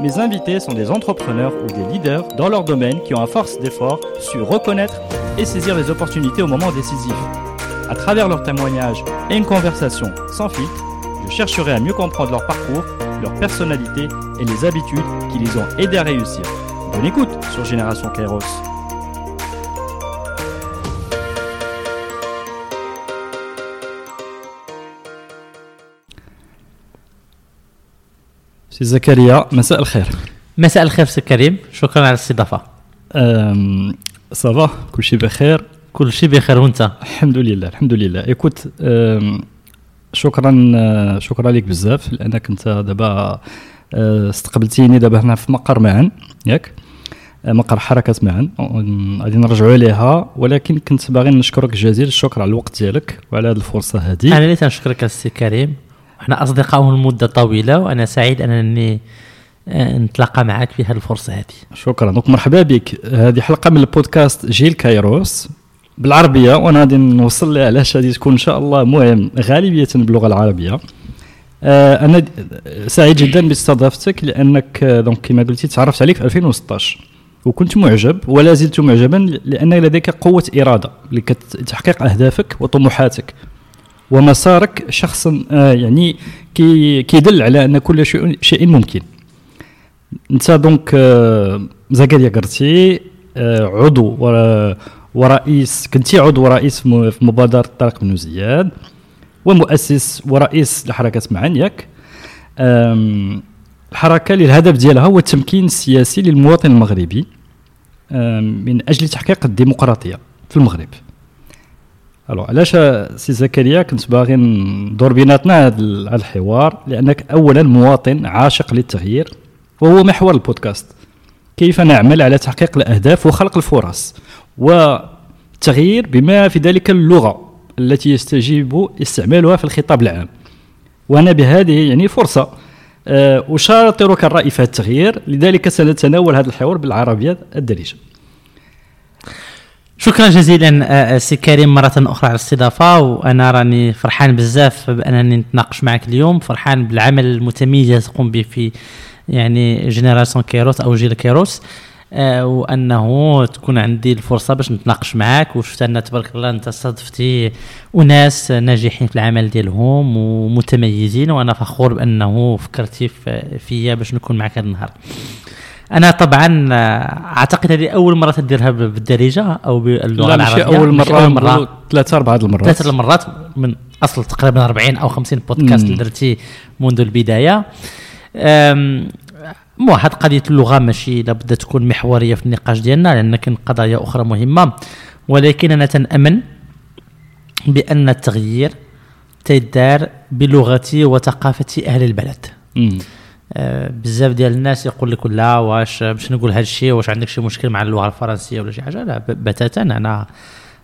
Mes invités sont des entrepreneurs ou des leaders dans leur domaine qui ont à force d'effort su reconnaître et saisir les opportunités au moment décisif. À travers leurs témoignages et une conversation sans filtre, je chercherai à mieux comprendre leur parcours, leur personnalité et les habitudes qui les ont aidés à réussir. Bonne écoute sur Génération Kairos. سي زكريا مساء الخير. مساء الخير سي كريم شكرا على الاستضافة. Ça va كلشي بخير؟ كل شيء بخير وأنت؟ الحمد لله الحمد لله. Écoute شكرا شكرا لك بزاف لأنك أنت دابا آه، استقبلتيني دابا هنا في مقر معا ياك؟ آه، مقر حركة معا غادي نرجعوا عليها ولكن كنت باغي نشكرك جزيل الشكر على الوقت ديالك وعلى هذه الفرصة هذه أنا اللي تنشكرك السي كريم. أحنا اصدقاء من مده طويلة وأنا سعيد أنني آه، نتلاقى معك في هذه الفرصة هذه. شكرا. donc مرحبا بك. هذه حلقة من البودكاست جيل كايروس بالعربية وأنا غادي نوصل لها علاش غادي تكون إن شاء الله مهم غالبية باللغة العربية. آه، أنا سعيد جدا باستضافتك لأنك آه، donc كما قلتي تعرفت عليك في 2016 وكنت معجب ولا زلت معجبا لأن لديك قوة إرادة لتحقيق أهدافك وطموحاتك. ومسارك شخصا آه، يعني كي كيدل على أن كل شيء ممكن. انت دونك آه، زكريا قرتي آه، عضو ور- ورئيس كنتي عضو ورئيس في مبادرة طارق بن زياد ومؤسس ورئيس لحركة معن ياك الحركة اللي الهدف ديالها هو التمكين السياسي للمواطن المغربي من أجل تحقيق الديمقراطية في المغرب. ألو علاش سي زكريا كنت باغي ندور بيناتنا هذا ال- هذا الحوار؟ لأنك اولا مواطن عاشق للتغيير وهو محور البودكاست. كيف نعمل على تحقيق الأهداف وخلق الفرص؟ والتغيير بما في ذلك اللغة التي يستجيب استعمالها في الخطاب العام. وأنا بهذه يعني فرصة آه، أشاطرك الرأي في التغيير لذلك سنتناول هذا الحوار بالعربية الدارجة. شكرا جزيلا آه، سي كريم مرة أخرى على الاستضافة وأنا راني فرحان بزاف بأنني نتناقش معك اليوم فرحان بالعمل المتميز تقوم به في يعني Génération Kairos أو جيل كيروس آه، وأنه تكون عندي الفرصة باش نتناقش معك وشفت أن تبارك الله أنت استضفتي أناس ناجحين في العمل ديالهم ومتميزين وأنا فخور بأنه فكرتي في- فيا باش نكون معك هذا النهار. أنا طبعا آه، أعتقد هذه أول مرة تديرها بالدارجة أو باللغة لا ماشي العربية. أول ماشي مرة أول نقولوا مرة. ثلاثة اربعه المرات. ثلاثة المرات من أصل تقريبا 40 أو 50 بودكاست. اللي درتي منذ مو هاد قضية اللغة ماشي لابد تكون محورية في النقاش ديالنا لأن كاين قضايا أخرى مهمة. ولكن أنا تنأمن بأن التغيير تيدار بلغه وثقافه أهل البلد. مم. آه، بزاف ديال الناس يقول لك لا واش باش نقول هذا الشيء واش عندك شي مشكل مع اللغة الفرنسية ولا شي حاجة؟ لا بتاتا أنا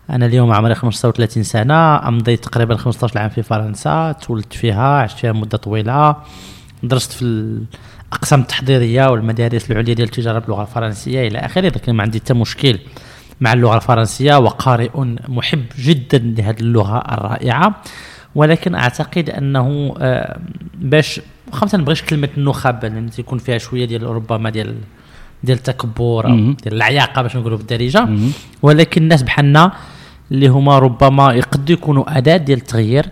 أنا اليوم عمري 35 سنة امضيت تقريبا 15 عام في فرنسا تولدت فيها عشت فيها مدة طويلة درست في الأقسام التحضيرية والمدارس العليا ديال التجارة باللغة الفرنسية إلى آخره لكن ما عندي حتى مشكل مع اللغة الفرنسية وقارئ محب جدا لهذه اللغة الرائعة. ولكن أعتقد أنه آه، باش واخا ما نبغيش كلمة النخب لأن تيكون فيها شوية ديال ربما ديال ديال التكبر أو. ديال العياقة باش نقولوا بالدارجة. ولكن الناس بحالنا اللي هما ربما يقدروا يكونوا أداة ديال التغيير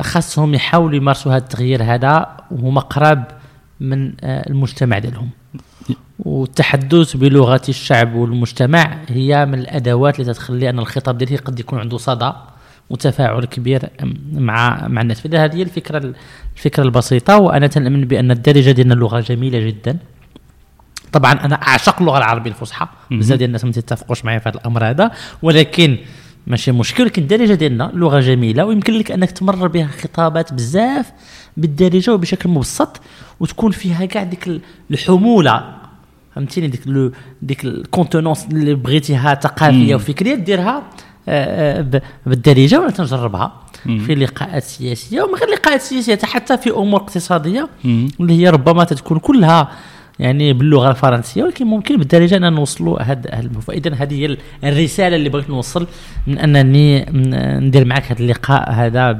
خاصهم يحاولوا يمارسوا هذا التغيير هذا وهما قراب من آه، المجتمع ديالهم والتحدث بلغة الشعب والمجتمع هي من الأدوات اللي تتخلي أن الخطاب ديالي قد يكون عنده صدى وتفاعل كبير مع مع الناس. فإذا هذه هي الفكرة الفكرة البسيطة وأنا تنأمن بأن الدارجة ديالنا لغه جميلة جدا. طبعا أنا أعشق اللغة العربية الفصحى بزاف ديال الناس ما تتفقوش معايا في هذا الأمر هذا. ولكن ماشي مشكل ولكن الدارجة ديالنا لغة جميلة ويمكن لك أنك تمرر بها خطابات بزاف بالدارجة وبشكل مبسط وتكون فيها كاع ديك الحمولة. فهمتيني؟ ديك لو ديك الكونتونونس اللي بغيتيها ثقافيه وفكرية ديرها بالدارجة وأنا تنجربها. في لقاءات سياسية ومن غير لقاءات سياسية حتى في أمور اقتصادية مم. اللي هي ربما تكون كلها يعني باللغة الفرنسية ولكن ممكن بالدارجة أن نوصلوا هذا فإذا هذه هي الرسالة اللي بغيت نوصل من أنني ندير معك هذا اللقاء هذا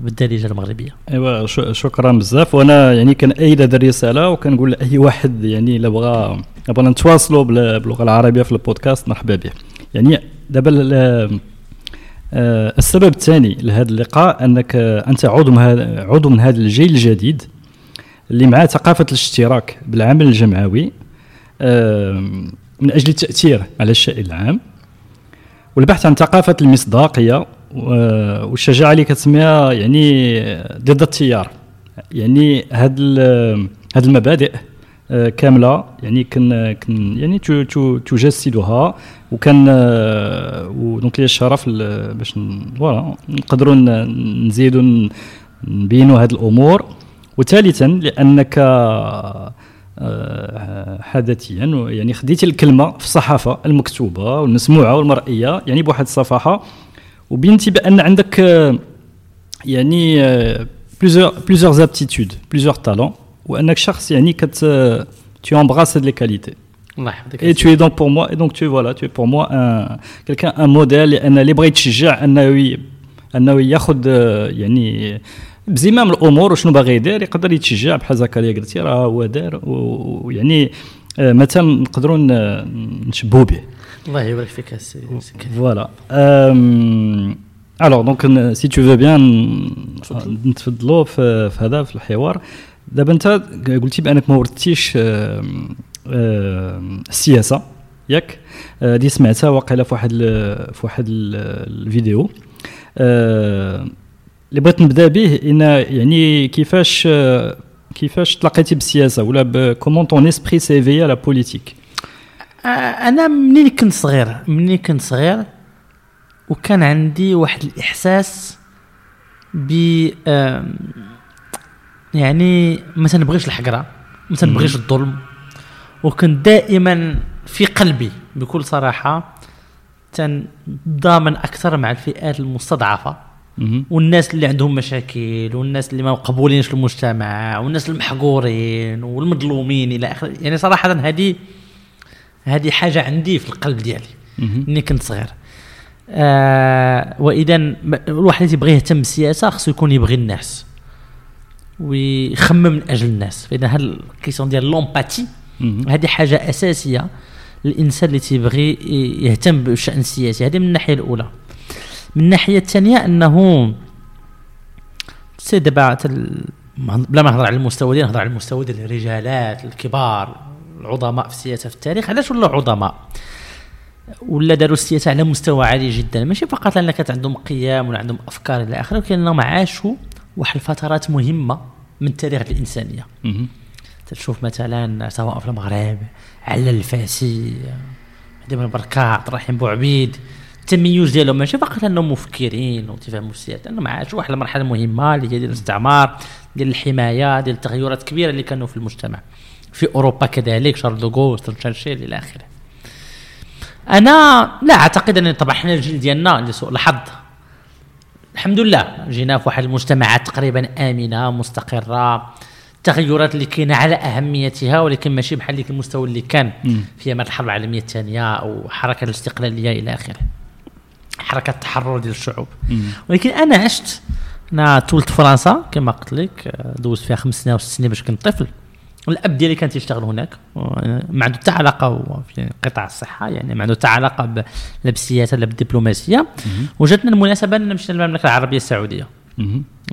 بالدارجة المغربية ايوا شكرا بزاف وأنا يعني كنأيد هذه الرسالة وكنقول لأي واحد يعني إلا بغى بغينا نتواصلوا بال- باللغة العربية في البودكاست مرحبا به يعني دابا آه، السبب الثاني لهذا اللقاء أنك آه، أنت عضو عضو من هذا الجيل الجديد اللي معاه ثقافة الاشتراك بالعمل الجمعوي آه، من أجل التأثير على الشأن العام والبحث عن ثقافة المصداقية و- والشجاعة اللي كتسميها يعني ضد التيار. يعني هاد هاد المبادئ آه، كاملة. يعني كن كن يعني تجسدها وكان آه، ودونك لي الشرف باش فوالا نقدروا نزيدوا نبينوا هاد الأمور. وثالثا لأنك آه، حدثيا يعني خديتي الكلمة في الصحافة المكتوبة والمسموعة والمرئية يعني بواحد الصفحة. وبينتي بأن عندك آه، يعني plusieurs plusieurs aptitudes plusieurs talents وأنك شخص يعني que tu embrasses de les qualités. الله يحفظك Et tu es donc pour moi, et donc tu es voilà, tu es pour moi un quelqu'un un modèle لأن اللي بغى يتشجع انه ي- انه ياخذ آه، يعني بزمام الأمور وشنو باغي يدير يقدر يتشجع بحال زكريا قلتي راه هو دار و- ويعني آه، مثلا نقدروا ن- نشبهوا به. الله يبارك فيك السي السي كريم. Voilà. Euh, alors, donc, n- si tu veux bien ن- نتفضلوا في في هذا في الحوار دابا انت قلتي بانك ما ورثتيش آه، آه، السياسة ياك؟ آه، دي سمعتها واقيلا في واحد في واحد ال- الفيديو. آه، اللي بغيت نبدأ به إن يعني كيفاش آه، كيفاش تلاقيتي بالسياسة ولا comment ton esprit s'est fait la politique آه، أنا منين كنت صغير منين كنت صغير وكان عندي واحد الإحساس ب يعني ما تنبغيش الحقرة ما تنبغيش الظلم. وكنت دائما في قلبي بكل صراحة تنضامن أكثر مع الفئات المستضعفة. والناس اللي عندهم مشاكل والناس اللي ما مقبولينش في المجتمع والناس المحقورين والمظلومين إلى آخره. يعني صراحة هذه هذه حاجة عندي في القلب ديالي مني كنت صغير. آه واذا الواحد اللي تيبغي يهتم بالسياسة خصو يكون يبغي الناس. ويخمم من أجل الناس. فإذا هاد ال question ديال l'empathie هذه حاجة أساسية للإنسان اللي تيبغي يهتم بالشان السياسي هذه من الناحية الأولى. من الناحية الثانية أنه سي دابا بلا ما نهضر على المستوى ديال نهضر على المستوى ديال الرجالات الكبار العظماء في السياسة في التاريخ. علاش ولاو عظماء؟ ولا داروا السياسة على مستوى عالي جدا؟ ماشي فقط لأن كانت عندهم قيم ولا عندهم أفكار إلى آخره ولكن انهم عاشوا واحد الفترات مهمة من تاريخ الإنسانية. تشوف مثلا سواء في المغرب على الفاسي ديما بركات عبد الرحيم بوعبيد التميز ديالهم ماشي فقط أنهم مفكرين وتفهموا السياسة أنهم عاشوا واحد المرحلة مهمة اللي هي ديال الاستعمار ديال الحماية ديال التغيرات كبيرة اللي كانوا في المجتمع. في أوروبا كذلك شارل دوغو تشرشيل إلى آخره. أنا لا أعتقد أن طبعا إحنا الجيل ديالنا لسوء الحظ الحمد لله. جينا في واحد المجتمعات تقريبا آمنة مستقرة التغيرات اللي كاينة على أهميتها ولكن ماشي بحال ديك المستوى اللي كان. في أيام الحرب العالمية الثانية أو حركة الاستقلالية إلى آخره. حركة التحرر ديال الشعوب. ولكن أنا عشت أنا في فرنسا كما قلت لك دوزت فيها خمس سنين أو ست سنين باش كنت طفل. الأب ديالي كان تيشتغل هناك ما عنده حتى علاقة هو في قطاع الصحة يعني ما عنده حتى علاقة لا بالسياسة لا بالدبلوماسية. وجاتنا المناسبة أن نمشي للمملكة العربية السعودية.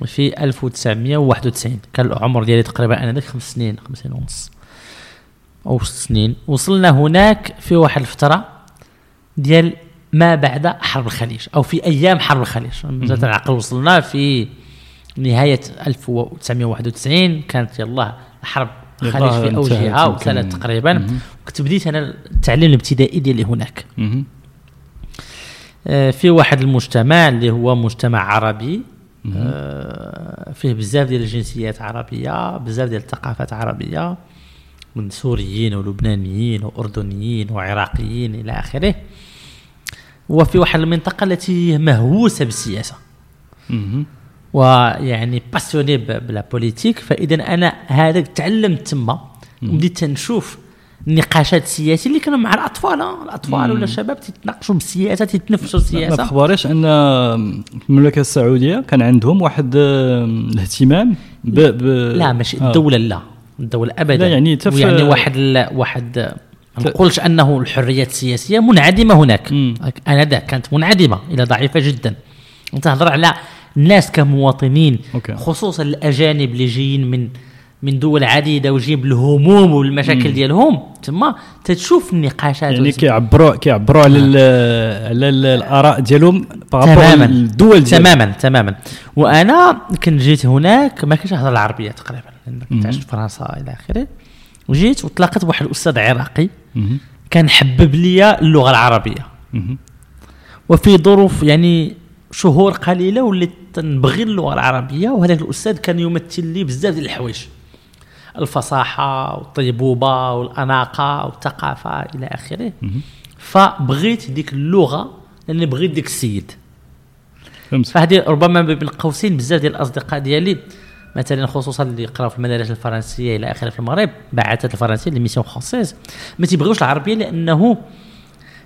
في 1991 كان العمر ديالي تقريبا أنا ذاك خمس سنين خمس سنين ونص. أو ست سنين. وصلنا هناك في واحد الفترة ديال ما بعد حرب الخليج أو في أيام حرب الخليج. مازال العقل وصلنا في نهاية 1991 كانت يلاه حرب يلاه في اوجها انتهت وكانت يمكن. تقريبا. كنت بديت أنا التعليم الابتدائي ديالي هناك. آه، في واحد المجتمع اللي هو مجتمع عربي. آه، فيه بزاف ديال الجنسيات عربية بزاف ديال الثقافات عربية من سوريين ولبنانيين وأردنيين وعراقيين إلى آخره. وفي واحد المنطقة التي مهووسة بالسياسة. ويعني passionné par la politique فاذا أنا هذا تعلمت تما. وبديت نشوف النقاشات السياسية اللي كانوا مع الأطفال آه، الأطفال ولا الشباب تيتناقشوا بالسياسة تيتنفسوا ما السياسة. بخباريش أن المملكة السعودية كان عندهم واحد آه، الاهتمام ب, ب... لا ماشي آه. الدولة لا. الدولة ابدا. لا، يعني تف- يعني واحد ال- واحد ما نقولش أنه الحريات السياسية منعدمة هناك. أنا ذا كانت منعدمة إلى ضعيفة جدا. أنت تهضر على الناس كمواطنين okay. خصوصا الأجانب اللي جايين من من دول عديدة وجايين بالهموم والمشاكل ديالهم. تما تتشوف النقاشات يعني كيعبروا كيعبروا على على ال- الاراء ديالهم بارابور تماما. الدول ديالهم. تماما تماما. وأنا كنت جيت هناك ما كنتش نهضر العربية تقريبا كنت عشت في فرنسا إلى آخره. وجيت وتلاقيت بواحد الأستاذ عراقي. كان حبب لي اللغة العربية. وفي ظروف يعني شهور قليلة وليت نبغي اللغة العربية وهذاك الأستاذ كان يمثل لي بزاف ديال الحوايج. الفصاحة والطيبوبة والأناقة والثقافة إلى آخره. فبغيت ديك اللغة لأني بغيت ديك السيد. فهمت. فهذه ربما بين قوسين بزاف ديال الأصدقاء ديالي مثلا خصوصا اللي يقراو في المدارس الفرنسية إلى آخره في المغرب بعثات الفرنسية les missions françaises ما تيبغيوش العربية لأنه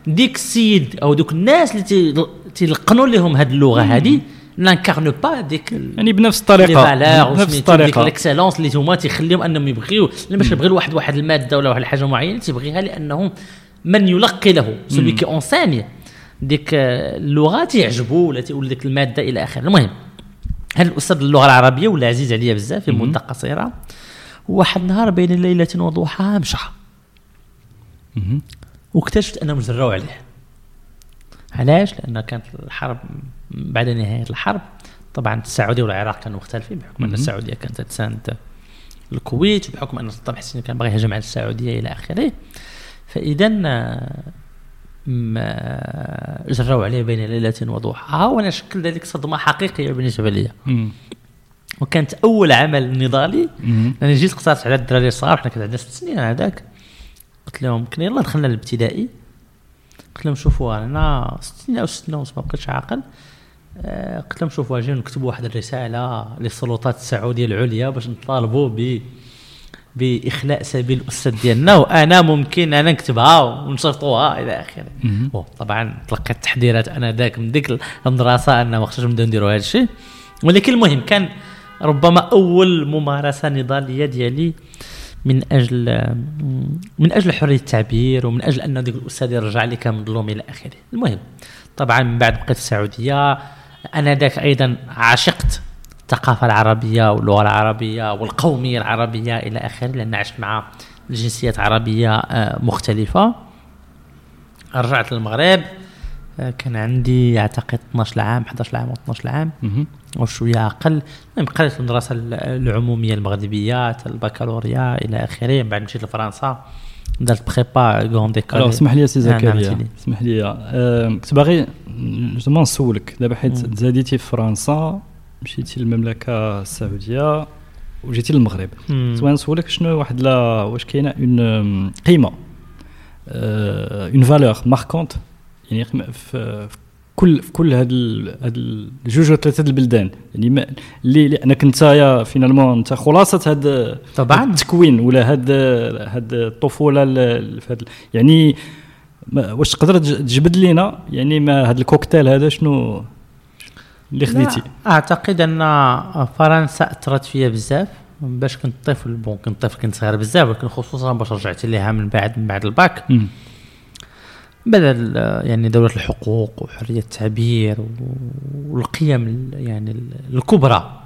ديك السيد أو دوك الناس اللي تي- تيلقنوا لهم هذه اللغة هذه n'incarnent pas ديك يعني بنفس الطريقة بنفس ديك الطريقة. ال excellence اللي هما تيخليهم أنهم يبغيو. لما باش يبغي واحد واحد المادة ولا واحد الحاجة معينة تيبغيها لأنه من يلقي له. سولي كي اونساني ديك آه، اللغة تعجبو ولا تقول ديك المادة إلى آخره. المهم هذا الأستاذ اللغة العربية ولا عزيز عليا بزاف في مده قصيره واحد النهار بين ليله وضحاها مشى. واكتشفت انهم جراو عليه. علاش؟ لأن كانت الحرب بعد نهاية الحرب. طبعا السعودية والعراق كانوا مختلفين بحكم أن. السعودية كانت تساند الكويت وبحكم أن صدام حسين كان باغي يهجم على السعودية إلى آخره. فاذا ما جراو عليه بين ليلة وضحاها وأنا شكل ذلك صدمة حقيقية بالنسبة لي. وكانت أول عمل نضالي. أنا جيت قصرت على الدراري الصغار حنا كنا عندنا ست سنين هذاك. قلت لهم كنا يلا دخلنا الابتدائي. قلت لهم شوفوا أنا ست سنين أو ست سنين ونص ما بقيتش عاقل. آه، قلت لهم شوفوا اجيو نكتبوا واحد الرسالة للسلطات السعودية العليا باش نطالبوا ب بإخلاء سبيل الأستاذ ديالنا وأنا ممكن أنا نكتبها ونشرطوها إلى آخره. طبعا تلقيت تحذيرات أنا ذاك من ديك المدرسة ان ما خصناش نبداو نديروا هذا الشيء. ولكن المهم كان ربما أول ممارسة نضالية ديالي من أجل من أجل حرية التعبير ومن أجل أن ديك الأستاذ يرجع لي كمظلوم إلى آخره. المهم طبعا من بعد بقيت السعودية أنا ذاك أيضا عشقت الثقافة العربية واللغة العربية والقومية العربية إلى آخره لأن عشت مع جنسيات عربيه آه، مختلفة. رجعت للمغرب. كان عندي أعتقد 12 عام 11 عام أو 12 عام مهم. أو شوية أقل. المهم قريت المدرسة ال- العمومية المغربية تاع البكالوريا إلى آخره. من بعد مشيت لفرنسا. درت prépa, grandes écoles. اسمح لي سي آه، نعم، زكريا. اسمح لي. آه، كنت باغي justement نسولك. دابا حيت. تزاديتي في فرنسا مشيتي للمملكة السعودية وجيتي للمغرب. سواء نسولك شنو واحد لا واش كاينة une قيمة une valeur marquante يعني في كل في كل هاد هاد الجوج ولا ثلاثة البلدان. يعني ما اللي لانك انت يا finalement انت خلاصة هاد طبعاً. التكوين ولا هاد هاد الطفولة ال- في هاد يعني واش تقدر تج- تجبد لينا؟ يعني ما هاد الكوكتيل هذا شنو اللي خديتي؟ أعتقد أن فرنسا أثرت فيا بزاف. باش كنت طفل bon كنت طفل كنت صغير بزاف ولكن خصوصا باش رجعت ليها من بعد من بعد الباك. بدل يعني دولة الحقوق وحرية التعبير والقيم ال- يعني ال- الكبرى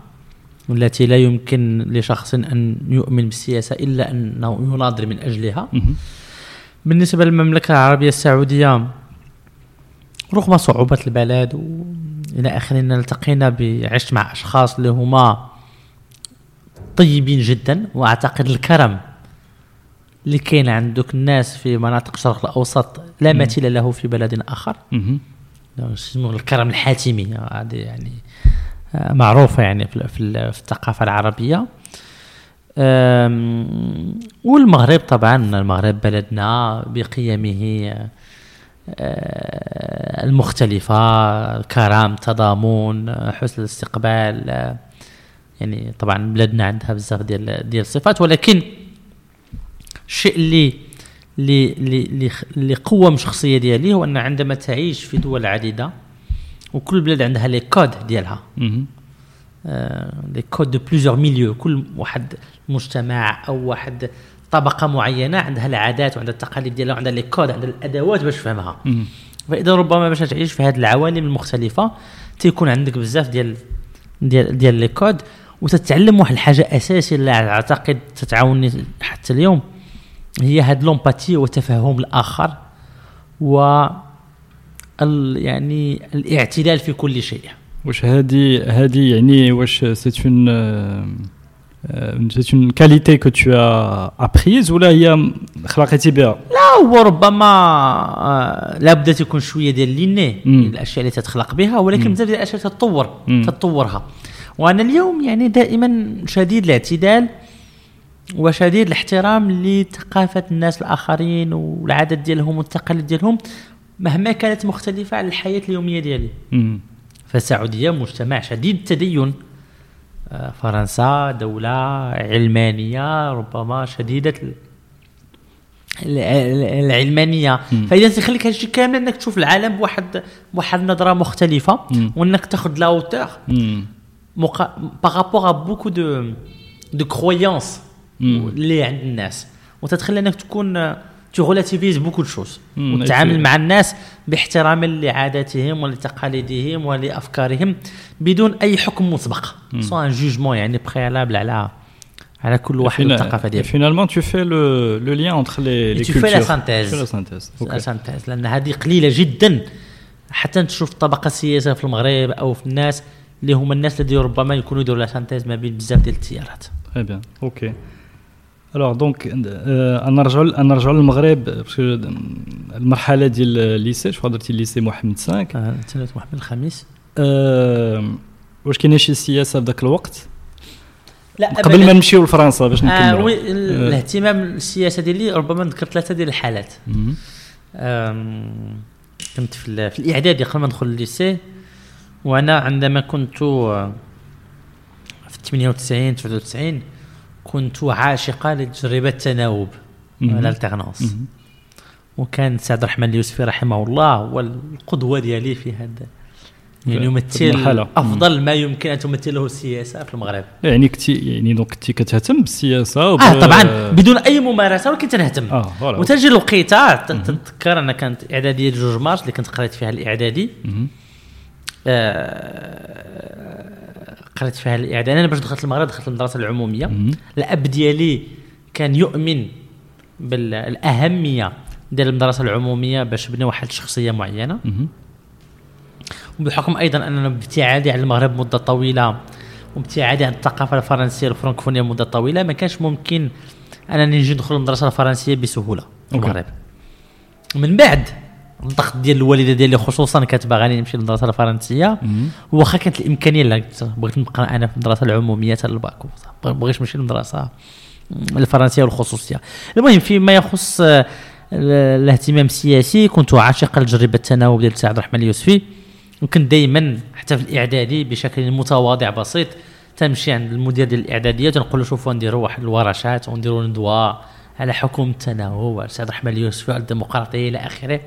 التي لا يمكن لشخص أن يؤمن بالسياسة إلا أنه يناضل من أجلها. بالنسبة للمملكة العربية السعودية رغم صعوبة البلد وإلى آخره التقينا ب- عشت مع أشخاص اللي هما طيبين جدا وأعتقد الكرم اللي كاين عند دوك الناس في مناطق الشرق الأوسط لا. مثيل له في بلد مهم. اسمه الكرم الحاتمي هذه يعني آه، معروفة يعني في, في, ال- في الثقافة العربية أم، والمغرب طبعا المغرب بلدنا بقيمه آه، المختلفة الكرم تضامن حسن الاستقبال آه، يعني طبعا بلادنا عندها بزاف ديال ديال الصفات ولكن الشيء اللي اللي اللي اللي قوم الشخصيه ديالي هو أن عندما تعيش في دول عديدة وكل بلاد عندها لي كود ديالها les codes de plusieurs milieux كل واحد مجتمع أو واحد طبقة معينة عندها العادات وعندها التقاليد ديالها وعندها les codes عندها الأدوات باش تفهمها فإذا ربما باش تعيش في هذه العوالم المختلفة تيكون عندك بزاف ديال ديال ديال les codes وتتعلم واحد الحاجة أساسية اللي أعتقد تتعاونني حتى اليوم. هي هاد l'empathie وتفهم الآخر و يعني الاعتدال في كل شيء. واش هذه هذه يعني واش c'est une c'est une qualité que tu as apprise ولا هي خلقتي بها؟ لا هو ربما آه، لابد تكون شوية ديال l'inné الأشياء اللي تتخلق بها ولكن بزاف ديال الأشياء تتطور تتطورها. وأنا اليوم يعني دائما شديد الاعتدال وشديد الاحترام لثقافة الناس الآخرين والعادات ديالهم والتقاليد ديالهم مهما كانت مختلفة عن الحياة اليومية ديالي. فالسعودية مجتمع شديد التدين. آه، فرنسا دولة علمانية ربما شديدة العلمانية. فإذا تخليك هادشي كامل أنك تشوف العالم بواحد بواحد نظرة مختلفة وأنك تاخذ la hauteur par rapport à beaucoup de de croyances اللي عند الناس. وتتخلي إنك تكون tu relativises beaucoup de choses. وتتعامل مع الناس باحترام لعاداتهم ولتقاليدهم ولأفكارهم بدون أي حكم مسبق. sans un jugement يعني préalable على على كل واحد والثقافة ديالو. finalement tu fais le le lien entre les les cultures tu fais la synthèse la synthèse la synthèse لأن هذه قليلة جدا. حتى تشوف الطبقه السياسيه في المغرب أو في الناس اللي هما الناس الذين ربما يكونوا يديروا la synthèse ما بين بزاف ديال التيارات. très bien OK. alors donc نرجعوا نرجعوا للمغرب parce que المرحله ديال ال lycée شو درتي ال lycée محمد 5 آه محمد الخامس واش كاين شي سياسه في ذاك الوقت لا قبل ما نمشيو لفرنسا باش نكملوا. آه oui الاهتمام السياسة ديالي ربما نذكر ثلاثة ديال الحالات. كنت في, في الإعدادي قبل ما ندخل ال lycée وأنا عندما كنت في 98 99 كنت عاشق لتجربة التناوب ال alternance وكان سي عبد الرحمن اليوسفي رحمه الله هو القدوة ديالي في هذا. يعني يمثل أفضل ما يمكن أن تمثله السياسة في المغرب. يعني كنتي يعني donc كنتي كتهتم بالسياسة وب... آه طبعا بدون أي ممارسة ولكن تنهتم. آه وتجي الوقيته تتذكر أنا كانت إعدادية جوج مارس اللي كنت قريت فيها الإعدادي. آه قريت فيها الاعداد أنا باش دخلت المغرب دخلت المدرسة العمومية. الأب ديالي كان يؤمن بالاهميه ديال المدرسة العمومية باش بني واحد الشخصيه معينة. وبحكم أيضا أننا بابتعادي عن المغرب مدة طويلة وابتعادي عن الثقافة الفرنسية الفرنكفونيه مدة طويلة. ما كانش ممكن أنني نجي ندخل المدرسة الفرنسية بسهولة في المغرب. من بعد الضغط ديال الوالدة ديالي خصوصا كانت باغاني نمشي للمدرسه الفرنسية. واخا كانت الإمكانية لا بغيت نبقى أنا في المدرسة العمومية حتى الباك ما بغيتش نمشي للمدرسه الفرنسية والخصوصية. المهم فيما يخص آه، الاهتمام السياسي كنت عاشقا لتجربه التناوب ديال سعد الرحمن اليوسفي. وكنت دائما حتى في الإعدادي بشكل متواضع بسيط تمشي عند المدير ديال الإعدادية تنقول له شوفوا نديروا واحد الورشات ونديروا ندوة على حكم التناوب على سعد الرحمن اليوسفي على الديمقراطية إلى آخره.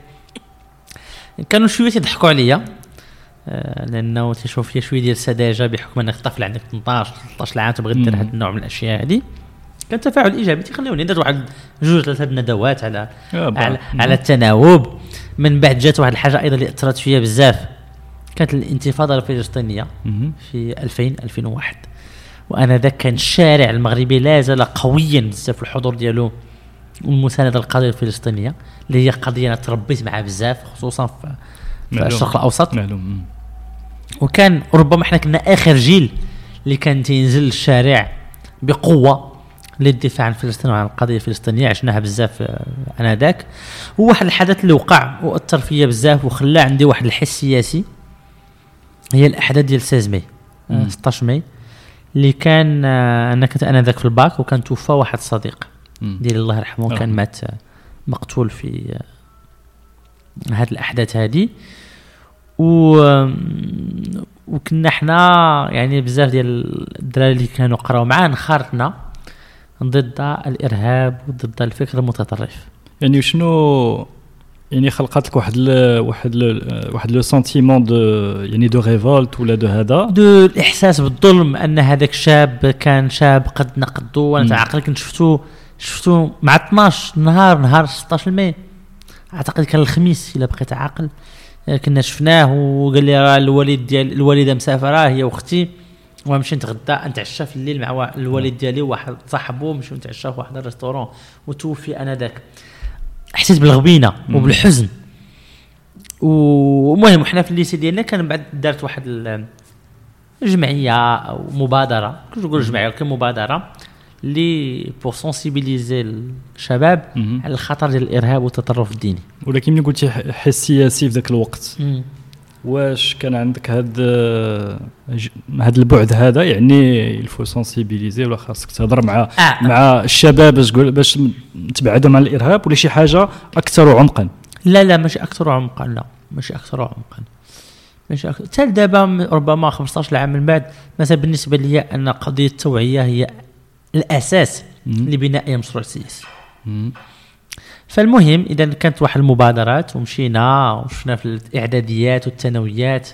كانوا شوية يضحكوا عليا. آه، لأنه تشوف فيها شوية ديال السذاجة بحكم أنك طفل عندك 18 13 عام تبغي دير هذا النوع من الأشياء هذه كان تفاعل إيجابي تيخليوني ندير واحد جوج ثلاثة الندوات على على, على التناوب. من بعد جات واحد الحاجة أيضا اللي أثرت فيا بزاف. كانت الانتفاضة الفلسطينية في 2000 2001 وأنا ذاك كان الشارع المغربي لا زال قويا بزاف. الحضور ديالو والمسانده للقضيه الفلسطينية اللي هي قضية أنا تربيت معها بزاف خصوصا في, في الشرق الأوسط. معلوم. وكان ربما إحنا كنا آخر جيل اللي كان تينزل للشارع بقوة للدفاع عن فلسطين وعن القضية الفلسطينية عشناها بزاف آه، آنذاك. وواحد الحدث اللي وقع وأثر فيا بزاف وخلى عندي واحد الحس سياسي هي الأحداث ديال 16 ماي 16 ماي اللي كان آه، أنا كنت آنذاك في الباك وكان توفى واحد صديق. ديال الله يرحمه كان مات مقتول في هاد الأحداث هذه و وكنا حنا يعني بزاف ديال الدراري اللي كانوا قراو معاه انخرطنا ضد الإرهاب وضد الفكر المتطرف. يعني شنو يعني خلقت لك واحد واحد واحد le sentiment de يعني de révolte ولا de هذا؟ de الإحساس بالظلم أن هذاك شاب كان شاب قد نقدو وأنا تعقل كنت شفتو شفتو مع 12 نهار نهار 16 ماي أعتقد كان الخميس إلا بقيت عاقل. كنا شفناه وقال لي راه الوالد ديال الوالدة مسافرة هي وأختي. ونمشي نتغدى نتعشى في الليل مع الوالد ديالي وواحد صاحبه نمشيو نتعشى في واحد ال restaurant. وتوفي آنذاك حسيت بالغبينة وبالحزن. ومهم حنا في ال lycée ديالنا كان بعد دارت واحد الجمعيه أو مبادرة. كنت نقول جمعية ولكن مبادرة. لي pour sensibiliser الشباب على الخطر ديال الإرهاب والتطرف الديني. ولكن ملي قلتي حس سياسي في ذاك الوقت. واش كان عندك هاد هاد البعد هذا؟ يعني il faut sensibiliser ولا خاصك تهضر مع آه. مع الشباب باش تقول باش تبعدهم عن الإرهاب ولا شي حاجة أكثر عمقا؟ لا لا ماشي أكثر عمقا لا ماشي أكثر عمقا. ماشي حتى دابا ربما 15 عام من بعد مثلا بالنسبة لي أن قضية التوعية هي الأساس لبناء اي مشروع سياسي فالمهم إذا كانت واحد المبادرات ومشينا وشفنا في الإعداديات والثانويات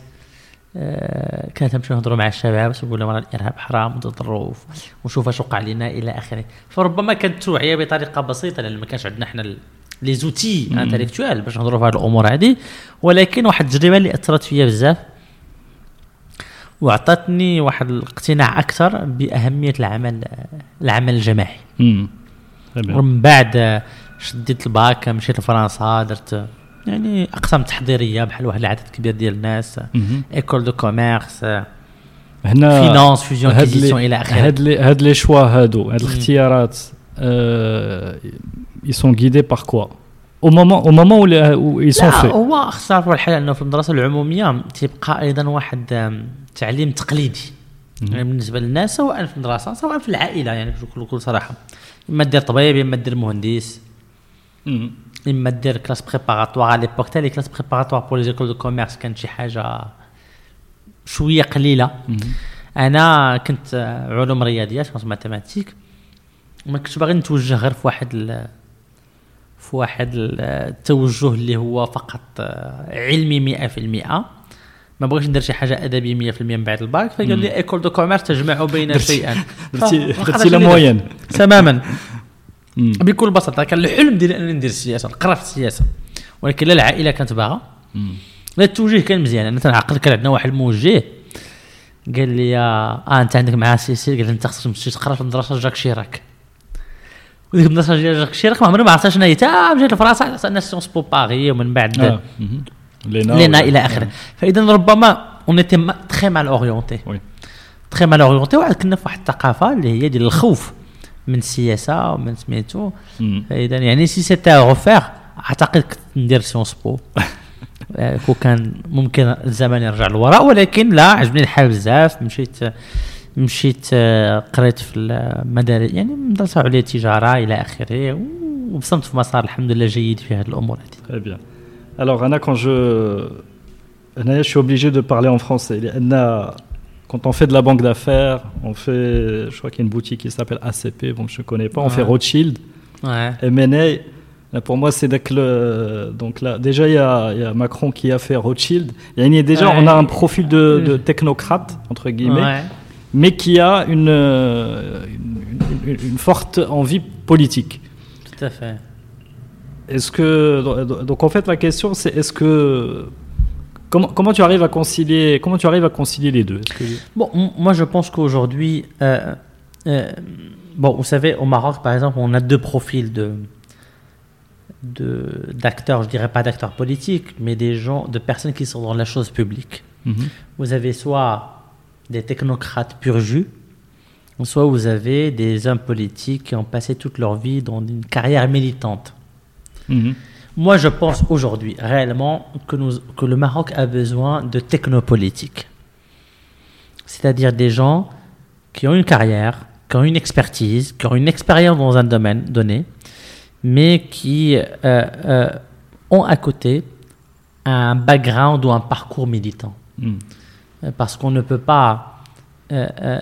آه كانت نمشيو نهضروا مع الشباب نقول لهم الإرهاب حرام وتطرف وشوف اش وقع لنا إلى آخره. فربما كانت توعية بطريقة بسيطة لأن ما كانش عندنا إحنا les outils intellectuels باش نهضروا في هذه الأمور هذه ولكن واحد التجربة اللي أثرت فيا بزاف واعطتني واحد الاقتناع أكثر بأهمية العمل العمل الجماعي. ومن بعد شديت الباك مشيت لفرنسا درت يعني أقسام تحضيرية بحال واحد العدد كبير ديال الناس. école de commerce هنا finance fusion acquisition إلى آخره. هاد لي هاد لي choix هادو هاد الاختيارات ils sont guidés par quoi au moment au moment où ils sont faits. هو اختصار أنه في المدرسة العمومية تيبقى أيضا واحد تعليم تقليدي. يعني بالنسبة للناس سواء في المدرسة سواء في العائلة يعني بكل صراحة. إما دير طبيب إما دير مهندس. إما دير classes préparatoires على l'époque تاع les classes préparatoires pour les écoles de commerce كانت شي حاجة شوية قليلة. أنا كنت علوم رياضيات كنت mathématiques ما كنتش باغي نتوجه غير في واحد في واحد التوجه اللي هو فقط علمي 100% ما بغيتش ندير شي حاجة أدبية 100% من بعد الباك فقال لي école de commerce تجمع بين شيئا. درتي la moyenne تماما. بكل بساطة كان الحلم ديالي أنني ندير السياسة نقرأ في السياسة. ولكن لا العائله كانت باغا. لا التوجيه كان مزيان. أنا تنعقل كان عندنا واحد الموجه. قال لي آه أنت عندك معاه سيسي قال لي أنت خصك تمشي تقرأ في المدرسة جاك شيراك. وديك المدرسة ديال شيراك ما عمري ما عرفتها شنو هي. حتى مشيت لفرنسا Sciences Po Paris ومن بعد آه. لينا إلى آخره. فاذا ربما on était très mal orienté très mal orienté وعاد كنا في واحد الثقافة اللي هي ديال الخوف من السياسة ومن سميتو. فاذا يعني si c'était à refaire أعتقد كنت ندير Sciences Po. لو كان ممكن الزمن يرجع للوراء ولكن لا عجبني الحال بزاف مشيت مشيت قريت في المدارس يعني مدرسه عليا التجاره الى اخره وبصمت في مسار الحمد لله جيد في هذه الامور هذه. Très bien. Alors Anna, quand je, Anna, je suis obligé de parler en français. Anna, quand on fait de la banque d'affaires, on fait, je crois qu'il y a une boutique qui s'appelle ACP, bon je ne connais pas, on fait Rothschild, ouais. M&A. Pour moi, c'est le, donc là, déjà il y, a, il y, a, Macron qui a fait Rothschild. Il y a, déjà, on a un profil de, de technocrate entre guillemets, mais qui a une, une, une, une, forte envie politique. Tout à fait. Est-ce que donc en fait la question c'est est-ce que Comment, comment, tu arrives à concilier comment tu arrives à concilier les deux? Que... Bon, moi je pense qu'aujourd'hui, euh, euh, bon, vous savez, au Maroc par exemple, on a deux profils de d'acteurs, je dirais pas d'acteurs politiques, mais des gens, de personnes qui sont dans la chose publique. Mm-hmm. Vous avez soit des technocrates pur jus, soit vous avez des hommes politiques qui ont passé toute leur vie dans une carrière militante. Mm-hmm. Moi, je pense aujourd'hui réellement que, nous, que le Maroc a besoin de technopolitiques. C'est-à-dire des gens qui ont une carrière, qui ont une expertise, qui ont une expérience dans un domaine donné, mais qui euh, euh, ont à côté un background ou un parcours militant. مم. Euh, Parce qu'on ne peut pas euh, euh,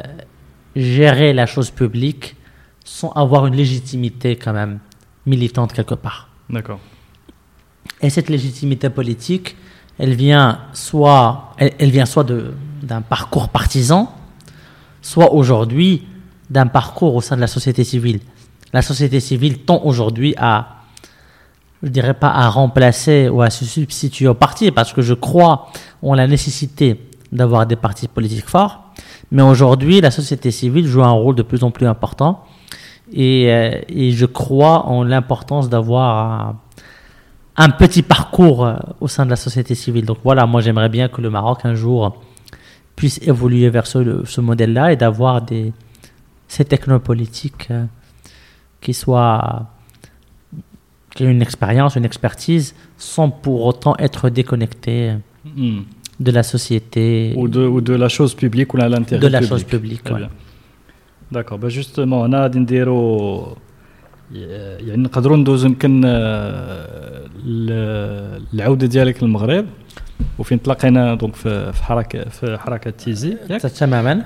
gérer la chose publique sans avoir une légitimité quand même militante quelque part. D'accord. Et cette légitimité politique, elle vient soit, elle, elle vient soit de- d'un parcours partisan, soit aujourd'hui d'un parcours au sein de la société civile. La société civile tend aujourd'hui à, je dirais pas à remplacer ou à se substituer au parti, parce que je crois en la nécessité d'avoir des partis politiques forts. Mais aujourd'hui, la société civile joue un rôle de plus en plus important. Et, euh, et je crois en l'importance d'avoir un, petit parcours euh, au sein de la société civile. Donc voilà, moi j'aimerais bien que le Maroc un jour puisse évoluer vers ce, modèle-là et d'avoir des ces technopolitiques euh, qui soient qui ont une expérience, une expertise, sans pour autant être déconnectés مم. De la société, ou de ou de la chose publique ou à l'intérêt de la public. chose publique. Ouais. bien. داكور با جوستومون هنا غادي نديرو يعني نقدروا ندوزو يمكن العوده ديالك للمغرب وفين تلاقينا donc في حركه في حركه تيزي تماما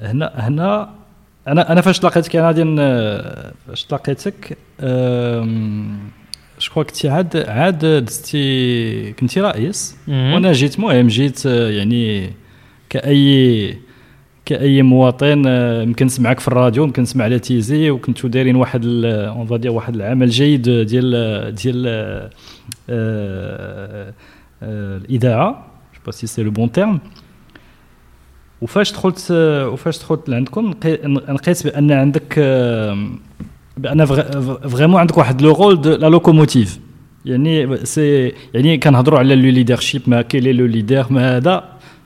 هنا هنا أنا أنا فاش لقيتك أنا غادي فاش لقيتك شكون كنتي عاد عاد دزتي كنتي رئيس. وأنا جيت مهم جيت يعني كأي كأي مواطن يمكن نسمعك في الراديو يمكن نسمع على تيزي وكنتو دايرين واحد on va dire واحد العمل جيد ديال ديال آه، آه، آه، الاذاعه je sais pas si c'est le bon terme وفاش دخلت وفاش دخلت لعندكم لقي- لقيت بان عندك بان vraiment عندك واحد le rôle de la locomotive يعني c'est يعني كنهضروا على le leadership ما كاين le leader ما هذا.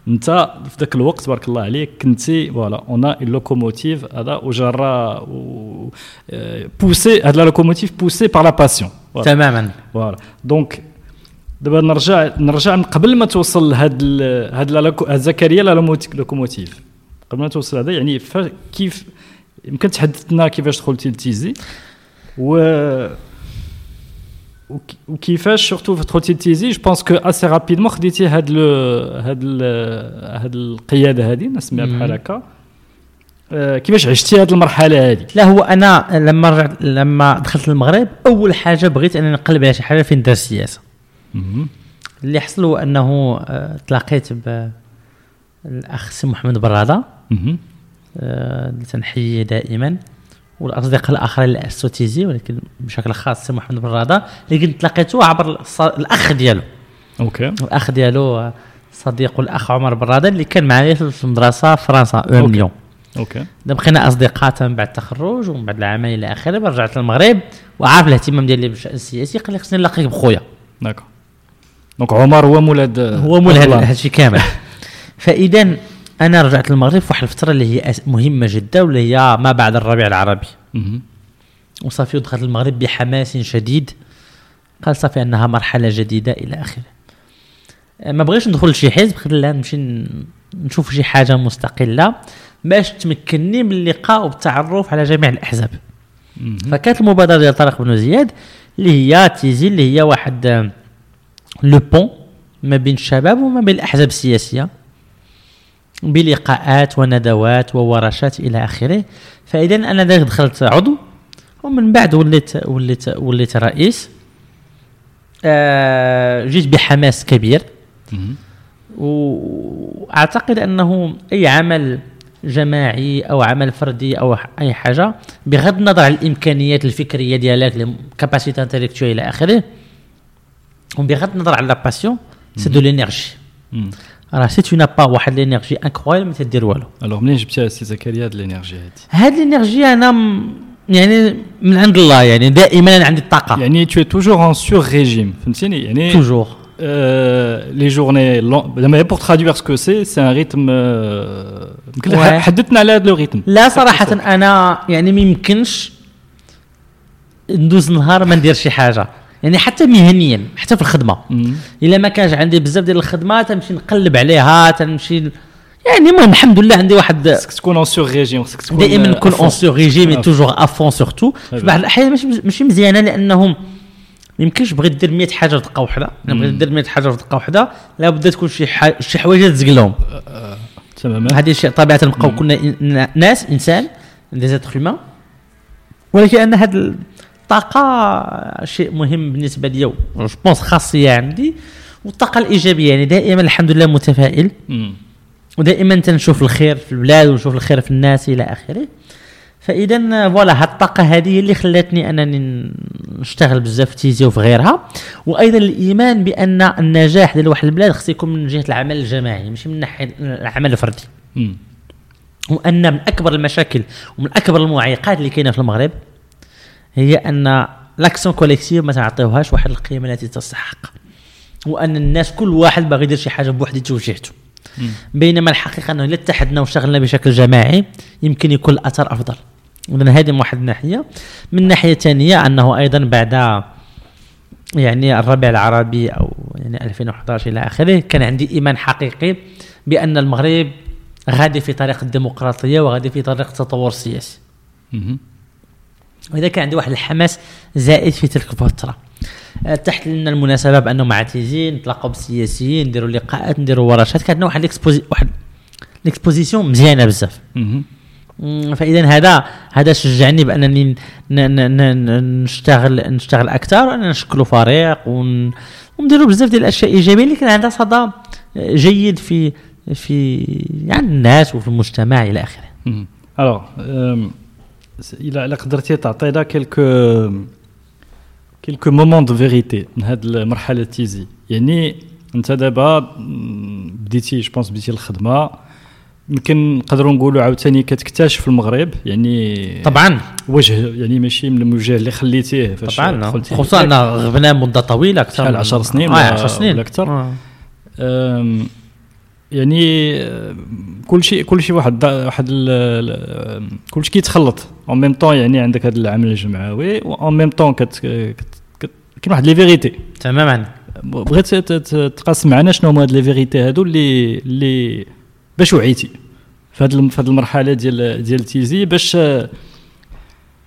أنت في ذاك الوقت تبارك الله عليك كنتي voilà une locomotive هذا وجرى و poussée هاد la locomotive poussée par la passion تماما. voilà donc دابا نرجع نرجع من قبل ما توصل لهاد ال- هاد la loco- هاد زكريا la lomotique- locomotive. قبل ما توصل هذا يعني فا- كيف يمكن تحدثنا كيفاش دخلتي لتيزي و وك- وكيفاش surtout دخلتي لتيزي. je pense que assez rapidement خديتي هاد le هاد ال هاد القيادة هذه نسميها بحال. هكا. آه، كيفاش عشتي هاد المرحلة هذه لا هو أنا لما رجعت لما دخلت المغرب أول حاجة بغيت انني نقلب على شي حاجة فين ندير السياسة اللي حصل هو أنه آه، تلاقيت بالاخ سي محمد برادة. مهم. آه، دائما. والأصدقاء الآخرين اللي أسسوا تيزي ولكن بشكل خاص سي محمد براده اللي كنت تلاقيته عبر الأخ ديالو. OK. الأخ ديالو صديقه الأخ عمر براده اللي كان معايا في المدرسة في فرنسا à OK. Lyon OK. بقينا أصدقاء من بعد التخرج ومن بعد العامين إلى آخره رجعت للمغرب وعارف الاهتمام ديالي بالشأن السياسي قال لي خصني نلاقيك بخويا. d'accord. donc عمر هو مولاد هو مول الله. هذا الشيء كامل. فاذا أنا رجعت للمغرب في واحد الفترة اللي هي مهمة جدا واللي هي ما بعد الربيع العربي. وصافي دخلت المغرب بحماس شديد. قال صافي أنها مرحلة جديدة إلى آخره. ما بغيتش ندخل لشي حزب لا نمشي نشوف شي حاجة مستقلة باش تمكنني من اللقاء والتعرف على جميع الأحزاب. فكانت المبادرة ديال طارق بن زياد اللي هي تيزي اللي هي واحد آه، لو بون ما بين الشباب وما بين الأحزاب السياسية. بلقاءات وندوات وورشات إلى آخره فاذا أنا دخلت عضو ومن بعد وليت وليت وليت رئيس آه جيت بحماس كبير. وأعتقد أنه أي عمل جماعي أو عمل فردي أو أي حاجة بغض النظر عن الإمكانيات الفكرية ديالك capacités intellectuelles إلى آخره وبغض النظر عن la passion c'est de l'énergie. راه si t'as pas واحد l'énergie incroyable ما تدير والو alors منين جبتي سي زكريا هاد ال énergie هادي هاد l'énergie أنا يعني من عند الله يعني دائما أنا عندي الطاقه يعني est toujours en surrégime فهمتيني يعني toujours euh, les journées long- زعما pour traduire ce que c'est c'est un rythme. حدثنا على هذا le rythme لا صراحة أنا يعني ما يمكنش ندوز نهار ما ندير شي حاجة يعني حتى مهنيا حتى في الخدمة. إلا ما كانش عندي بزاف ديال الخدمة تنمشي نقلب عليها تنمشي يعني المهم الحمد لله عندي واحد خصك تكون en surrégime خصك تكون دائما نكون. en surrégime. Toujours avant surtout في بعض الأحيان ماشي مزيانة لأنهم ما يمكنش بغيت دير 100 حاجة في دقة واحدة أنا بغيت دير 100 حاجة في دقة واحدة لابد تكون شي ح- شي حوايج تزقلهم تماما. هذه شيء طبيعة نبقاو كنا ناس إنسان des êtres humains ولكن أن هذه الطاقة شيء مهم بالنسبة لي je pense خاصية عندي. والطاقة الإيجابية يعني دائما الحمد لله متفائل. ودائما تنشوف الخير في البلاد ونشوف الخير في الناس إلى آخره. فاذا voilà هاد الطاقة هذه اللي خلاتني أنني نشتغل بزاف في تيزي وفي غيرها. وأيضا الإيمان بأن النجاح ديال واحد البلاد خص يكون من جهة العمل الجماعي ماشي من ناحية العمل الفردي. وأن من أكبر المشاكل ومن أكبر المعيقات اللي كاينة في المغرب هي أن l'action collective ما تعطيوهاش واحد القيمة التي تستحق وأن الناس كل واحد باغي يدير شي حاجة بوحديته وجهته. بينما الحقيقة أنه إلا اتحدنا واشتغلنا بشكل جماعي يمكن يكون الأثر أفضل. اذا هذه من واحد الناحية. من ناحية ثانية أنه أيضا بعد يعني الربيع العربي أو يعني 2011 إلى آخره كان عندي إيمان حقيقي بأن المغرب غادي في طريق الديمقراطية وغادي في طريق التطور السياسي مم. وإذا كان عندي واحد الحماس زائد في تلك الفترة. آه، تحت لنا المناسبة بانه مع تيزي نتلاقاو بالسياسيين نديروا لقاءات نديروا ورشات. كانت عندنا واحد الاكسبوزي واحد ال exposition مزيانة بزاف. فإذا هذا هذا شجعني بأنني نشتغل نشتغل أكثر وان نشكلوا فريق ون ونديروا بزاف ديال الأشياء إيجابية. اللي كان عندها صدى جيد في في يعني الناس وفي المجتمع إلى آخره. Alors الا قدرتي تعطينا quelques quelques moments de vérité من هاد المرحلة تيزي. يعني أنت دابا بديتي je pense بديتي الخدمة. يمكن نقدروا نقولوا عاوتاني كتكتشف المغرب. يعني طبعا. وجه يعني ماشي من الوجه اللي خليتيه فاش طبعا دخلتي. خصوصا إن غبنا مده طويله أكثر شحال من- 10 سنين آه ولا- 10 سنين. ولا أكثر؟ آه. يعني كل شيء كل شيء واحد واحد كل شيء كيتخلط. en même temps يعني عندك هذا العمل الجمعوي en même temps كاين واحد les vérités تماما بغيت تقاسم معنا شنو هما هاد les vérités هادو اللي اللي باش وعيتي. في هاد في هاد المرحلة ديال ديال تيزي باش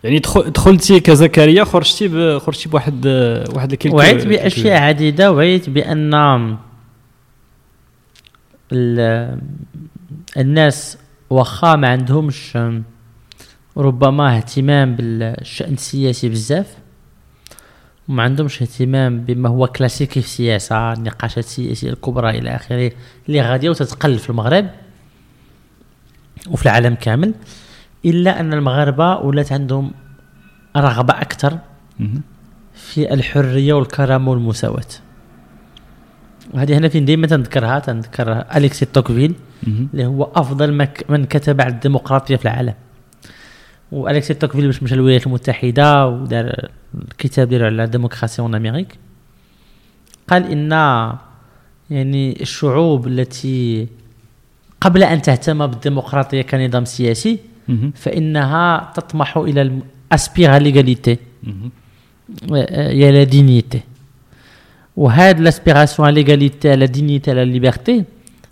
يعني دخل- دخلتي كزكريا خرجتي خرجتي بواحد واحد ال quelques- وعيت بأشياء عديدة وعيت بأن ال- الناس واخا ما عندهمش ربما اهتمام بالشأن السياسي بزاف وما عندهمش اهتمام بما هو كلاسيكي في السياسة النقاشات السياسية الكبرى إلى آخره اللي غادية وتتقل في المغرب وفي العالم كامل إلا أن المغاربة ولات عندهم رغبة أكثر مهم. في الحرية والكرامة والمساواة وهذه هنا فين دائما تنذكرها تنذكر أليكسي توكفيل. اللي هو أفضل مك من كتب على الديمقراطية في العالم وأليكسي توكفيل باش مشى للولايات المتحدة ودار الكتاب ديالو على الديمقراطية en Amérique قال إن يعني الشعوب التي قبل أن تهتم بالديمقراطية كنظام سياسي. فإنها تطمح إلى aspirer l'égalité مهم. يا la dignité وهاد l'aspiration l'égalité على dignité على liberté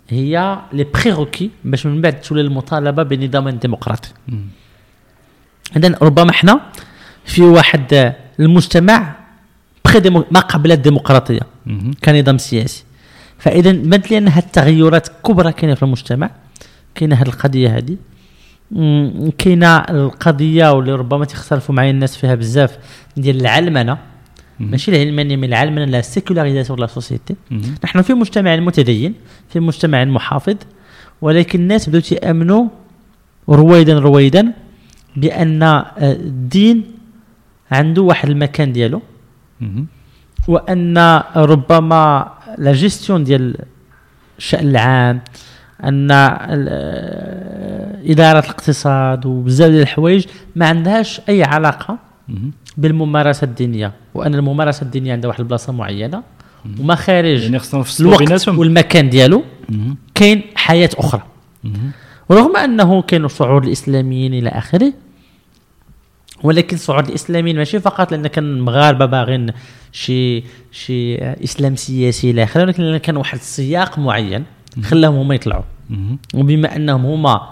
هي les prérequis باش من بعد تولي المطالبة بنظام ديمقراطي. اذا ربما إحنا في واحد المجتمع ديمو ما قبل الديمقراطية. كنظام سياسي فاذا بانت لي أن هاد التغيرات كبرى كاينة في المجتمع كاينة هاد القضية هذه كاينة القضية واللي ربما تختلفوا معايا الناس فيها بزاف ديال العلمنة. ماشي العلمانية من العلمنة la sécularisation la société. نحن في مجتمع متدين في مجتمع محافظ ولكن الناس بداو يامنوا رويدا رويدا بأن آه، الدين عنده واحد المكان ديالو. وأن ربما لا جيستيون ديال الشان العام أن آه، إدارة الاقتصاد وبزاف ديال الحوايج ما عندهاش أي علاقة. بالممارسة الدينية وأن الممارسة الدينية عندها واحد البلاصة معينة وما خارج يعني الوقت والمكان ديالو. كاين حياة أخرى مهم. ورغم أنه كاين الصعود الإسلاميين إلى آخره ولكن الصعود الإسلاميين ماشي فقط لأن كان المغاربه باغين شي شي إسلام سياسي إلى آخره ولكن لأن كان واحد السياق معين خلاهم هما يطلعوا. وبما أنهم هما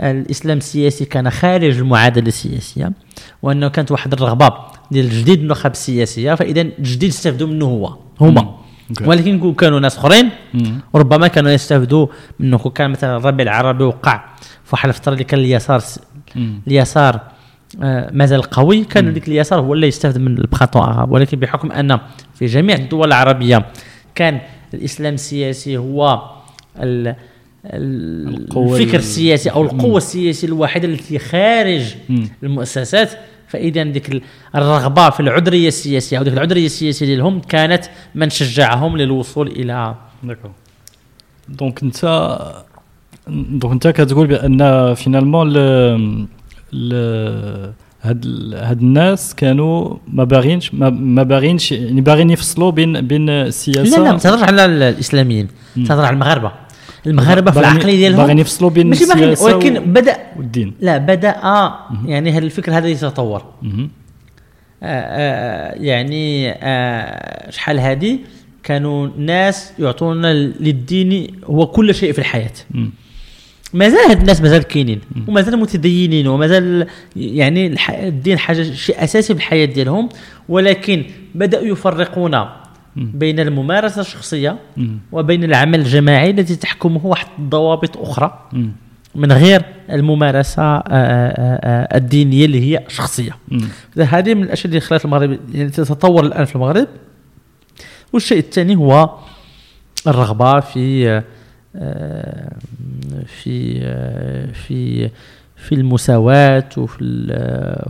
الإسلام السياسي كان خارج المعادلة السياسية وأنه كانت واحد الرغبة ديال الجديد النخب السياسية فإذا الجديد استفدوا منه هو هما ولكن كانوا ناس أخرين. مم. وربما كانوا يستفدوا منه. كون كان مثلا الربيع العربي وقع في واحد الفترة اللي كان اليسار. اليسار آه، مازال قوي. كان ذيك اليسار هو اللي يستفد من البخاتون عرب ولكن بحكم أن في جميع الدول العربية كان الإسلام السياسي هو ال الفكر ال- السياسي أو القوة السياسية الوحيدة التي خارج مم. المؤسسات فإذا ديك ال- الرغبة في العذرية السياسية أو ديك العذرية السياسية ديالهم كانت من شجعهم للوصول إلى d'accord. donc انت donc أنت كتقول بأن finalement ل ل هاد هاد الناس كانوا ما باغينش ما, باغينش يعني باغيين يفصلوا بين بين لا السياسة لا ما تهضرش على ال- الاسلاميين تهضر على المغاربة. المغاربة في العقليه ديالهم؟ باغيين يفصلوا بين ماشي باغيين ولكن و- بدا والدين. لا بدأ يعني هذا الفكر هذا يتطور. آه، آه، يعني آه، شحال هذه؟ كانوا ناس يعطونا للدين هو كل شيء في الحياة. مازال هاد الناس مازال كاينين ومازال متدينين ومازال يعني الدين حاجة شيء أساسي بالحياة ديالهم ولكن بدأوا يفرقون بين الممارسة الشخصية. وبين العمل الجماعي الذي تحكمه واحد الضوابط أخرى. من غير الممارسة آه، آه، آه، الدينية اللي هي شخصية. هذه من الأشياء اللي خلات المغرب يعني تتطور الآن في المغرب والشيء الثاني هو الرغبة في في في في المساواة وفي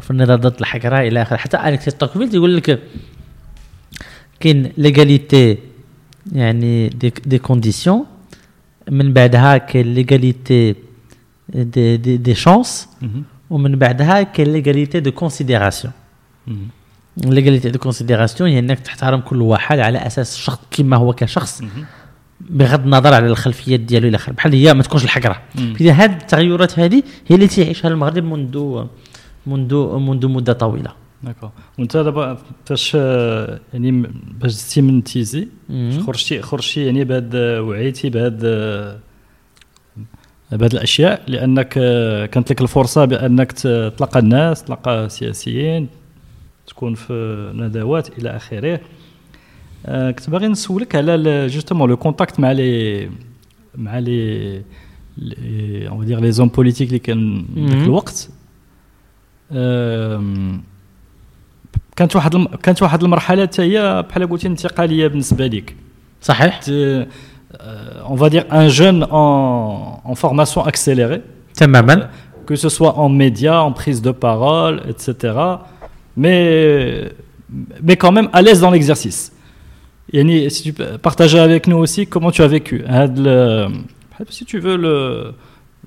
في النضال ضد الحقرة إلى آخره حتى أليكس توكفيل يقول لك كاين l'égalité يعني des, des conditions. من بعدها كاين l'égalité des, des, des chances. ومن بعدها كاين l'égalité de considération. L'égalité de considération هي انك تحترم كل واحد على أساس الشخص كما هو كشخص بغض النظر على الخلفيات ديالو إلى آخره. بحال هي ما تكونش الحقرة. إذا هذه التغيرات هذه هي اللي تعيشها المغرب منذ منذ منذ مدة طويلة. D'accord وانت دابا فاش يعني باش زدتي من تيزي. خرجتي خرجتي يعني بهاد وعيتي بهاد بهاد الاشياء لانك كانت لك الفرصه بانك تلقى الناس تلقى سياسيين تكون في ندوات إلى اخره كنت باغي نسولك على justement le contact مع les مع les on dirait les hommes politiques اللي كان ذاك. الوقت كانت واحد الم... كانت واحد المرحله حتى هي بحال قلتي انتقاليه بالنسبه لك صحيح euh, on va dire un jeune en, en formation accélérée, تماما que ce soit en médias, en prise de parole, etc. Mais, mais quand même à l'aise dans l'exercice. Yani, si tu peux partager avec nous aussi comment tu as vécu. هاد le- si tu veux le,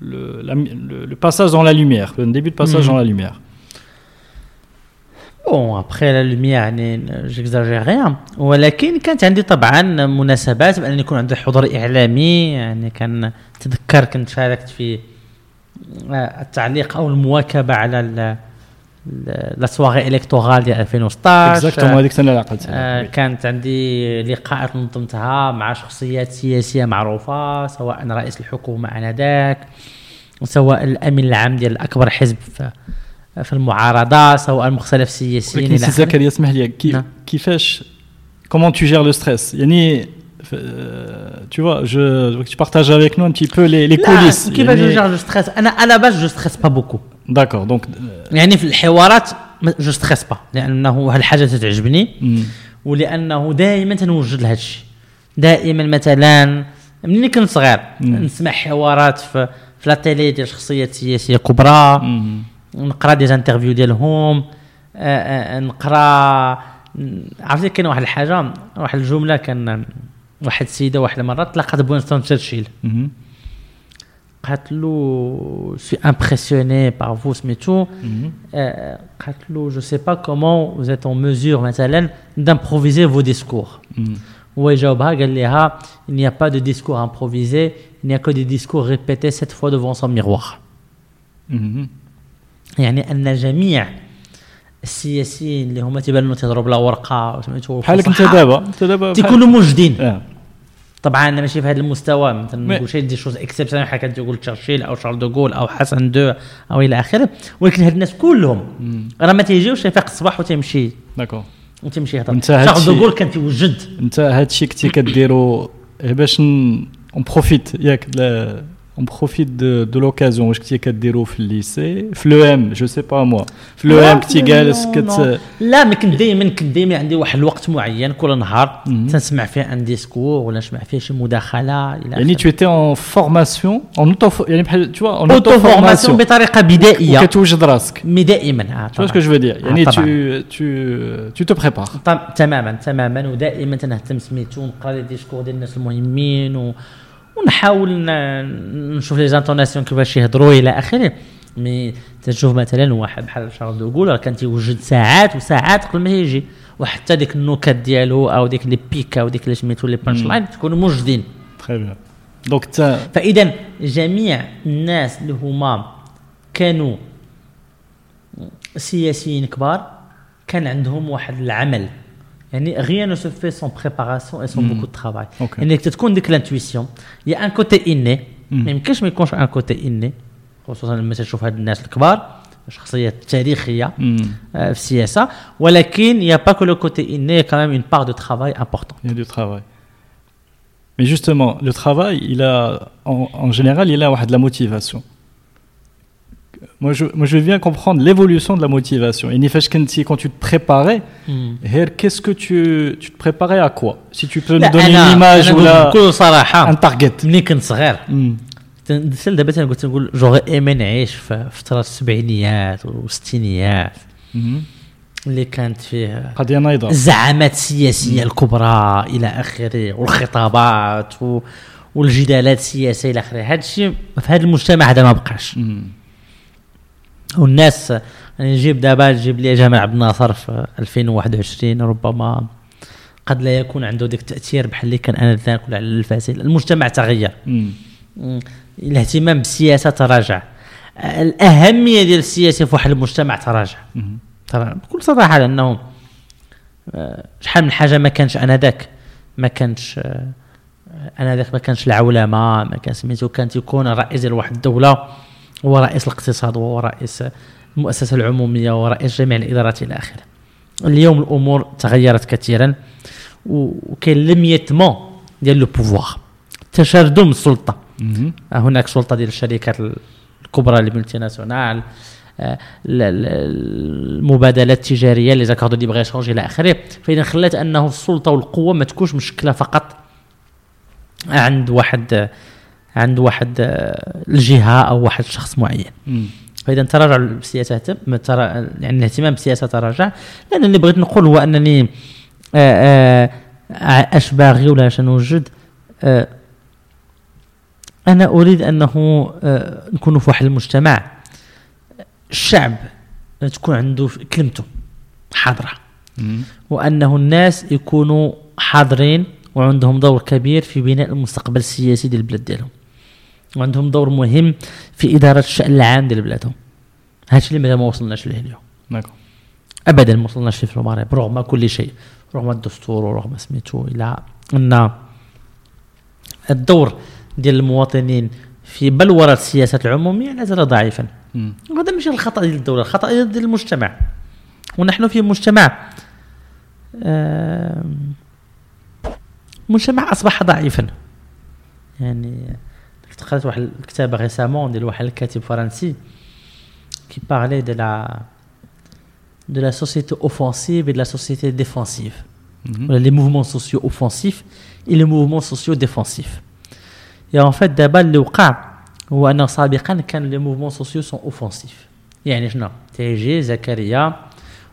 le, la- le- le passage dans la lumière, le début de passage Mhm. dans la lumière. بون ابخي لا لوميير يعني جيكزاجير غيان ولكن كانت عندي طبعا مناسبات بأن يكون عندي حضور إعلامي يعني كان تذكر كنت شاركت في آه، التعليق أو المواكبة على la soirée électorale ديال 2016 Exactement, هذيك السنة اللي عقلت آه،. كانت عندي لقاءات نظمتها مع شخصيات سياسية معروفة سواء رئيس الحكومة آنذاك سواء الأمين العام ديال أكبر حزب في في المعارضة سواء المختلف السياسيين ولكن سي. زكريا اسمح لي كي نعم. كيفاش comment tu gères le stress يعني euh, tu vois je que tu partages avec nous un petit peu les, les coulisses. كيفاش je je stresse أنا أنا باش je stresse pas beaucoup d'accord donc يعني في الحوارات je stresse pas لأنه هاد الحاجة تتعجبني ولأنه دائما تنوجد لهذا الشيء دائما مثلا مني كنت صغير. نسمع حوارات في في la télé ديال شخصيات سياسية كبرى. نقرأ des interviews ديالهم آه، آه، نقرأ عرفتي كاين واحد الحاجة واحد الجملة كان واحد السيده واحد المرة تلاقات بوينستون تشرشيل mhm, قالت له suis impressionnée par vos سميتو mhm, آه، قالت له je sais pas comment vous êtes en mesure مثلا d'improviser vos discours. hmm. هو يجاوبها قال لها il n'y a pas de discours improvisé il n'y a que des discours répétés sept fois devant son miroir. Mhm. يعني أن جميع السياسيين اللي هما تيبانوا تيهضروا بلا ورقة وسميتو بحالك انت دابا انت دابا تيكونوا موجدين آه. طبعا أنا ماشي في هذا المستوى مثلا mais- نقول شي des choses exceptionnelles بحال كتقول تشرشيل أو شارل دوغول أو حسن deux أو إلى آخره ولكن هاد الناس كلهم راه ما تيجيوش يفيق الصباح وتيمشي. d'accord. وتيمشي يهضر. شارل دوغول كان تيوجد. انت هادشي كنتي كديرو باش on profite ياك on profite de de l'occasion واش كنتي كديرو في ال lycée في لو ام je sais pas moi في لو ام كنتي جالس non، كت non. لا ما كنت دائما كنت دائما عندي واحد الوقت معين كل نهار مهم. تنسمع فيه un discours ولا نسمع فيه شي مداخله إلى يعني tu étais en formation en auto يعني بحال tu vois en auto auto formation formation بطريقه بدائيه وكتوجد راسك mais دائما آه، tu vois ce طبعاً. que je veux dire? آه، يعني طبعاً. tu tu tu te prépares. طب- تماما تماما ودائما تنهتم سميتو نقرا les discours ديال الناس المهمين و... ونحاول نشوف les intonations كيفاش يهضروا إلى آخره. mais تشوف مثلا واحد بحال شارل دوغول راه كان تيوجد ساعات وساعات قبل ما يجي. وحتى ديك النكت ديالو أو ديك les piques أو ديك اللي سميتو les punchlines تكونوا موجودين. Très bien. Donc t'as فاذا جميع الناس اللي هما كانوا سياسيين كبار كان عندهم واحد العمل. يعني rien ne se fait sans préparation et sans beaucoup de travail. Ok. يعني تكون ديك ال intuition y a un côté inné مم. ما يمكنش ما يكونش un côté inné خصوصا لما تشوف هاد الناس الكبار شخصيات تاريخيه hmm, آه، في السياسة ولكن y a pas que le côté inné كان une part de travail important il y a du travail. Mais justement le travail il a en, en général il a واحد la motivation. Moi je, moi je veux bien comprendre l'évolution de la motivation يعني فاش كنتي quand tu te préparais Hier, qu'est-ce que tu, tu te préparais à quoi Si tu peux nous donner une image ou la, بكل صراحة un target. ملي كنت صغير Hmm. تنسال دابا تنقول تنقول جوغي ايمي نعيش في فتره السبعينيات والستينيات Mhm. اللي كانت فيه قضية نايضة. الزعامات السياسيه الكبرى إلى اخره والخطابات و... والجدالات السياسيه إلى اخره هذا الشيء في هذا المجتمع هذا ما بقاش Hmm. والناس يعني نجيب دابا نجيب لي جمال عبد الناصر في 2021 ربما قد لا يكون عنده ذاك التأثير بحال اللي كان انذاك ولا على الفاسد المجتمع تغير. مم. الاهتمام بالسياسة تراجع الأهمية ديال السياسة في واحد المجتمع تراجع. ترى بكل صراحة لأنه آه، شحال من حاجة ما كانش آنذاك ما كانش آه، آنذاك ما كانش العولمة ما كان سميتو كان تيكون الرئيس ديال واحد الدولة هو رئيس الاقتصاد وهو رئيس المؤسسه العمومية ورئيس جميع الإدارات إلى آخره. اليوم الأمور تغيرت كثيرا وكاين l'émiettement ديال le pouvoir تشردم السلطة. Mhm. هناك سلطة ديال الشركات الكبرى ال multinationales آه، ال- ال- المبادلات التجارية les accords de libre échange إلى آخره. فإذا خلات أنه السلطة والقوة ما تكونش مشكلة فقط عند واحد عند واحد آه، الجهة أو واحد شخص معين. فإذا تراجع السياسة يعني الاهتمام بالسياسة تراجع لأن اللي بغيت نقول هو أنني آه، آه، أش باغي ولا أش نوجد أنا أريد أنه نكون في واحد المجتمع الشعب تكون عنده كلمته حاضرة. وأنه الناس يكونوا حاضرين وعندهم دور كبير في بناء المستقبل السياسي ديال البلاد ديالهم وعندهم دور مهم في إدارة الشأن العام ديال بلادهم هادشي اللي مازال ما وصلناش ليه اليوم. ابدا ما وصلناش ليه في المغرب رغم كل شيء رغم الدستور ورغم سميتو إلى أن الدور ديال المواطنين في بلوره السياسة العمومية لا زال ضعيفا. وهذا ماشي الخطأ ديال الدولة الخطأ ديال المجتمع. ونحن في مجتمع مجتمع أصبح ضعيفا. يعني قرأت واحد الكتاب récemment ديال واحد الكاتب فرنسي qui parlait de la de la société offensive et de la société défensive. Mhm. Voilà, les mouvements sociaux offensifs et les mouvements sociaux défensifs. Et en fait, دابا اللي وقع هو أن سابقا كان les mouvements sociaux sont offensifs يعني شنو تيجي زكريا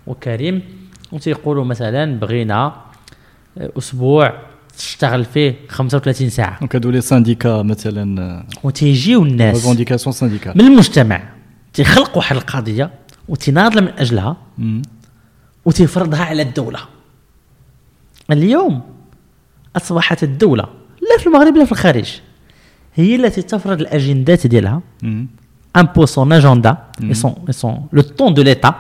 وكريم وتيقولوا مثلا بغينا آه، أسبوع تشتغل فيه 35 ساعة Donc, هادو les syndicats مثلا وتيجيو الناس revendication syndicale. من المجتمع تيخلق واحد القضية وتناضل من أجلها Hmm. وتفرضها على الدولة اليوم أصبحت الدولة لا في المغرب لا في الخارج هي التي تفرض الأجندات ديالها Hmm. impose son agenda Mhm. et son, et son, le ton de l'État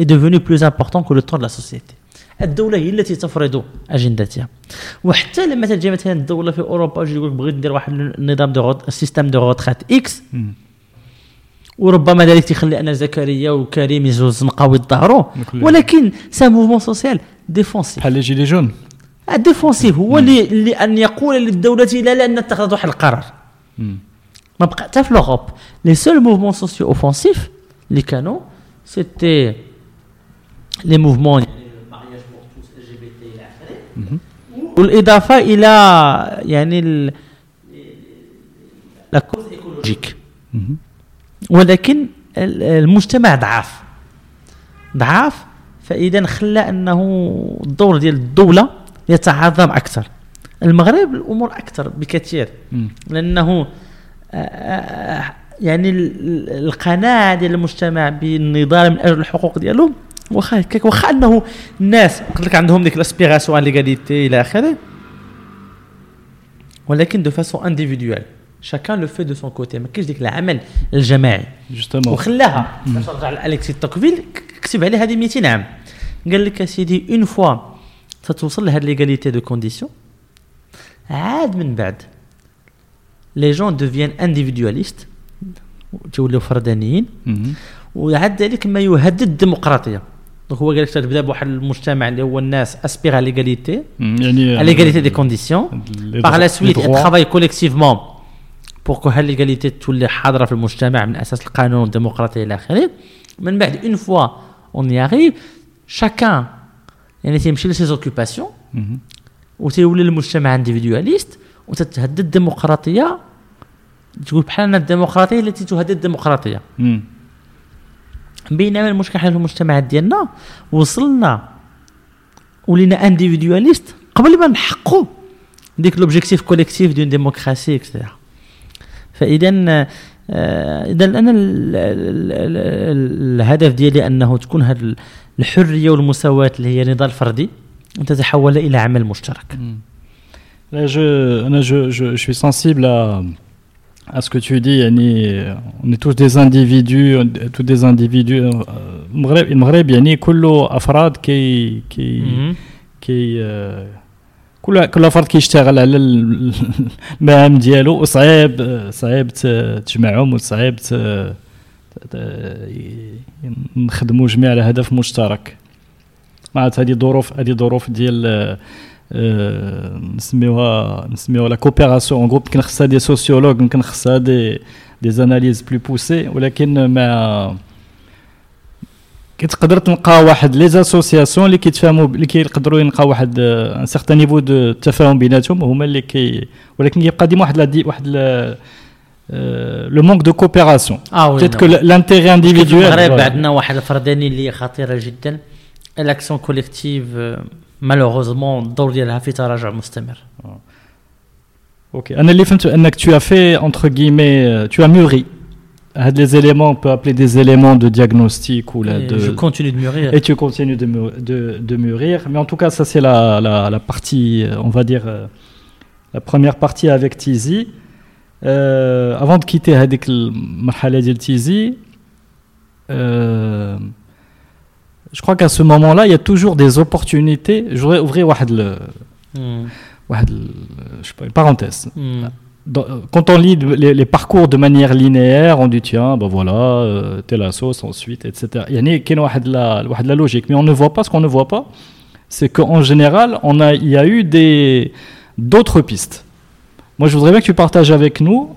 est devenu plus important que le ton de la société الدولة هي التي تفرض أجندتها. وحتى لما تجي مثلا الدولة في أوروبا وتجي تقول لك بغيت ندير واحد النظام de système de retraite x. وربما ذلك تيخلي أن زكريا وكريم يجوز زنقاو يظهروا كل- ولكن ça mouvement social défensif بحال les gilets jaunes. ال défensif هو اللي, أن يقول للدولة لا لأن اتخذت واحد القرار. ما بقى حتى في l'Europe les seuls mouvements sociaux offensifs اللي كانوا c'était les mouvements والإضافة إلى يعني la cause écologique. ولكن ال- المجتمع ضعاف. ضعاف فإذا خلى أنه الدور ديال الدولة يتعاظم أكثر. المغرب الأمور أكثر بكثير. لأنه آه، آه، يعني ال- ال- القناعه ديال المجتمع بالنضال من أجل الحقوق ديالهم واخا هكاك واخا انه الناس قلت لك عندهم ديك l'aspiration à l'égalité إلى آخره. ولكن de façon individuelle chacun le fait de son côté ما كاينش ديك العمل الجماعي. justement وخلاها. باش نرجع لالكسي توكفيل كتب عليه هذه 200 عام. قال لك يا سيدي une fois تتوصل لهاد l'égalité de conditions عاد من بعد les gens deviennent individualistes توليو فردانيين. وعاد ذلك ما يهدد الديمقراطية. donc هو قال لك تبدا بواحد المجتمع اللي هو الناس aspirent à l'égalité مم. يعني l'égalité des conditions par la suite. travaillent collectivement pour que l'égalité تولي حاضره في المجتمع من أساس القانون والديمقراطيه إلى اخره من بعد une fois on y arrive chacun يعني تيمشي ل ses occupations مم. وتيولي المجتمع individualiste وتتهدد الديمقراطيه تقول بحال الديمقراطيه التي تهدد الديمقراطيه. بينما المشكل حنا في المجتمعات ديالنا وصلنا ولينا individualistes قبل ما نحققوا ديك l'objectif collectif d'une démocratie etc. فإذا آه، إذا أنا ال- ال- ال- الهدف ديالي أنه تكون هذه الحرية والمساواة اللي هي نضال فردي وتتحول إلى عمل مشترك. Là, je, أنا, je, je, je souscris à ce que tu dis. On est tous des individus, tous des individus. euh, المغرب المغرب يعني كله افراد كي كي مهم. كي آه، كل كل فرد كيشتغل على ال- المهام ديالو وصعيب آه، صعيب تجمعهم وصعيب نخدموا جميع على هدف مشترك معناتها هذه ظروف هذه ظروف ديال آه، آه، نسميوها نسميوها la coopération en groupe يمكن خصها des sociologues يمكن خصها des des analyses plus poussées ولكن ما كتقدر تلقى واحد les associations اللي كيتفاهموا اللي كيقدروا يلقاو واحد un certain niveau de التفاهم بيناتهم هما اللي كي ولكن كيبقى ديما واحد la des واحد le manque de coopération آه oui peut-être que نعم. l'intérêt individuel المغرب عندنا واحد الفردانيه اللي هي خطيره جدا l'action collective مالوغوزمون الدور ديالها في تراجع مستمر اوكي انا اللي فهمت انك tu as fait entre guillemets tu as mûri هاد les éléments on peut appeler des éléments de diagnostic ou là Et de je continue de mûrir et tu continues de, mû- de, de mûrir. Mais en tout cas, ça c'est la, la, la partie, euh, on va dire, euh, la première partie avec Tizi. Euh, avant de quitter هذيك المرحلة ديال Tizi, euh, je crois qu'à ce moment-là, il y a toujours des opportunités. Je voudrais ouvrir hmm. le, je sais pas, une parenthèse. Hmm. Euh, quand on lit les, parcours de manière linéaire, on dit tiens, ben voilà, euh, telle la sauce ensuite, etc. Il y a de la, la logique, mais on ne voit pas ce qu'on ne voit pas, c'est qu'en général, on a, il y a eu des, d'autres pistes. Moi, je voudrais bien que tu partages avec nous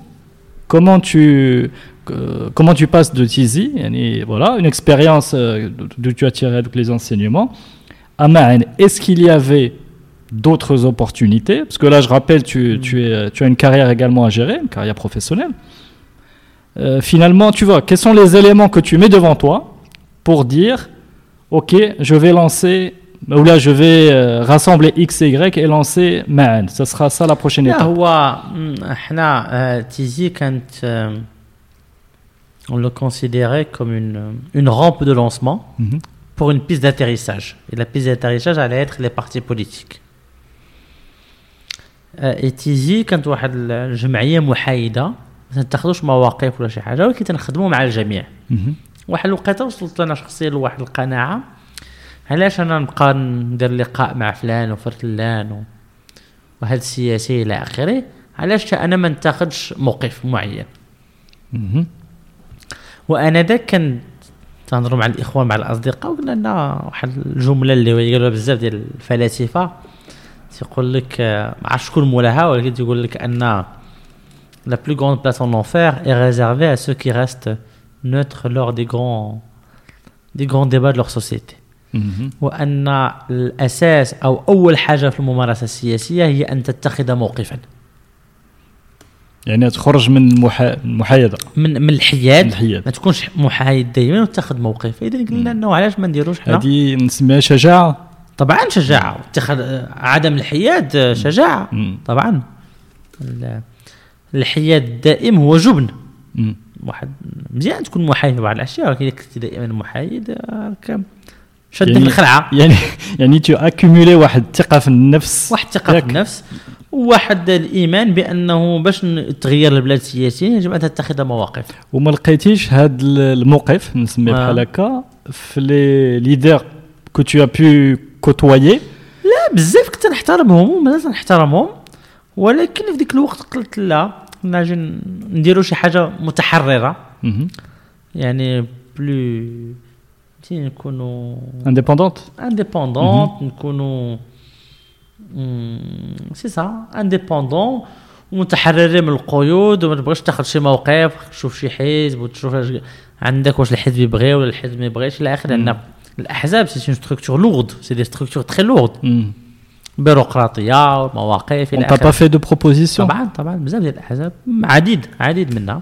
comment tu, euh, comment tu passes de Tizi, yani, voilà, une expérience euh, d'où tu as tiré avec les enseignements, à Ma'an. Est-ce qu'il y avait d'autres opportunités? Parce que là, je rappelle, tu, tu, es, tu as une carrière également à gérer, une carrière professionnelle. Euh, finalement, tu vois, quels sont les éléments que tu mets devant toi pour dire, OK, je vais lancer, ou là, je vais euh, rassembler X et Y et lancer Ma'an. Ce sera ça la prochaine étape. On le considérait comme une, une rampe de lancement Mhm. pour une piste d'atterrissage. Et la piste d'atterrissage allait être les partis politiques. آه، et تيزي كانت واحد الجمعية محايدة ما تاخذوش مواقف ولا شي حاجة ولكن تنخدموا مع الجميع Mhm. واحد الوقيتة وصلت أنا شخصيا لواحد القناعة علاش أنا نبقى ندير لقاء مع فلان وفلان و... وهذا السياسي إلى آخره علاش أنا ما نتاخذش موقف معين وأنا ذاك كان تنهضروا مع الإخوان مع الأصدقاء وقلنا لنا واحد الجملة اللي قالوها بزاف ديال الفلاسفة تيقول لك آه، ما عرفت شكون مولاها ولكن تيقول لك أن la plus grande place en enfer est réservée à ceux qui restent neutres lors des grands des grands débats de leur société مهم. وأن الأساس أو أول حاجة في الممارسة السياسية هي أن تتخذ موقفا يعني تخرج من المحا- المحايده من من الحياد؟ الحياد. ما تكونش محايد دائما وتاخذ موقف. إذا قلنا إنه علاش ما نديروش حنا؟ هذه نسميها شجاعة. طبعا شجاعة. اتخذ عدم الحياد شجاعة. مم. طبعا. ال- الحياد الدائم هو جبن. مم. واحد مزيان تكون محايد بعض الأشياء ولكن إذا كنت دائما محايد آه، ك- شدك يعني- الخلعة. يعني يعني تو أكيمولي واحد الثقه في النفس. واحد الثقه في؟ النفس. وواحد الإيمان بأنه باش تغير البلاد سياسيا يجب أن تتخذ مواقف. وما لقيتيش هذا الموقف نسميه آه. بحال هكا في les leaders que tu peux côtoyer لا بزاف كنت نحترمهم ومازال نحترمهم ولكن في ذيك الوقت قلت لا نجي نديروا شي حاجة متحررة. يعني plus نكونوا indépendantes indépendants نكونوا c'est ça indépendants ومتحررين من القيود وما تبغيش تاخذ شي موقف تشوف شي حزب وتشوف عندك واش الحزب يبغي ولا الحزب ما يبغيش. إلى آخره لأن الأحزاب c'est une structure lourde c'est des structures très lourdes بيروقراطية ومواقف إلى t'as pas آخره. fait de propositions طبعا طبعا بزاف ديال الأحزاب عديد عديد منها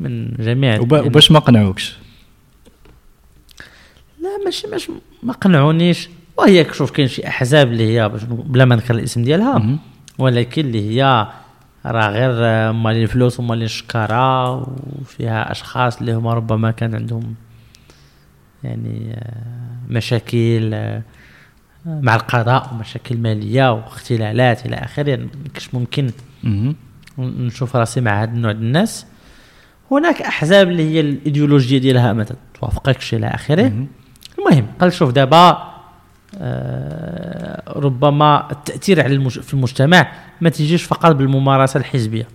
من جميع وباش ما قنعوكش؟ لا ماشي مش ما قنعونيش. وهي شوف كاين شي أحزاب اللي هي بلا ما نذكر الاسم ديالها. ولكن اللي هي راه غير مالين الفلوس ومالين الشكاره وفيها أشخاص اللي هما ربما كان عندهم يعني آه، مشاكل آه، مع القضاء ومشاكل مالية واختلالات إلى آخره يعني كش ممكن. نشوف راسي مع هذا النوع الناس هناك أحزاب اللي هي الإيديولوجية ديالها ما توافقكش إلى آخره مهم. المهم قال شوف دابا ربما التأثير على المج... في المجتمع ما تيجيش فقط بالممارسة الحزبية.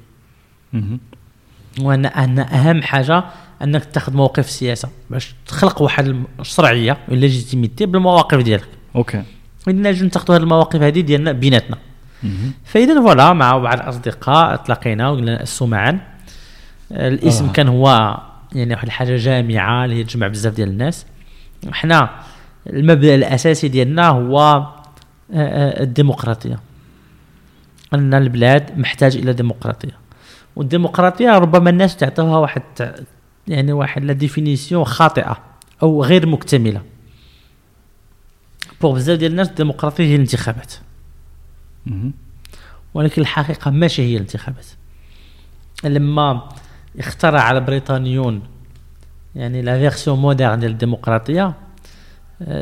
وان أن أهم حاجة أنك تاخذ موقف سياسة باش تخلق واحد الشرعية légitimité بالمواقف ديالك okay وإن نجم ناخذوا هذه المواقف هذه ديالنا بيناتنا. فاذا voilà مع بعض الأصدقاء تلاقينا وقلنا نأسسوا معا آه، الاسم آه. آه. كان هو يعني واحد الحاجة جامعة اللي هي تجمع بزاف ديال الناس حنا المبدأ الأساسي ديالنا هو آه، آه، الديمقراطية. أن البلاد محتاج إلى ديمقراطية. والديمقراطية ربما الناس تعطوها واحد يعني واحد la définition خاطئة أو غير مكتملة. pour بزاف ديال الناس الديمقراطية هي الانتخابات. ولكن الحقيقة ماشي هي الانتخابات. لما اخترع البريطانيون يعني la version moderne ديال الديمقراطية آه،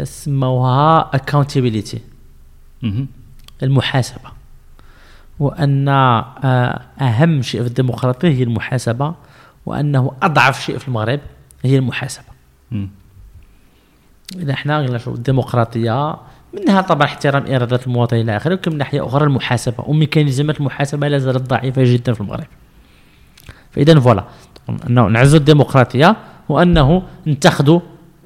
سموها accountability مهم. المحاسبة وأن آه، أهم شيء في الديمقراطية هي المحاسبة وأنه أضعف شيء في المغرب هي المحاسبة مم. اذا إحنا قلنا شو الديمقراطية منها طبعا احترام إرادة المواطن إلى آخره وكم من ناحية أخرى المحاسبة وميكانيزمات المحاسبة لا زالت ضعيفة جدا في المغرب فاذا فوالا انه نعزوا الديمقراطية وأنه نتخذوا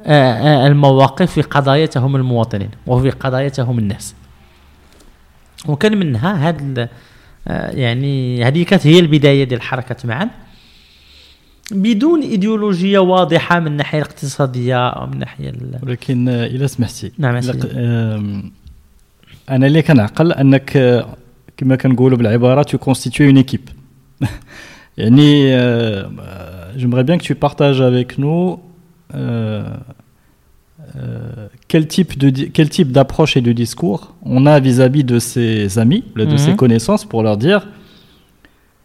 المواقف في قضاياهم المواطنين وفي قضاياهم الناس. وكان منها هذا يعني هذه كانت هي البداية ديال الحركة معا. بدون إيديولوجية واضحة من الناحيه الاقتصادية أو من الناحيه ال- ولكن آه، الا سمحتي. نعم، إلا سيدي. ق- آم، أنا اللي كنعقل أنك آه، كما كنقولوا بالعبارة tu constitues une équipe. يعني j'aimerais bien que tu partages avec nous euh, euh, quel type de quel type d'approche et de discours on a vis-à-vis de ses amis, de Mhm. ses connaissances pour leur dire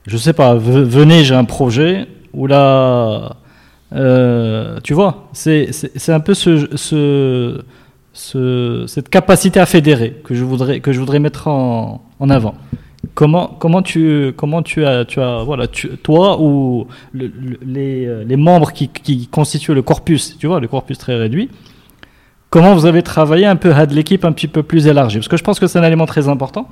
je sais pas ve- venez j'ai un projet ou là euh, tu vois c'est un peu ce, ce, ce- cette capacité à fédérer que je voudrais que je voudrais mettre en, en avant Comment, comment tu comment tu as tu as voilà toi ou les, euh, les, membres qui, qui, constituent le corpus tu vois le corpus très réduit comment vous avez travaillé un peu à de l'équipe un petit peu plus élargie? Parce que je pense que c'est un élément très important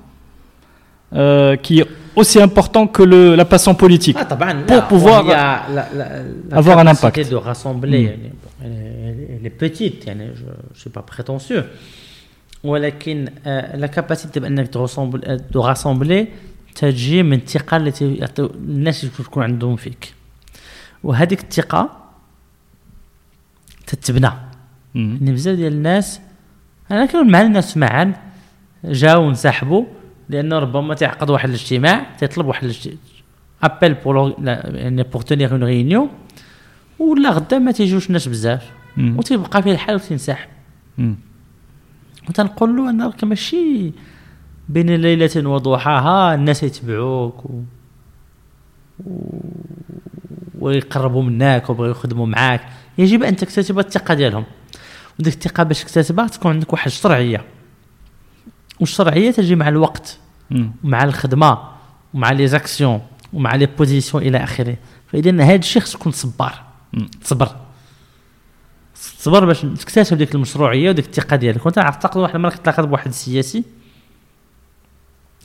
euh, qui est aussi important que le, la passion politique. Ah, Pour pouvoir avoir un impact. de rassembler. Mmh. elle, je, je suis pas prétentieux. ولكن آه، la capacité بانك ترسمبل de rassembler تجي من الثقة التي يعطيو الناس اللي تكون عندهم فيك وهذيك الثقة تتبنى. ان بزاف ديال الناس أنا كانوا مع الناس معا جاو انسحبوا لأنه ربما تعقد واحد الاجتماع تيطلب واحد الاجتماع appel pour يعني pour tenir une réunion ولا غدا ما تيجوش الناس بزاف. وتيبقى في الحال وتنسحب. وتنقول له ان راك ماشي بين ليلة وضحاها الناس يتبعوك و... و... ويقربوا منك ويبغيو يخدموا معاك. يجب أن تكتسب الثقة ديالهم. وديك الثقة باش تكتسبها تكون عندك واحد الشرعية. والشرعية تجي مع الوقت. ومع الخدمة ومع les actions ومع les positions إلى آخره. فاذا هذا الشيء خصك تكون صبار. تصبر تصبر باش تكتسب ديك المشروعية وديك الثقة ديالك. وانت أعتقد واحد المرة كنت تلاقيت بواحد السياسي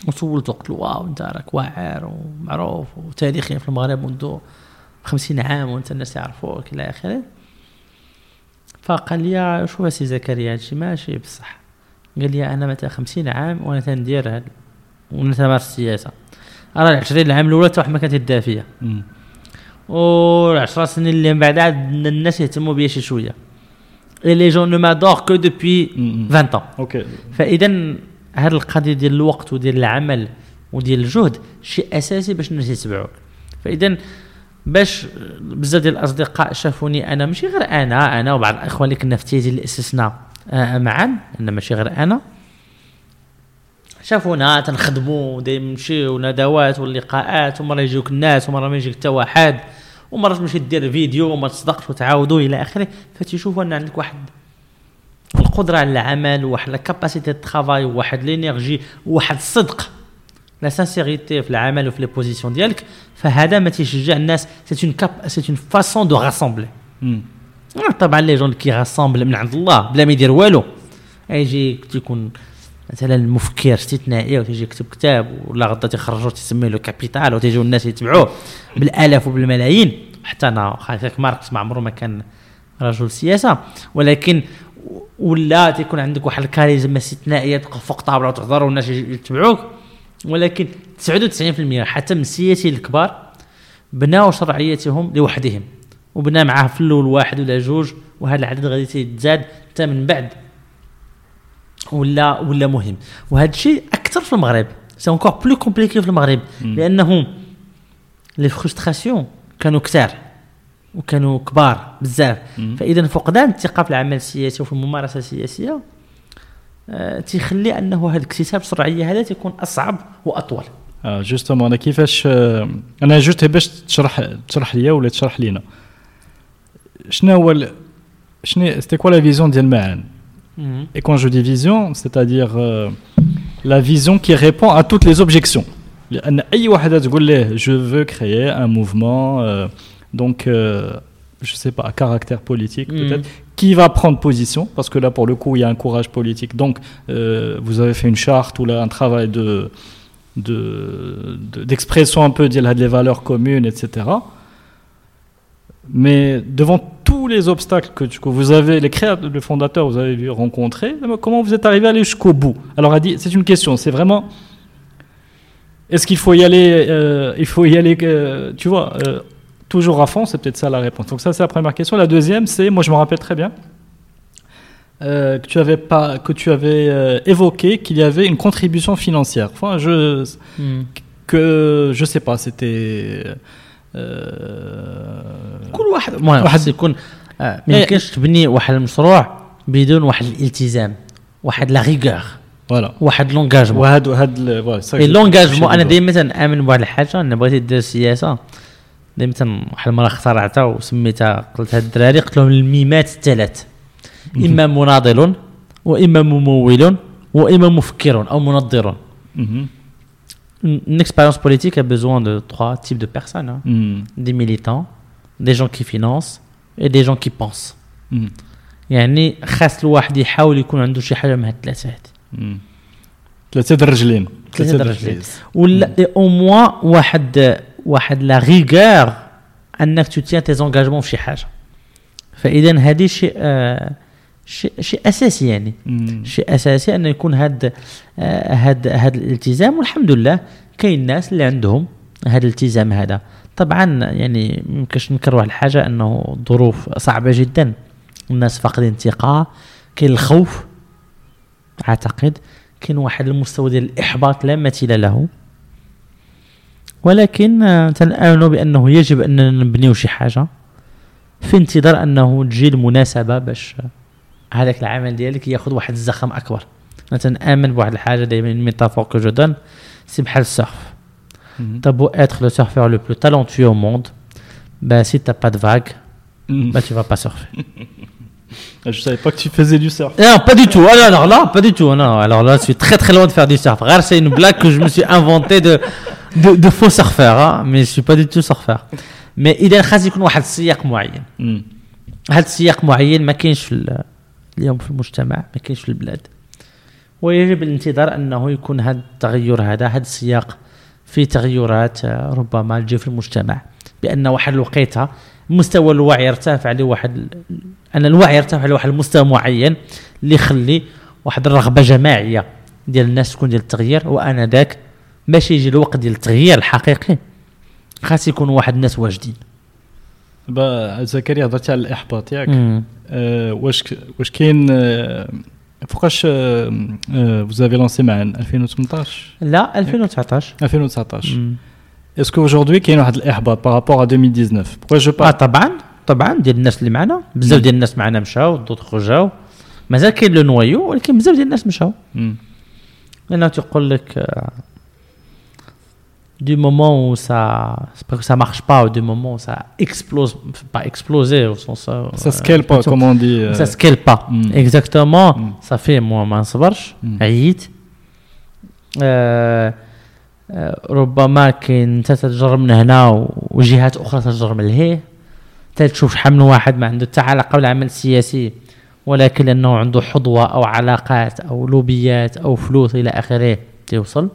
وسولته قلت له واو انت راك واعر ومعروف وتاريخي في المغرب منذ 50 عام وانت الناس يعرفوك إلى آخره. فقال لي شوف سي زكريا هادشي ماشي بصح. قال لي أنا متى 50 عام وأنا تندير هاد وأنا تمارس السياسة. راه العشرين عام الأولى حتى واحد ما كان تيديها فيا Mhm. والعشر سنين اللي من بعد عاد الناس يهتموا بيا شي شوية et les gens ne m'adorent que depuis Mhm. 20 ans Ok. فاذا هذه القضية ديال الوقت وديال العمل وديال الجهد شيء أساسي باش الناس يتبعوك فاذا باش بزاف ديال الأصدقاء شافوني أنا ماشي غير أنا أنا وبعض الاخوان اللي كنا في تيزي اللي اسسنا آه، معا أنا ماشي غير أنا شافونا تنخدموا دايما نمشيو ندوات واللقاءات ومرة يجيوك الناس ومرة ما يجيك حتى واحد ومرة تمشي دير فيديو وما تصدقش وتعاودوا إلى آخره. فتيشوفوا أن عندك واحد القدرة على العمل وواحد le travail وواحد l'énergie وواحد الصدق la sincérité في العمل وفي les positions ديالك. فهذا ما تيشجع الناس. c'est un cap c'est une façon de rassembler Mhm. طبعا les gens qui rassemblent من عند الله بلا ما يدير والو. يجي تيكون مثلا مفكر استثنائي وتيجي يكتب كتاب ولا غدا تيخرجوا تسميه Le Capital وتيجيو الناس يتبعوه بالآلاف وبالملايين. حتى أنا خايفك ماركس ما عمره ما كان رجل سياسة. ولكن ولا تيكون عندك واحد الكاريزما استثنائية تبقى فوق طابلة وتهضر والناس يتبعوك. ولكن 99% حتى من السياسيين الكبار بناو شرعيتهم لوحدهم وبدا معاه في الأول واحد ولا جوج وهذا العدد غادي تزاد حتى من بعد ولا ولا مهم. وهذا الشيء أكثر في المغرب. c'est encore plus compliqué في المغرب. لأنه les frustrations كانوا كثار وكانوا كبار بزاف. فإذا فقدان الثقة في العمل السياسي وفي الممارسة السياسية آه، تيخلي أنه هذا اكتساب الشرعية هذا تيكون أصعب وأطول. آه justement أنا كيفاش آه، أنا juste باش تشرح تشرح ليا ولا تشرح لينا؟ شنو هو شنو c'était quoi la vision ديال معان Mhm. Et quand je dis vision, c'est-à-dire euh, la vision qui répond à toutes les objections. Je veux créer un mouvement, euh, donc euh, je sais pas, à caractère politique mhm. peut-être, qui va prendre position, parce que là pour le coup il y a un courage politique. Donc euh, vous avez fait une charte ou un travail d'expression de, de, un peu des valeurs communes, etc mais devant tous les obstacles que, que vous avez, les créateurs, les fondateurs, vous avez vu rencontrer, comment vous êtes arrivé à aller jusqu'au bout? Alors, a dit, c'est une question, c'est vraiment. Est-ce qu'il faut y aller, euh, il faut y aller, euh, tu vois, euh, toujours à fond C'est peut-être ça la réponse. Donc, ça, c'est la première question. La deuxième, c'est, moi, je me rappelle très bien, euh, que tu avais, pas, que tu avais euh, évoqué qu'il y avait une contribution financière. Enfin, je, que, je sais pas, c'était. Euh, كل واحد المهم واحد- يكون آه، ما إيه. يمكنش تبني واحد المشروع بدون واحد الالتزام واحد لا ريغور voilà. واحد لونجاجمون وهاد je- لونجاجمون أنا دائما تنامن بواحد الحاجة أنا بغيت دير السياسة دائما واحد المرة اخترعتها وسميتها قلت هاد الدراري قلت لهم الميمات الثلاث إما مناضل وإما ممول وإما مفكر أو منظر. Une une expérience politique a besoin de trois types de personnes hein. Mhm. des militants, des gens qui financent et des gens qui pensent. Mhm. يعني خاص الواحد يحاول يكون عنده شي حاجة من هاد الثلاثه هاد مم. ثلاثة د الرجلين ثلاثة د د الرجلين. ولا au moins واحد واحد la rigueur انك tu tiens tes engagements في شي حاجة فاذا هذه شيء آه شيء شيء أساسي يعني. مم. شيء أساسي انه يكون هاد آه، هاد هاد الالتزام. والحمد لله كاين ناس اللي عندهم هذا الالتزام هذا. طبعا يعني ميمكنش ننكر واحد الحاجة أنه الظروف صعبة جدا. الناس فاقدين الثقة كاين الخوف أعتقد. كاين واحد المستوى ديال الإحباط لا مثيل له. ولكن آه، تنآمن بأنه يجب أننا نبنيو شي حاجة في انتظار أنه تجي المناسبة باش هذاك العمل ديالك ياخذ واحد الزخم اكبر انا تنآمن بواحد الحاجه دائما une métaphore que je donne سي بحال السيرف مم. T'as beau être le surfeur le plus talentueux au monde, bah si t'as pas de vague, مم. bah tu vas pas surfer. Je savais pas que tu faisais du surf. Non, pas du tout. Alors, alors là, pas du tout. Non, alors là, je suis très très loin de faire du surf. Rare, c'est une blague que je me suis inventé de, de, de faux surfeur, hein, mais je suis pas du tout surfeur. Mais إذا خاص يكون واحد السياق معين. مم. هذا السياق معين ما كاينش في ال- اليوم في المجتمع ما كاينش في البلاد. ويجب الانتظار أنه يكون هذا التغير هذا هذا السياق في تغيرات آه، ربما تجي في المجتمع. بأن واحد الوقيتة مستوى الوعي يرتفع لواحد أن الوعي يرتفع لواحد المستوى معين اللي يخلي واحد الرغبة جماعية ديال الناس تكون ديال التغيير. وأنا ذاك باش يجي الوقت ديال التغيير الحقيقي خاص يكون واحد الناس واجدين. زكريا هضرتي على الإحباط ياك. آه، واش واش كاين آه، فوقاش vous avez lancé معا 2018 لا 2019 2019 مم. est-ce que aujourd'hui كاين واحد الإحباط par rapport à 2019 beaucoup je pas طبعا طبعا ديال الناس اللي معنا. بزاف ديال الناس معنا مشاو دوطخ جاو مازال كاين le noyau ولكن بزاف ديال الناس مشاو. لأنه تيقول لك آه، du moment où ça c'est pas que ça marche pas ou du moment où ça explose pas exploser au sens euh, Ça scale pas, comme on dit. euh, ça scale pas Mm. exactement Mm. ça fait moi ما نصبرش. عييت ربما كاين انت تجرب من هنا وجهات أخرى تجرب من لهيه تشوف شحال من واحد ما عنده حتى علاقه بالعمل السياسي ولكن لأنه عنده حظوه أو علاقات أو لوبيات أو فلوس إلى اخره تيوصل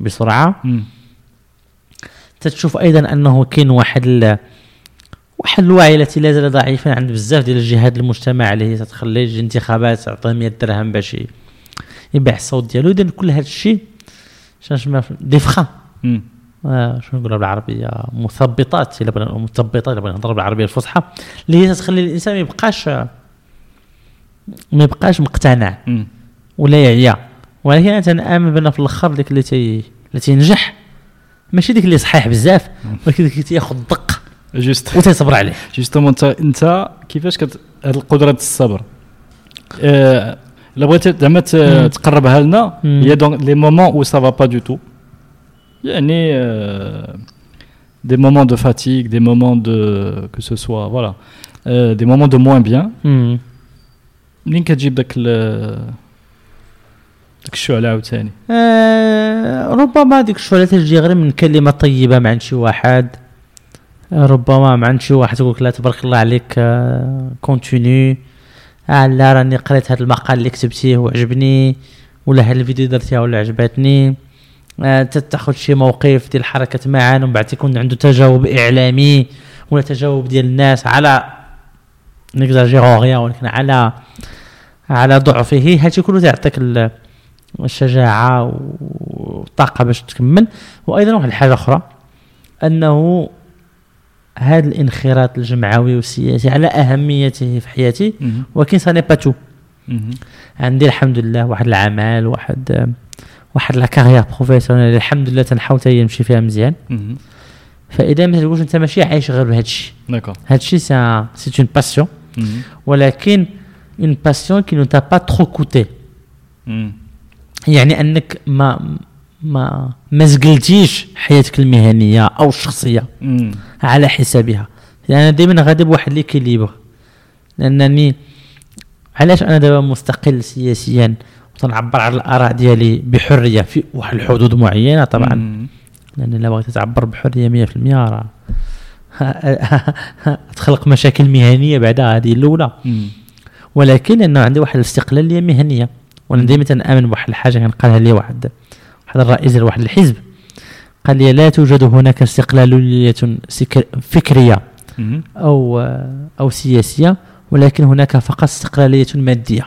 بسرعة. تتشوف أيضا أنه كاين واحد ال... واحد الوعي التي لا زال ضعيفا عند بزاف ديال الجهات المجتمع اللي هي تتخلي يجي انتخابات تعطيه 100 درهم باش يبيع الصوت ديالو اذا كل هذا الشيء شنو دي فخا. آه شنو نقولها بالعربية مثبطات إلا بغينا مثبطات إلا بغينا نهضر بالعربية الفصحى اللي هي تخلي الإنسان ما يبقاش ما يبقاش مقتنع. ولا يعيا ولكن أنا تنآمن بأن في الأخر ديك اللي تي اللي تينجح ماشي ديك اللي صحيح بزاف ولكن ديك اللي تياخذ الدق juste وتيصبر عليه justement انت انت كيفاش كت هاد القدرة الصبر آه، إلا بغيتي زعما. تقربها لنا. et donc les moments où ça va pas du tout يعني des moments de fatigue des moments de quoi que ce soit voilà des moments de moins bien. منين كتجيب داك الشعلة عاوتاني. آه ربما ديك الشعلة تجي غير من كلمة طيبة مع شي واحد. آه، ربما مع شي واحد تقول لك لا تبارك الله عليك آه continue آه لا راني قريت هذا المقال اللي كتبتيه وعجبني ولا هاد الفيديو درتيها ولا عجبتني. آه تاخذ شي موقف ديال الحركة معا ومن بعد تكون عنده تجاوب إعلامي ولا تجاوب ديال الناس على نكزاجيرون غيا ولكن على على ضعفه. هادشي كله تيعطيك ال- الشجاعة والطاقة باش تكمل وأيضا واحد الحاجة أخرى أنه هذا الانخراط الجمعوي والسياسي على أهميته في حياتي. ولكن c'est pas tout. عندي الحمد لله واحد العمل واحد واحد la carrière professionnelle الحمد لله تنحاول حتى نمشي فيها مزيان. فإذا ما تقولش أنت ماشي عايش غير بهذا الشيء d'accord هذا الشيء c'est une passion. ولكن une passion qui ne t'a pas trop coûté. يعني أنك ما ما ما زقلتيش حياتك المهنية أو الشخصية مم. على حسابها يعني أنا دائما غادي بواحد ليكيليبر لأنني علاش أنا دابا مستقل سياسيا وتنعبر على الآراء ديالي بحرية في واحد الحدود معينة طبعا مم. لأن إلا بغيت تعبر بحرية 100% راه تخلق مشاكل مهنية بعدها هذه الأولى. ولكن لأنه عندي واحد الاستقلالية مهنية وأنا دائما تنامن بواحد الحاجة كان قالها لي واحد واحد الرئيس ديال واحد الحزب قال لي لا توجد هناك استقلاليه فكرية. أو أو سياسية ولكن هناك فقط استقلاليه مادية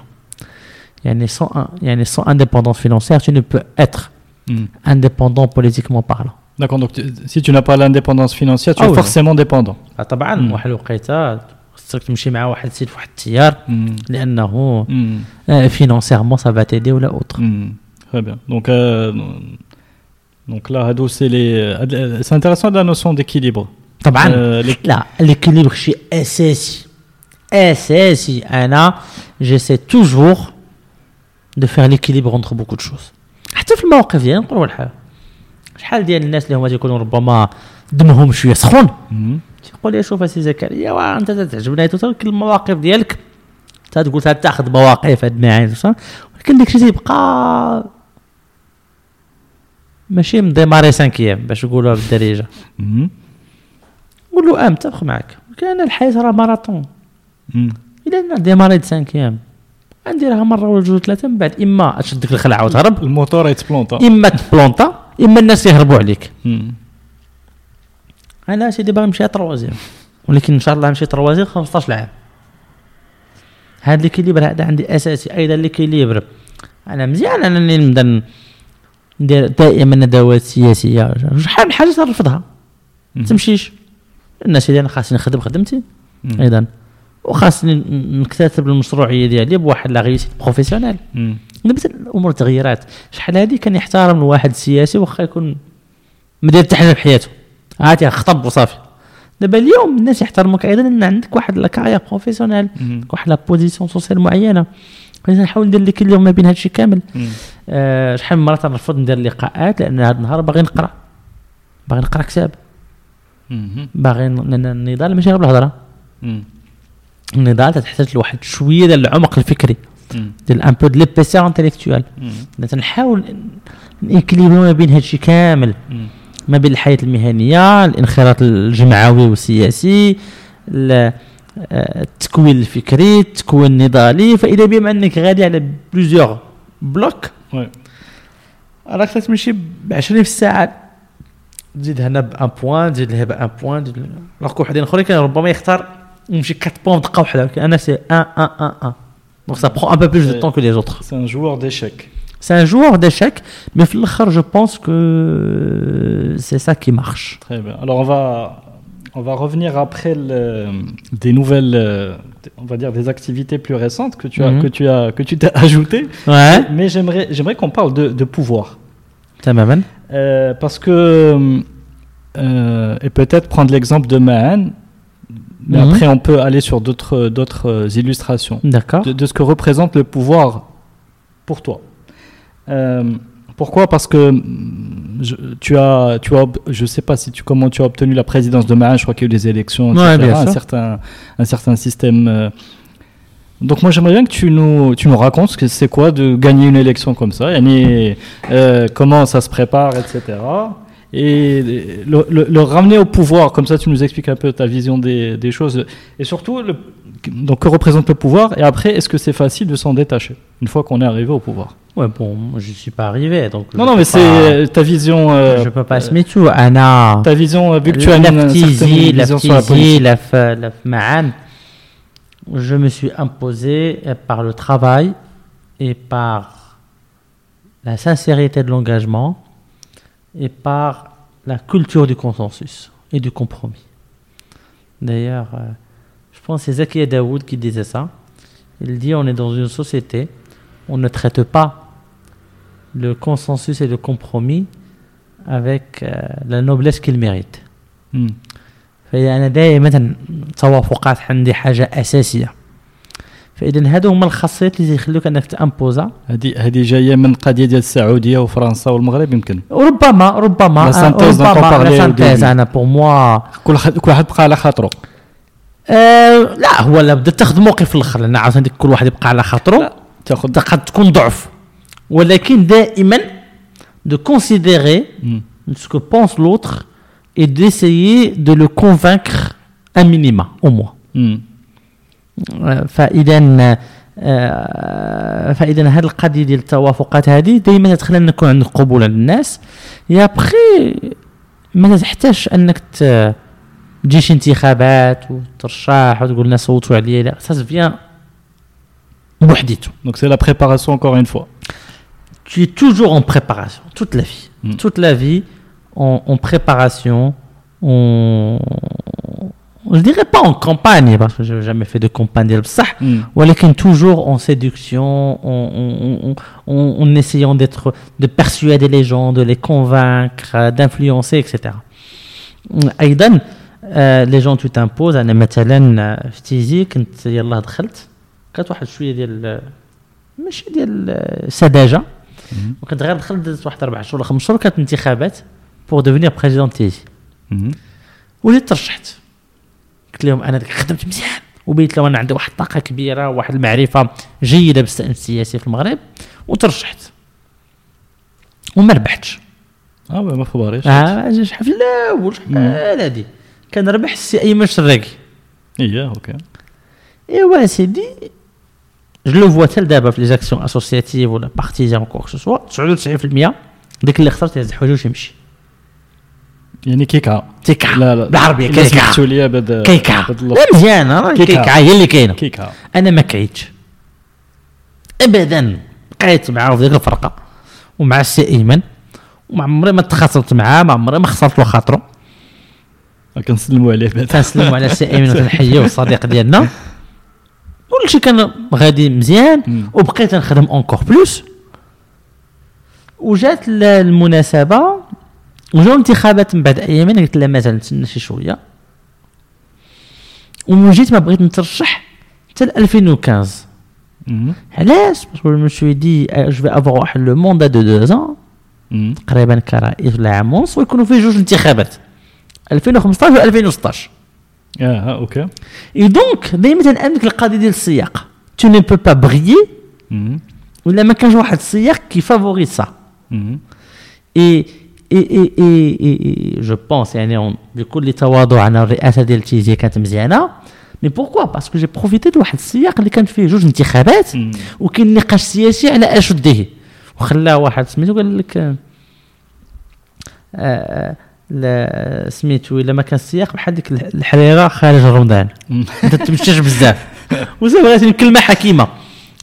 يعني sans يعني sans indépendance financière tu ne peux être Mhm. indépendant politiquement parlant D'accord, donc tu- si tu n'as pas l'indépendance financière, tu Ah es oui. forcément dépendant. طبعا. واحد الوقيتة خصك تمشي مع واحد السيد في واحد التيار Mhm. لأنه Mhm. financièrement ça va t'aider ولا autre Mhm. Très bien. Donc, euh, donc là, Hadou, c'est les. euh, C'est intéressant la notion d'équilibre. طبعا Euh, les- لا l'équilibre شيء اساسي اساسي أنا j'essaie toujours de faire l'équilibre entre beaucoup de choses حتى في المواقف ديالي نقول واحد الحاجة شحال ديال الناس اللي هما تيكونوا ربما دمهم شوية سخون تيقول لي شوف اسي زكريا واه أنت تعجبني. تترك المواقف ديالك. تقول تأخذ مواقف هاد المعاني ولكن داكشي تيبقى ماشي مديماري سانكيام باش نقولوها بالدارجة. نقول له آه متفق معك ولكن أنا الحياة راه ماراثون. إلا أنا ديماريت سانكيام. غنديرها مرة ولا جوج ثلاثة من بعد إما تشد ديك الخلعة وتهرب. الموتور يتبلونطا. إما تبلونطا إما الناس يهربوا عليك. Mhm. أنا سيدي باغي نمشي troisième ولكن إن شاء الله نمشي troisième 15 عام. هذا l'équilibre هذا عندي أساسي أيضا l'équilibre أنا مزيان انني نبدا ندير دائما ندوات سياسية. شحال من حاجة ترفضها ما. تمشيش. الناس اللي أنا خاصني نخدم خدمتي. أيضا. وخاصني نكتسب المشروعية ديالي بواحد la réussite professionnelle. دابا الأمور تغيرات شحال هادي كان يحترم الواحد السياسي واخا يكون ما داير حتى حاجة بحياته عادي خطب وصافي دابا اليوم الناس يحترموك أيضا إن عندك واحد la carrière professionnelle. واحد la position sociale معينة نحاول ندير لك اليوم ما بين هادشي كامل. آه شحال من مرة تنرفض ندير لقاءات لأن هذا النهار باغي نقرأ باغي نقرأ كتاب. باغي النضال ماشي غير بالهضرة. النضال تحتاج لواحد شوية ديال العمق الفكري. ديال un peu de l'épaisseur intellectuelle. تنحاول ما بين هادشي كامل Mhm. ما بين الحياة المهنية الانخراط الجمعوي والسياسي ال- آه، التكوين الفكري التكوين النضالي. فإذا بما أنك غادي على plusieurs blocs. راك تمشي ب 20 في الساعة. تزيد هنا ب un point تزيد لها ب un point راك وحدين أخرين كان ربما يختار يمشي 4 points بدقه واحدة ولكن أنا c'est 1 1 1 1 دونك سا برون ان بو بلوس دو طون كو لي زوتر C'est un joueur d'échecs. C'est un joueur d'échecs, mais je pense que c'est ça qui marche. Très bien. Alors on va, on va revenir après des nouvelles, euh, on va dire des activités plus récentes que tu as, mhm. que tu as, que tu t'es ajoutées. Ouais. Mais j'aimerais, j'aimerais qu'on parle de, de pouvoir. Euh, parce que euh, et peut-être prendre l'exemple de Mahan. Mais mhm. après, on peut aller sur d'autres, d'autres euh, illustrations. D'accord. De ce que représente le pouvoir pour toi. Euh, pourquoi? Parce que mm, je, tu as, tu as, je sais pas si tu comment tu as obtenu la présidence de Mahan. Je crois qu'il y a eu des élections, Ouais, etc., un certain, un certain système. euh. Donc moi j'aimerais bien que tu nous, tu nous racontes ce que c'est quoi de gagner une élection comme ça, yani, euh, comment ça se prépare, etc. Et le, le- le ramener au pouvoir, comme ça tu nous expliques un peu ta vision des, des choses. Et surtout, le, donc que représente le pouvoir Et après, est-ce que c'est facile de s'en détacher une fois qu'on est arrivé au pouvoir? Ouais, bon, je suis pas arrivé, donc. Non, non, mais c'est ta vision. euh, Je peux pas se mettre tout. Anna. ta vision, euh, vu que tu as une, la sur la politique. je me suis imposé euh, par le travail et par la sincérité de l'engagement et par la culture du consensus et du compromis. D'ailleurs, euh, je pense que c'est Zakia Daoud qui disait ça. Il dit on est dans une société, on ne traite pas le consensus et le compromis avec euh, la noblesse qu'il mérite. Hmm. فأنا دائما توافقات عندي حاجة أساسية. فإذا هادو هما الخاصيات اللي يخلوك أنك تأمبوزا هذه هذه جاية من قضية ديال السعودية وفرنسا والمغرب يمكن. ربما ربما dont on ربما لا سانتيز. أنا بور موا كل واحد كل واحد بقى على خاطره. آه لا هو لا بدا تاخذ موقف في الآخر لأن عاوتاني كل واحد يبقى على خاطره. تاخذ قد تكون ضعف ولكن دائما de considérer Hmm. ce que pense l'autre et d'essayer de le convaincre un minima au moins Hmm. فاذا آه، فاذا هذه القضية ديال التوافقات هذه دائما تخلينا نكون عندك قبول عند الناس يا بخي ما تحتاجش أنك تجي شي انتخابات وترشح وتقول الناس صوتوا عليا لا سا فيان بوحديته دونك سي لا بريباراسيون encore une fois tu es toujours en préparation toute la vie mm. toute la vie en, en préparation on je dirais pas en campagne parce que j'ai jamais fait de campagne de ça mm. toujours en séduction en, en, en, en essayant d'être de persuader les gens de les convaincre d'influencer etc ايضا لي جون تو تامبوز انا مثلا في تيزي كنت يلاه دخلت كانت واحد شوية ديال ماشي ديال سذاجة. وكنت غير دخلت درت واحد أربع شهور ولا خمس شهور كانت انتخابات pour devenir président تيزي وليت ترشحت. قلت لهم أنا خدمت مزيان. وبيت لهم أنا عندي واحد الطاقه كبيرة واحد المعرفة جيدة بالشان السياسي في المغرب. وترشحت. وما ربحتش. آه ما خباريش آه شحال الأول شحال هادي كان ربح السي أيمن الشراقي اييه أوكي. إيوا سيدي. je le vois حتى دابا في les actions associatives ولا partisanes que ce soit 99% ديك اللي خسرت يهز حوايجه ويمشي يعني كيكا. كيكا. لا لا. بالعربية كيكا. سمحتوا لي بهذا كيكا. لا مزيان كيكا. هي اللي كاينة. كيكا. أنا ما كعيتش ابدا بقيت في ذيك الفرقة ومع السي إيمن وما عمري ما تخاصمت معاه ما عمري ما خسرت له خاطره كنسلموا عليه كنسلموا على السي إيمن الحية والصديق ديالنا. كلشي كان غادي مزيان وبقيت نخدم اونكور بلوس وجات المناسبة وجاو الانتخابات من بعد ايامين قلت لا مازال نتسنى شي شوية. ومن جيت ما بغيت نترشح حتى 2015 علاش؟ باسكو جو مشوي دي جو في افوار واحد لو موندا دو دو زون تقريبا كرئيس ولا عام ونص ويكونوا فيه جوج انتخابات. 2015 و 2016 آه أوكي et donc دائما تنامنك القضية ديال السياق. tu ne peux pas briller ولا ما كانش واحد السياق qui favorise ça et et et et et je pense يعني بكل تواضع أنا الرئاسة ديال تيزي كانت مزيانة. mais pourquoi parce que j'ai profité د واحد السياق اللي كان فيه جوج انتخابات وكاين نقاش سياسي على أشده. وخلاه واحد سميتو قال لك آه لا سميتو إلا ما كان السياق بحال ديك الحريرة خارج رمضان أنت تمشيش بزاف. وزعما كلمه حكيمة.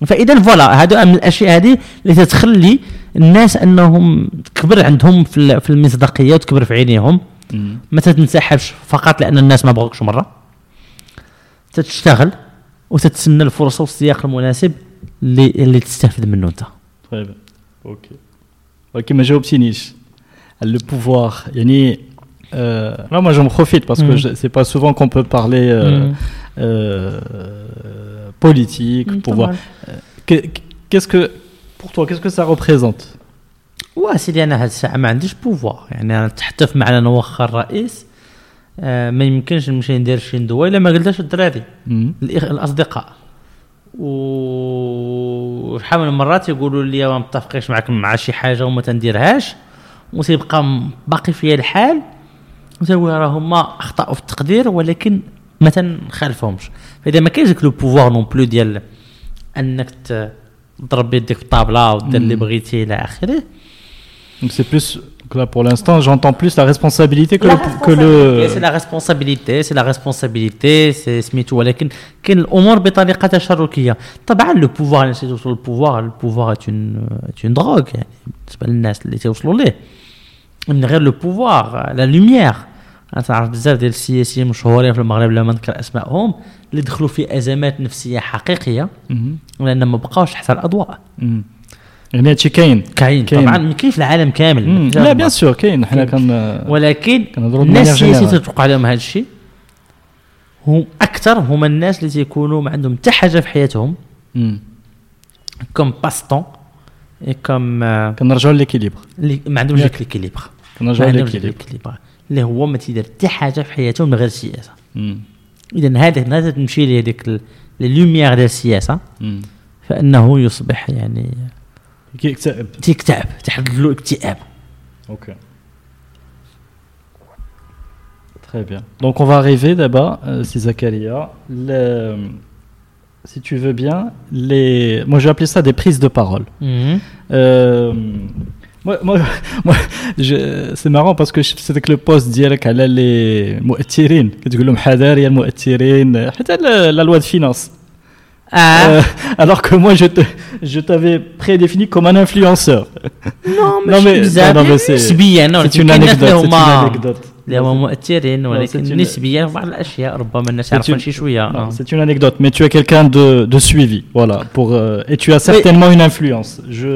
فإذا فوالا هادو من الأشياء هذه اللي تتخلي الناس أنهم تكبر عندهم في المصداقية وتكبر في عينيهم. ما تنسحبش فقط لأن الناس ما بغوكش مرة. تتشتغل وتتسنى الفرصة والسياق المناسب اللي اللي تستفد منه أنت. طيب. أوكي. ولكن ما جاوبتينيش. Le pouvoir يعني euh, là moi j'en profite parce mm. que c'est pas souvent qu'on peut parler euh, mm. euh, politique mm, pouvoir qu'est-ce que pour toi qu'est-ce que ça représente واسيدي أنا هاد الساعة ما عنديش pouvoir يعني أنا تحتف معنا نوخر الرئيس آه ما يمكنش نمشي ندير شي ندوه الا ما قلتهاش الدراري الاصدقاء وشحال من مرات يقولوا لي ما متفقيش معك مع شي حاجة وما تنديرهاش وتيبقى باقي فيها الحال. وتقول راه هما أخطأوا في التقدير ولكن ما تنخالفهمش. فإذا ما كاينش لو بوفوار نون بلو ديال أنك تضرب يدك في الطابله ودير اللي بغيتي إلى آخره. Donc c'est plus là pour l'instant, j'entends plus la responsabilité que la le que le c'est la responsabilité, c'est la responsabilité, c'est سميتو ولكن كاين الأمور بطريقه تشاركيه طبعا le pouvoir الناس اللي توصلوا لل pouvoir ال pouvoir est une est une drogue يعني بالنسبة للناس اللي توصلوا ليه من غير le pouvoir la lumière أنا تعرف بزاف ديال السياسيين مشهورين في المغرب لا ما نذكر اسمائهم اللي دخلوا في ازمات نفسيه حقيقيه لأن ما بقاوش تحت الاضواء يعني هادشي كاين. كاين طبعا كاين في العالم كامل؟ لا bien sûr كاين. حنا كان ولكن الناس السياسيين تتوقع لهم هذا الشيء هم أكثر هما الناس اللي تيكونوا ما عندهم حتى حاجة في حياتهم. comme passe-temps et comme كنرجعوا l'équilibre اللي ما عندهمش ديك l'équilibre كنرجعوا l'équilibre اللي هو ما تيدير حتى حاجة في حياته من غير السياسة. اذا هذا هذا تمشي ليه ديك lumière ديال السياسة. فإنه يصبح يعني كيكتئب تيكتئب تحدد له اكتئاب اوكي Très bien. Donc on va arriver d'abord, euh, c'est Zakaria, le, si tu veux bien, les. Moi, j'ai appelé ça des prises de parole. Mhm. Euh, moi, moi, moi je- c'est marrant parce que c'était que le post ديالك على les مؤثرين كتقول لهم حذار يا المؤثرين حتى لا la loi de finance. Ah, Euh, alors que moi, je te, je t'avais prédéfini comme un influenceur. non, non, mais- بزاف. non, non, mais c'est- نسبيا C'est ولكن une كاين ناس anecdote. اللي C'est une هما anecdote. اللي هما مؤثرين ولكن c'est une- نسبيا في بعض الاشياء ربما الناس C'est يعرفون une- شي شويه Non, آه. c'est une anecdote, mais tu es quelqu'un de, de suivi, voilà, pour euh, et tu as certainement une influence. Je,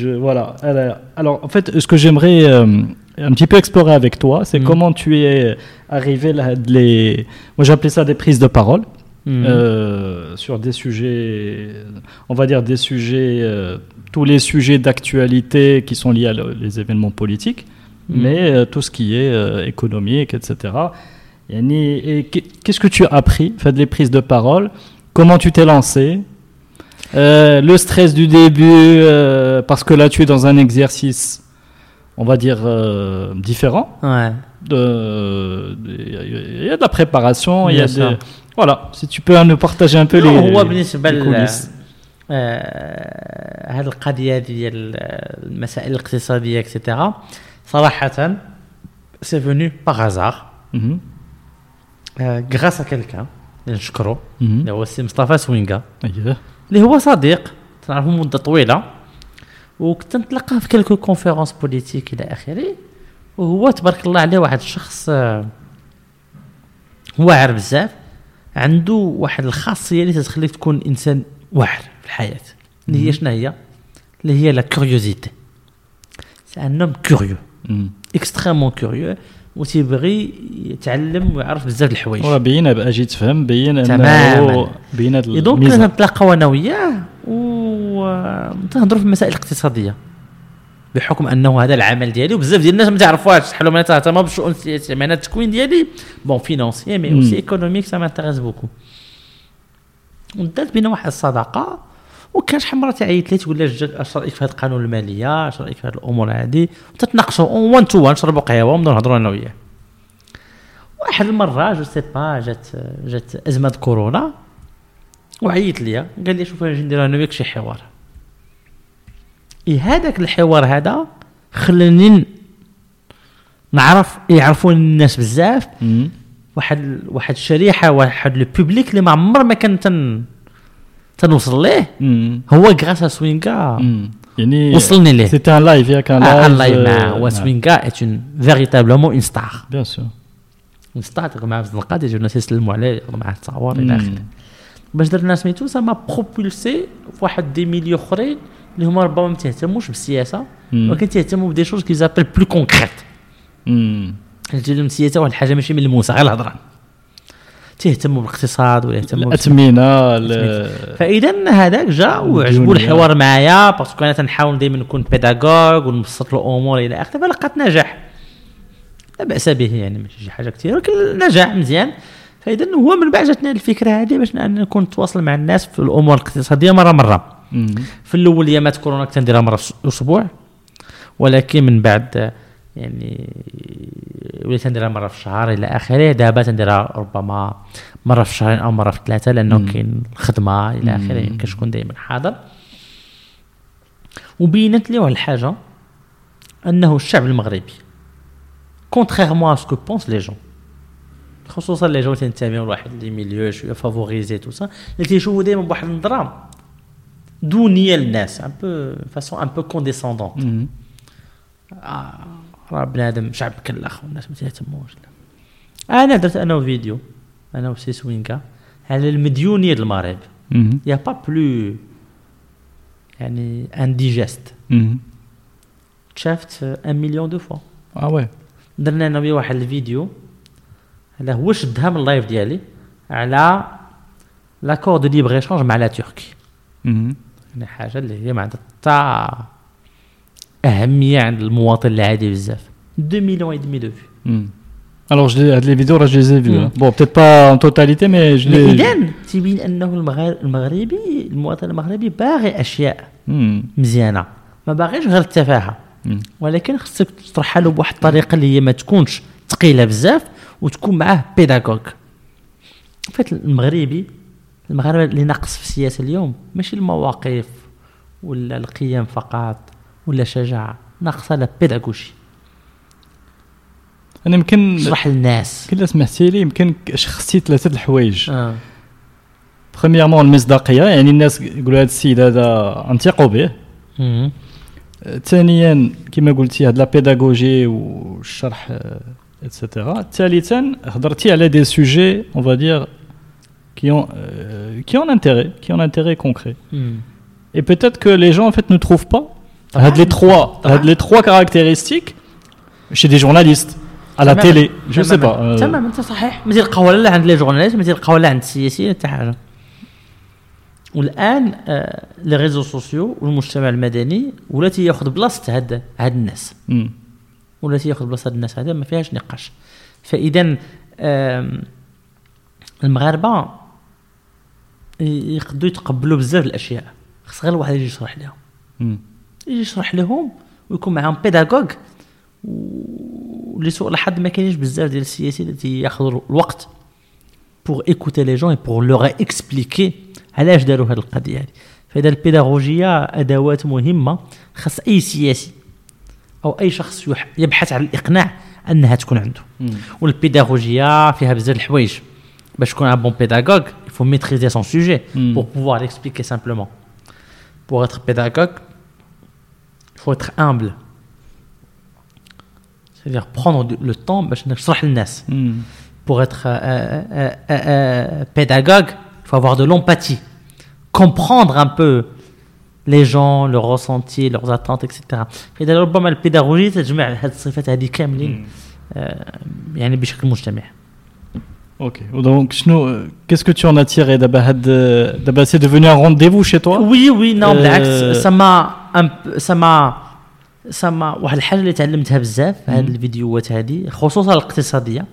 je, voilà. Alors, alors, en fait, ce que j'aimerais euh, un petit peu explorer avec toi, c'est Mhm. comment tu es arrivé là, de les, moi j'appelais ça des prises de parole Mhm. euh, sur des sujets, on va dire des sujets, euh, tous les sujets d'actualité qui sont liés à le- les événements politiques, Mhm. mais euh, tout ce qui est économique, etc. Et qu'est- qu'est-ce que tu as appris, fait les prises de parole, comment tu t'es lancé, le stress du début, parce que là tu es dans un exercice, on va dire différent. Ouais. Il y a de la préparation, il y a voilà. Si tu peux nous partager un peu les, هو بالنسبة ل coulisses. هذه القضية ديال المسائل الاقتصادية et cetera صراحة c'est venu par hasard. Grâce à quelqu'un نشكرو. اللي هو السي مصطفى سوينغا أيوه. اللي هو صديق تعرفه مدة طويلة وكنت نتلقاه في quelques conférences politiques إلى آخره وهو تبارك الله عليه واحد الشخص آه، واعر بزاف عنده واحد الخاصية اللي تخليك تكون إنسان واعر في الحياة. اللي هي شنو هي اللي هي la curiosité c'est un homme curieux Mhm. extrêmement curieux وتيبغي يتعلم ويعرف بزاف الحوايج. هو بين بقى جيت تفهم بين. إنه بين donc نتلاقاو أنا وياه ونهضروا في المسائل الاقتصاديه بحكم أنه هذا العمل ديالي وبزاف ديال الناس ما تعرفوهاش. شحال أنا تهتم بالشؤون السياسيه معناتها التكوين ديالي bon financier mais. aussi économique ça m'intéresse beaucoup ودات بينا واحد الصداقة وكان شحال مرة تعيط لي تقول لي اش رأيك في هذا القانون المالية؟ أش رأيك في هذه الأمور هذه وتتناقشوا en one to one نشربوا قهوة ونبداو نهضروا أنا وياه. واحد المرة je sais pas جات جات أزمة كورونا وعيط ليا. قال لي شوف أنا نجي ندير أنا وياك شي حوار. هذاك الحوار هذا خلاني نعرف يعرفون الناس بزاف. واحد واحد الشريحة واحد le public اللي ما عمر ما كان تن تنوصل ليه. هو grâce à سوينغا Mhm. يعني وصلني ليه y a qu'un live. un live معاه هو ouais. سوينغا est un véritablement une star Bien sûr. اون ستار تلقى معاه في يجيو الناس يسلموا عليه ياخذوا معاه تصاور إلى اخره. باش درنا سميتو سا ما بروبولسي في واحد دي ميليو اخرين اللي هما ربما ما تهتموش بالسياسة. ولكن تهتموا بدي شوز كي زابيل بلو كونكريت لهم السياسة واحد الحاجة ماشي ملموسه غير الهضره تهتموا بالاقتصاد ولا يهتموا بالس- الأثمنة ال- فإذا هذاك جا وعجبو الدنيا. الحوار معايا باسكو أنا تنحاول دائما نكون بيداغوغ ونبسط له الأمور إلى آخره فلقات نجاح. لا بأس به يعني ماشي شي حاجة كثير ولكن نجاح مزيان. فإذا هو من بعد جاتنا الفكرة هذه باش نكون نتواصل مع الناس في الأمور الاقتصادية مرة مرة. في الأول ايامات كورونا كنت نديرها مرة في الأسبوع ولكن من بعد يعني وليت نديرها مرة في الشهر إلى آخره دابا تنديرها ربما مرة في الشهرين أو مرة في ثلاثة لأنه. كاين الخدمة إلى آخره مم. يمكن شكون دائما حاضر وبينت لي واحد الحاجة أنه الشعب المغربي contrairement à ce que pensent les gens خصوصا les gens تنتميو لواحد les milieux شوية favorisés tout ça اللي تيشوفوا دائما بواحد النظرة دونيه للناس un peu façon un peu condescendant Mhm. راه بنادم شعب كلاخ والناس ما تهتموش أنا درت أنا فيديو أنا وسي سوينكا على المديونيه ديال المغرب Mhm. y a pas plus يعني indigeste Mhm. تشافت un million de fois Ah ouais. درنا أنا وياه واحد الفيديو هذا هو شدها من ال live ديالي على l'accord de libre-échange مع la Turquie Mhm. يعني حاجة اللي هي ما عندها أهمية عند المواطن العادي بزاف 2 مليون. Alors, je les, les vidéos, là, je les ai vues. Mhm. hein. Bon, peut-être pas en totalité, mais je les. اذا تبين أنه المغربي المواطن المغربي باغي أشياء. مزيانة ما باغيش غير التفاهة. ولكن خصك تطرحها له بواحد الطريقة اللي هي ما تكونش ثقيلة بزاف وتكون معاه بيداغوغ فات المغربي المغاربة اللي ناقص في السياسة اليوم ماشي المواقف ولا القيم فقط ولا شجاعة ناقصه لا بيداغوجي أنا يمكن شرح للناس. كلا سمحتي لي يمكن شخصتي ثلاثة الحوايج. آه. premièrement المصداقيه يعني الناس يقولوا هذا السيد هذا انثقوا به. ثانيا كما قلتي هاد la pédagogie والشرح et cetera ثالثا هضرتي على des sujets on va dire qui ont euh, qui ont un intérêt qui ont un intérêt concret مم. et peut-être que les gens en fait ne trouvent pas طبعاً. هاد les trois طبعاً. هاد les trois caractéristiques chez des journalistes à la تماماً. télé je sais تماماً. pas euh, تمام انت صحيح ما تلقاوها لا عند les journalistes ما تلقاوها لا عند السياسيين حتى حاجة والآن آه les réseaux sociaux والمجتمع المدني ولات ياخذ بلاصة هاد هاد الناس hmm. ولات ياخذ بلاصة هاد الناس هذا ما فيهاش نقاش فإذا آم، المغاربة ي- يقدروا يتقبلوا بزاف الأشياء. خص غير الواحد يجي يشرح لهم. يجي يشرح لهم ويكون معاهم pédagogue ولسوء الحظ ما كاينش بزاف ديال السياسيين اللي ياخذوا الوقت pour écouter les gens pour leur expliquer علاش داروا هذه القضية هذه فإذا البيداغوجية أدوات مهمة خاص أي سياسي أو أي شخص يبحث عن الإقناع أنها تكون عنده. والبيداغوجية فيها بزاف الحوايج باش تكون bon pédagogue il faut maîtriser son sujet Hmm. pour pouvoir l'expliquer simplement pour être pédagogue il faut être humble c'est-à-dire prendre du- le temps باش نشرح للناس Hmm. pour être euh, euh, euh, euh, pédagogue il faut avoir de l'empathie comprendre un peu les gens leurs ressentis leurs attentes etc فإذا ربما البيداغوجية تجمع هذه الصفات هذه كاملين آه، يعني بشكل مجتمع Ok. Donc, شنو- qu'est-ce que tu en as tiré d'abord had- d'abord, c'est devenu un rendez-vous chez toi? وي وي نو آه، بالعكس سما أمب- سما سما واحد الحاجة اللي تعلمتها بزاف هاد الفيديوهات هذه خصوصا الاقتصاديه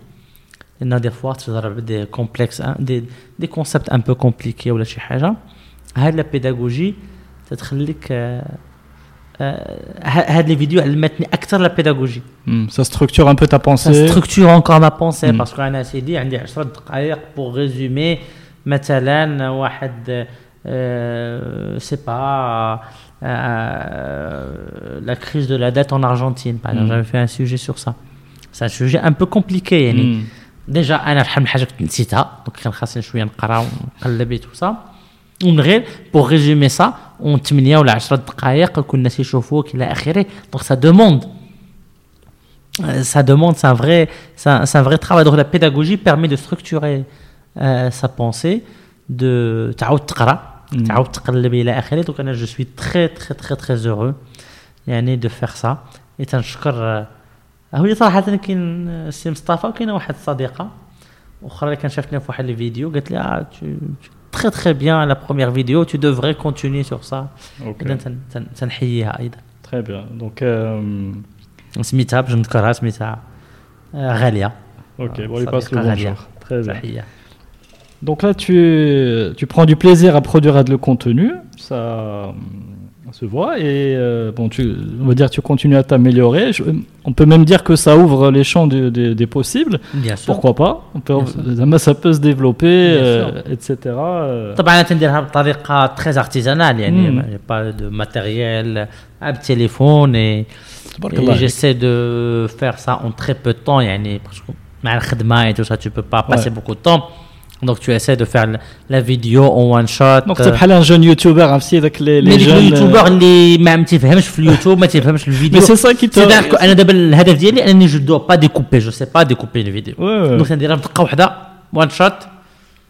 لأن دي فوا تضرب دي كومبلكس دي دي كونسيبت ان بو كومبليكي ولا شي حاجة هاد لا بيداغوجي تتخليك آه، آه، ه- هاد لي فيديو علمتني اكثر لا بيداغوجي Hmm. Ça structure un peu ta Ça pensée. structure encore ma pensée Mm. parce qu'أنا سيدي عندي 10 دقائق pour résumer مثلا واحد euh, c'est pas euh, la crise de la dette en Argentine par exemple Mm. j'avais fait un sujet sur ça c'est un sujet un peu compliqué يعني Hmm. ديجا انا شحال من حاجه كنت نسيتها دونك كان خاصني شويه نقرا ونقلب تو سا ومن غير بوغ ريزومي سا اون 8 ولا 10 دقائق كل الناس يشوفوك إلى اخره دونك سا دوموند ça demande, c'est un vrai, c'est un, c'est un vrai travail. Donc la pédagogie permet de structurer euh, sa pensée, de تعاود تقرا Mm. تعاود تقلب إلى اخره دونك أنا جو سوي تري تري تري تري heureux يعني دو فيغ سا اي تنشكر آه، هو صراحة كاين آه، السي مصطفى وكاينه واحد الصديقه أخرى اللي كان شافتني في واحد لي فيديو قالت لي آه تري بيان لا بروميير فيديو تو دوفري كونتيني سور سا Ok. اذا تن- تن- تنحييها أيضا Très bien. Donc, euh, سميتها باش نذكرها سميتها آه، غاليه ok. آه، Bon, lui passe le صديقة غالية. bonjour. Très bien. تحيه Donc là, tu, tu prends du plaisir à produire le contenu, ça, ça se voit, et euh, bon, tu, on va dire tu continues à t'améliorer. Je- On peut même dire que ça ouvre les champs du- des- des possibles. bien sûr Pourquoi pas on peut, Bien Ça peut se développer, Bien euh, etc. euh. طبعا انا تنديرها بطريقه تري ارتيزانال يعني مم. ما با دو ماتيريال بتليفون اي تبارك الله عليك. جيسي دو فير سا اون تري بو طون يعني باسكو مع الخدمه et tout ça tu peux pas passer Ouais. beaucoup de temps Donc tu essaies de faire la- la vidéo en one shot Donc c'est بحال un jeune youtubeur عرفتي ذاك les, les مي ديك jeunes. اليوتيوبر اللي ما ما تيفهمش في اليوتيوب ما تيفهمش في الفيديو Mais c'est ça qui te. C'est-à-dire que أنا دابا الهدف ديالي انني je veux pas découper je sais pas découper الفيديو Ouais, ouais. donc تنديرها بدقه واحدة one shot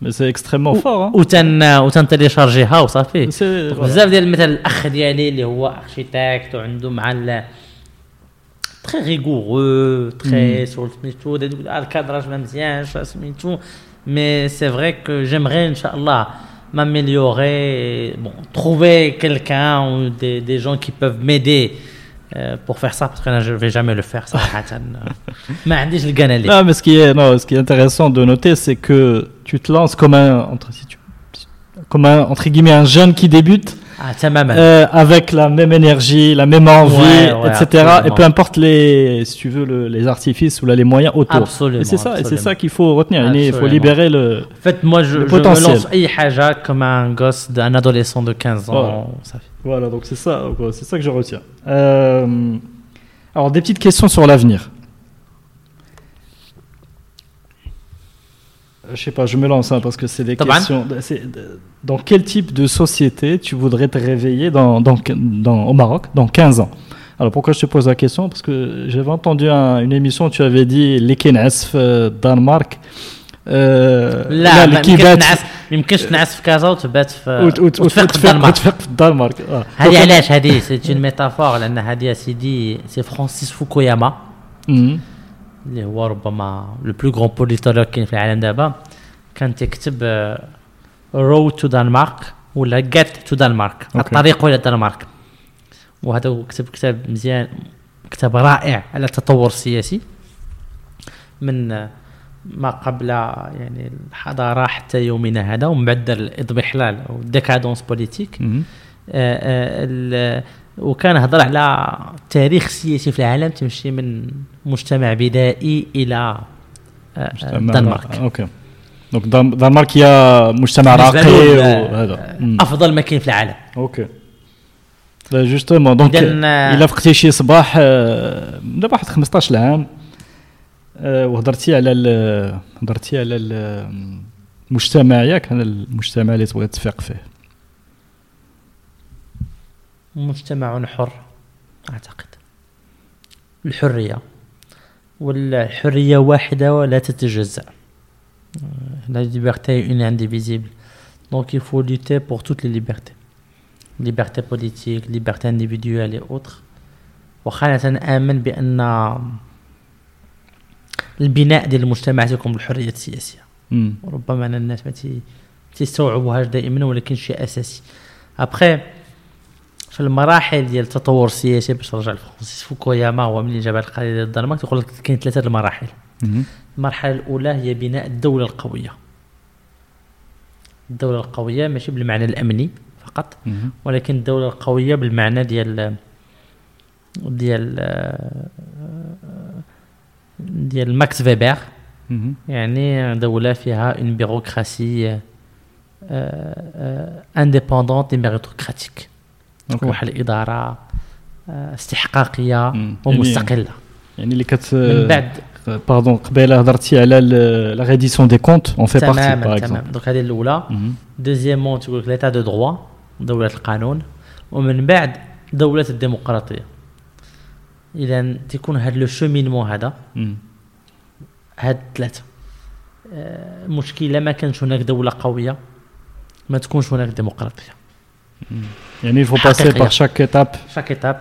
Mais c'est extrêmement fort. Hein. وتن وتنتيليشارجيها وصافي C'est- voilà. بزاف ديال مثلا الاخ ديالي اللي هو architecte وعنده مع ال تري ريغورو تري سول سميتو دا يقول آه الكادراج ما مزيانش سميتو Mais c'est vrai que j'aimerais, Inch'Allah, m'améliorer, bon, trouver quelqu'un ou des, des, gens qui peuvent m'aider euh, pour faire ça, parce que là, je ne vais jamais le faire, ça. mais non, mais ce qui, est, non, ce qui est intéressant de noter, c'est que tu te lances comme un, entre, si tu, comme un, entre guillemets, un jeune qui débute ah, même. Euh, avec la même énergie, la même envie, ouais, ouais, etc. Absolument. Et peu importe les, si tu veux, le, les artifices ou là, les moyens autour. Absolument, c'est ça, et c'est ça qu'il faut retenir. Il faut libérer le. En fait, moi, je, le je me lance Haja comme un gosse, d'un adolescent de 15 ans. Voilà, donc c'est ça, c'est ça que je retiens. Euh, alors, des petites questions sur l'avenir. Je sais pas, je me lance hein, parce que c'est des Taban. questions. c'est- Dans quel type de société tu voudrais te réveiller dans, dans, dans- au Maroc dans 15 ans Alors pourquoi je te pose la question Parce que j'avais entendu un- une émission où tu avais dit les Kenesf, euh, Danemark. Euh, لا ما اللي يمكنش كيبات- تنعس ما يمكنش تنعس في كازا وتبات في وت- وت- وتفيق في الدنمارك وتفيق في الدنمارك آه. هذه Donc, علاش هذه سي اون ميتافور لان هذه يا سيدي سي فرانسيس فوكوياما Mhm. اللي هو ربما لو بلو غران بوليتولوج كاين في العالم دابا كان تكتب road to Denmark ولا get to Denmark. الطريق إلى الدنمارك وهذا هو كتب كتاب مزيان كتاب رائع على التطور السياسي. من آه، ما قبل يعني الحضارة حتى يومنا هذا ومن بعد دار الإضمحلال أو ال décadence politique. آه، آه، وكان هضر على التاريخ السياسي في العالم تمشي من مجتمع بدائي إلى آه، آه، الدنمارك okay. donc دان- دنمارك هي مجتمع راقي وهذا آه،. أفضل مكان في العالم. أوكي. لا justement donc آه، إلا فقتي شي صباح آه، دابا واحد 15 عام آه، وهضرتي على هضرتي على ال- المجتمع ياك على المجتمع اللي تبغي تفيق فيه. مجتمع حر أعتقد. الحرية. والحريه واحدة ولا تتجزأ. لا liberté une indivisible. Donc il faut lutter pour toutes les libertés. Liberté politique liberté individuelle et autres. وخاصة نآمن بأن البناء ديال المجتمع تيكون بالحرية السياسية. مم. وربما أن الناس ما تي- تيستوعبوهاش دائما ولكن شيء أساسي. ابخي في المراحل ديال التطور السياسي باش نرجع لفرانسيس فوكوياما هو ملي جاب القضية ديال الدنمارك تيقول لك كاين ثلاثة المراحل. المرحلة الأولى هي بناء الدولة القوية الدولة القوية ماشي بالمعنى الأمني فقط. ولكن الدولة القوية بالمعنى ديال ديال ديال ماكس فيبر. يعني دولة فيها une bureaucratie indépendante méritocratique. واحد الإدارة آه، استحقاقية مم. ومستقلة. يعني اللي كت من بعد. pardon قبيلة هضرتي على la reddition des comptes en fait partie تماما exemple تماما. donc هذه الأولى. deuxièmement تقول لك l'état de droit دولة القانون. ومن بعد دولة الديمقراطية. إذا تكون هذا le cheminement هذا. هاد ثلاثة آه، المشكلة ما كانش هناك دولة قوية ما تكونش هناك ديمقراطية. يعني il faut passer حقيقية. par chaque étape chaque étape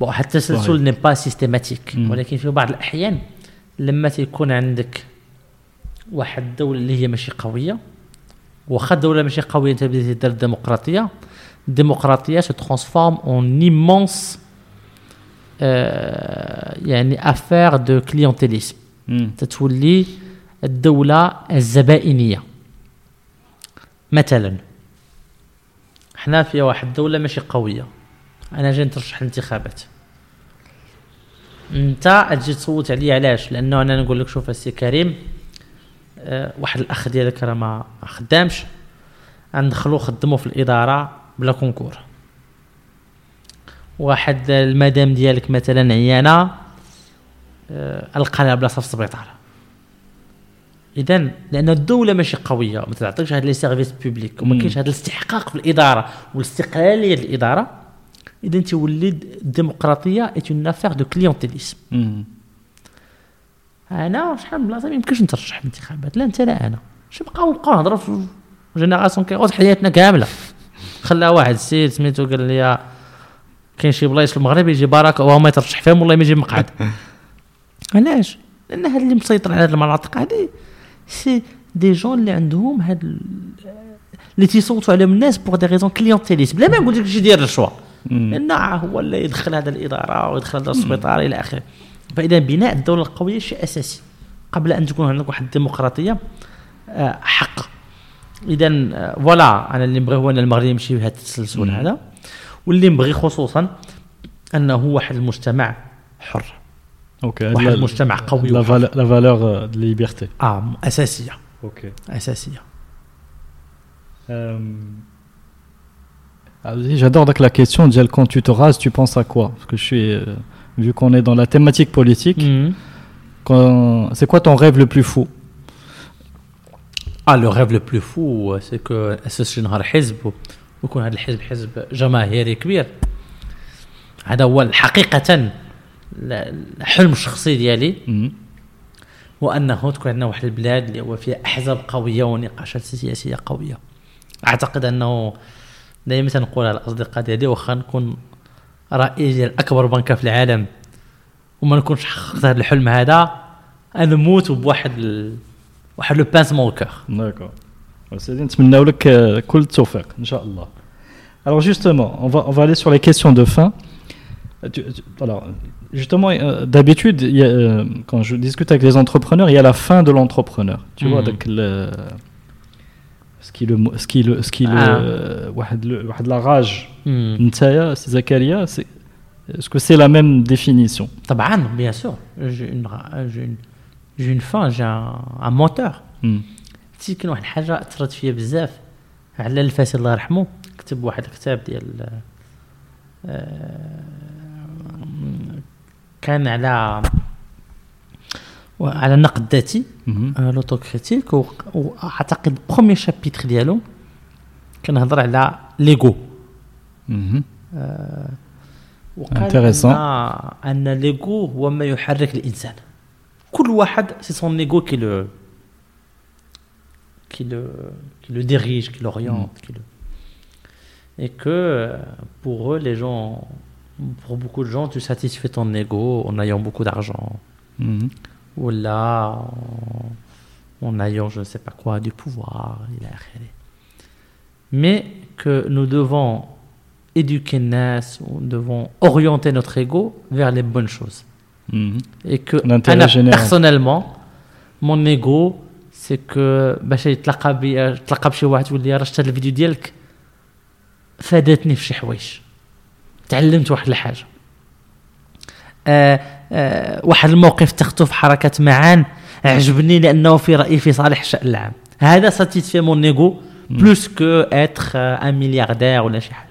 bon حتى التسلسل صحيح. n'est pas systématique. ولكن في بعض الأحيان لما تيكون عندك واحد الدولة اللي هي ماشي قوية واخا الدولة ماشي قوية أنت بديتي دير الديمقراطية الديمقراطية transforme en immense آه يعني affaire de clientélisme. تتولي الدولة الزبائنية مثلا حنا في واحد الدولة ماشي قوية. أنا جاي نترشح الانتخابات. أنت تجي تصوت عليا علاش؟ لأنه أنا نقول لك شوف السي كريم آه، واحد الأخ ديالك راه ما خدامش. غندخلو خدمو في الإدارة بلا concours. واحد المدام ديالك مثلا عيانة آه، القى لها بلاصة في السبيطار. اذا لأن الدولة ماشي قوية ما تعطيكش هاد les services publics وما. كاينش هذا الاستحقاق في الإدارة والاستقلالية الإدارة. اذا تولي الديمقراطية est une affaire de clientélisme. أنا شحال من بلاصة ما يمكنش نترشح في الانتخابات لا أنت لا أنا. شو بقاو نبقاو نهضروا في جينيراسيون كيغوت حياتنا كاملة. خلا واحد السيد سميتو قال لي كاين شي بلايص في المغرب يجي باراك اوباما يترشح فيهم والله ما يجي مقعد علاش؟ لأن هاد اللي مسيطر على هاد المناطق هادي سي دي جون اللي عندهم هاد ال- اللي تيصوتوا عليهم الناس بوغ دي ريزون كليونتيليست بلا ما نقول لك شي الشوا مم. لأن هو اللي يدخل هذا الاداره ويدخل هذا السبيطار إلى اخره فاذا بناء الدولة القويه شيء اساسي قبل ان تكون هناك واحد الديمقراطيه حق اذا voilà أنا اللي نبغي هو أن المغرب يمشي بهذا التسلسل هذا. واللي نبغي خصوصا أنه واحد المجتمع حر. Ok. واحد La, المجتمع قوي la, وحر. val- la valeur euh, de la liberté. اه اساسيه Ok. اساسيه Euh, ah, oui, J'adore donc la question, Djel, quand tu te rases, tu penses à quoi Parce que je suis, euh, vu qu'on est dans la thématique politique, مم. quand- c'est quoi ton rêve le plus fou اه لو ريف لو بلو فو سي كو اسس شي نهار حزب و- ويكون هذا الحزب حزب جماهيري كبير هذا هو حقيقة ال- الحلم الشخصي ديالي. وأنه تكون عندنا واحد البلاد اللي هو فيها أحزاب قوية ونقاشات سياسية قوية أعتقد أنه دائما تنقولها الأصدقاء ديالي واخا نكون رئيس ديال أكبر بنكه في العالم وما نكونش حققت هذا الحلم هذا نموت بواحد ال... واحد لو بانسمون كور D'accord. سيدي نتمنى لك كل التوفيق إن شاء الله. Alors justement, on va on va aller sur les questions de fin. Tu- tu- alors justement, euh, d'habitude, il y a, euh, quand je discute avec les entrepreneurs, il y a la fin de l'entrepreneur. Tu vois, Mhm. donc le ce qui le mo- ce qui le ce qui le Ah. euh, واحد le- واحد la rage. مم. Ntaya, c'est Zakaria, c'est est-ce que c'est la même définition طبعا بيان سور j'ai une j'ai une j'ai une fin j'ai un, un moteur Hmm. تي كاين واحد الحاجه اثرت فيا بزاف على الفاسي الله يرحمه كتب واحد الكتاب ديال آه، كان على على النقد الذاتي Mhm. l'autocritique واعتقد premier chapitre ديالو كنهضر على l'ego Mhm. وقال Intéressant. ان أن l'ego هو ما يحرك الإنسان كل واحد c'est son ego qui le qui le, qui le dirige, qui l'oriente. Qui le... Et que euh, pour eux, les gens, pour beaucoup de gens, tu satisfais ton ego en ayant beaucoup d'argent. Mhm. Ou là, en, en ayant je ne sais pas quoi, du pouvoir. il a akhiri. Mais que nous devons éduquer Nas, nous devons orienter notre ego vers les bonnes choses. Mhm. Et que L'intérêt أنا général. personnellement, mon ego, c'est que باش يتلاقى بي تلاقى بشي واحد يقول لي راه شفت هاد الفيديو ديالك فادتني في شي حوايج تعلمت واحد الحاجة. آه آه واحد الموقف اتخذته في حركة معان عجبني لأنه في رأيي في صالح الشان العام. هذا satisfait mon ego plus que être un milliardaire ولا شي حاجة.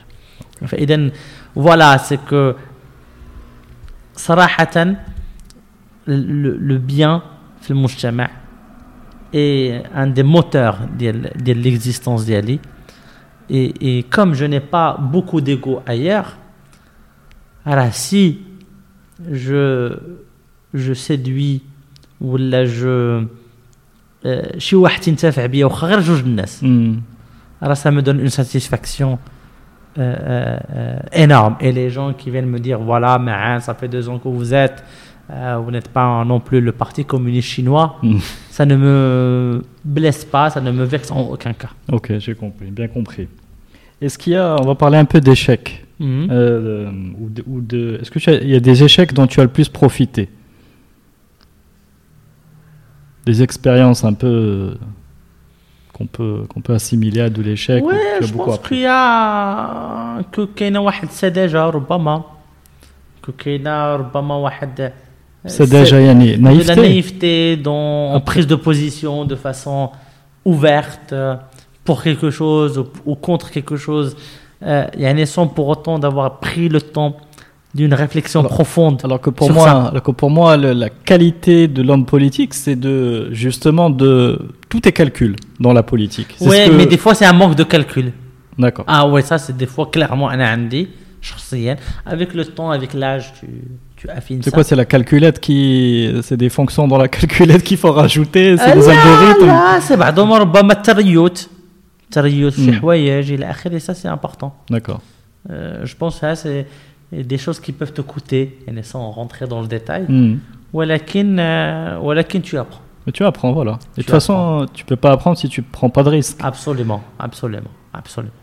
فاذا voilà c'est que صراحة le bien في المجتمع est un des moteurs de, de l'existence d'Ali. Et, et comme je n'ai pas beaucoup d'ego ailleurs, alors si je, je séduis ou là je euh, شي واحد تنتفع بيا واخا غير جوج الناس Mhm. alors ça me donne une satisfaction euh, euh, euh, énorme et les gens qui viennent me dire voilà Mahan, ça fait deux ans que vous êtes euh, vous n'êtes pas non plus le parti communiste chinois Mhm. ça ne me blesse pas, ça ne me vexe en aucun cas. Ok, j'ai compris, bien compris. Est-ce qu'il y a, on va parler un peu d'échecs Mhm. euh, ou de, ou de- est-ce que tu as- il y a des échecs dont tu as le plus profité Des expériences un peu euh, qu'on peut qu'on peut assimiler à de l'échec où Ouais, tu as je beaucoup pense appris. qu'il y a que كاينه واحد سذاجه ربما que كاينه ربما واحد C'est déjà يعني de la naïveté. naïveté dans en Après- prise de position de façon ouverte euh, pour quelque chose ou, ou contre quelque chose euh, يعني sans pour autant d'avoir pris le temps d'une réflexion Alors- profonde Alors que pour Sur moi, ça. alors que pour moi, le- la qualité de l'homme politique, c'est de justement de tout est calcul dans la politique. C'est ouais ce que- mais des fois c'est un manque de calcul D'accord. Ah ouais, ça c'est des fois clairement un عندي شخصيا avec le temps avec l'âge tu tu affines C'est ça. quoi C'est la calculette qui, c'est des fonctions dans la calculette qu'il faut rajouter, c'est آه، des لا algorithmes. لا سي بعضهم ربما التريوت تريوت في مم. حوايج الى اخره ça c'est important D'accord. Euh, je pense que ça c'est des choses qui peuvent te coûter يعني sans rentrer dans le détail Hmm. ولكن آه، ولكن tu apprends Mais tu apprends, voilà. Et de Tu toute façon, tu peux pas apprendre si tu prends pas de risque. absolument absolument absolument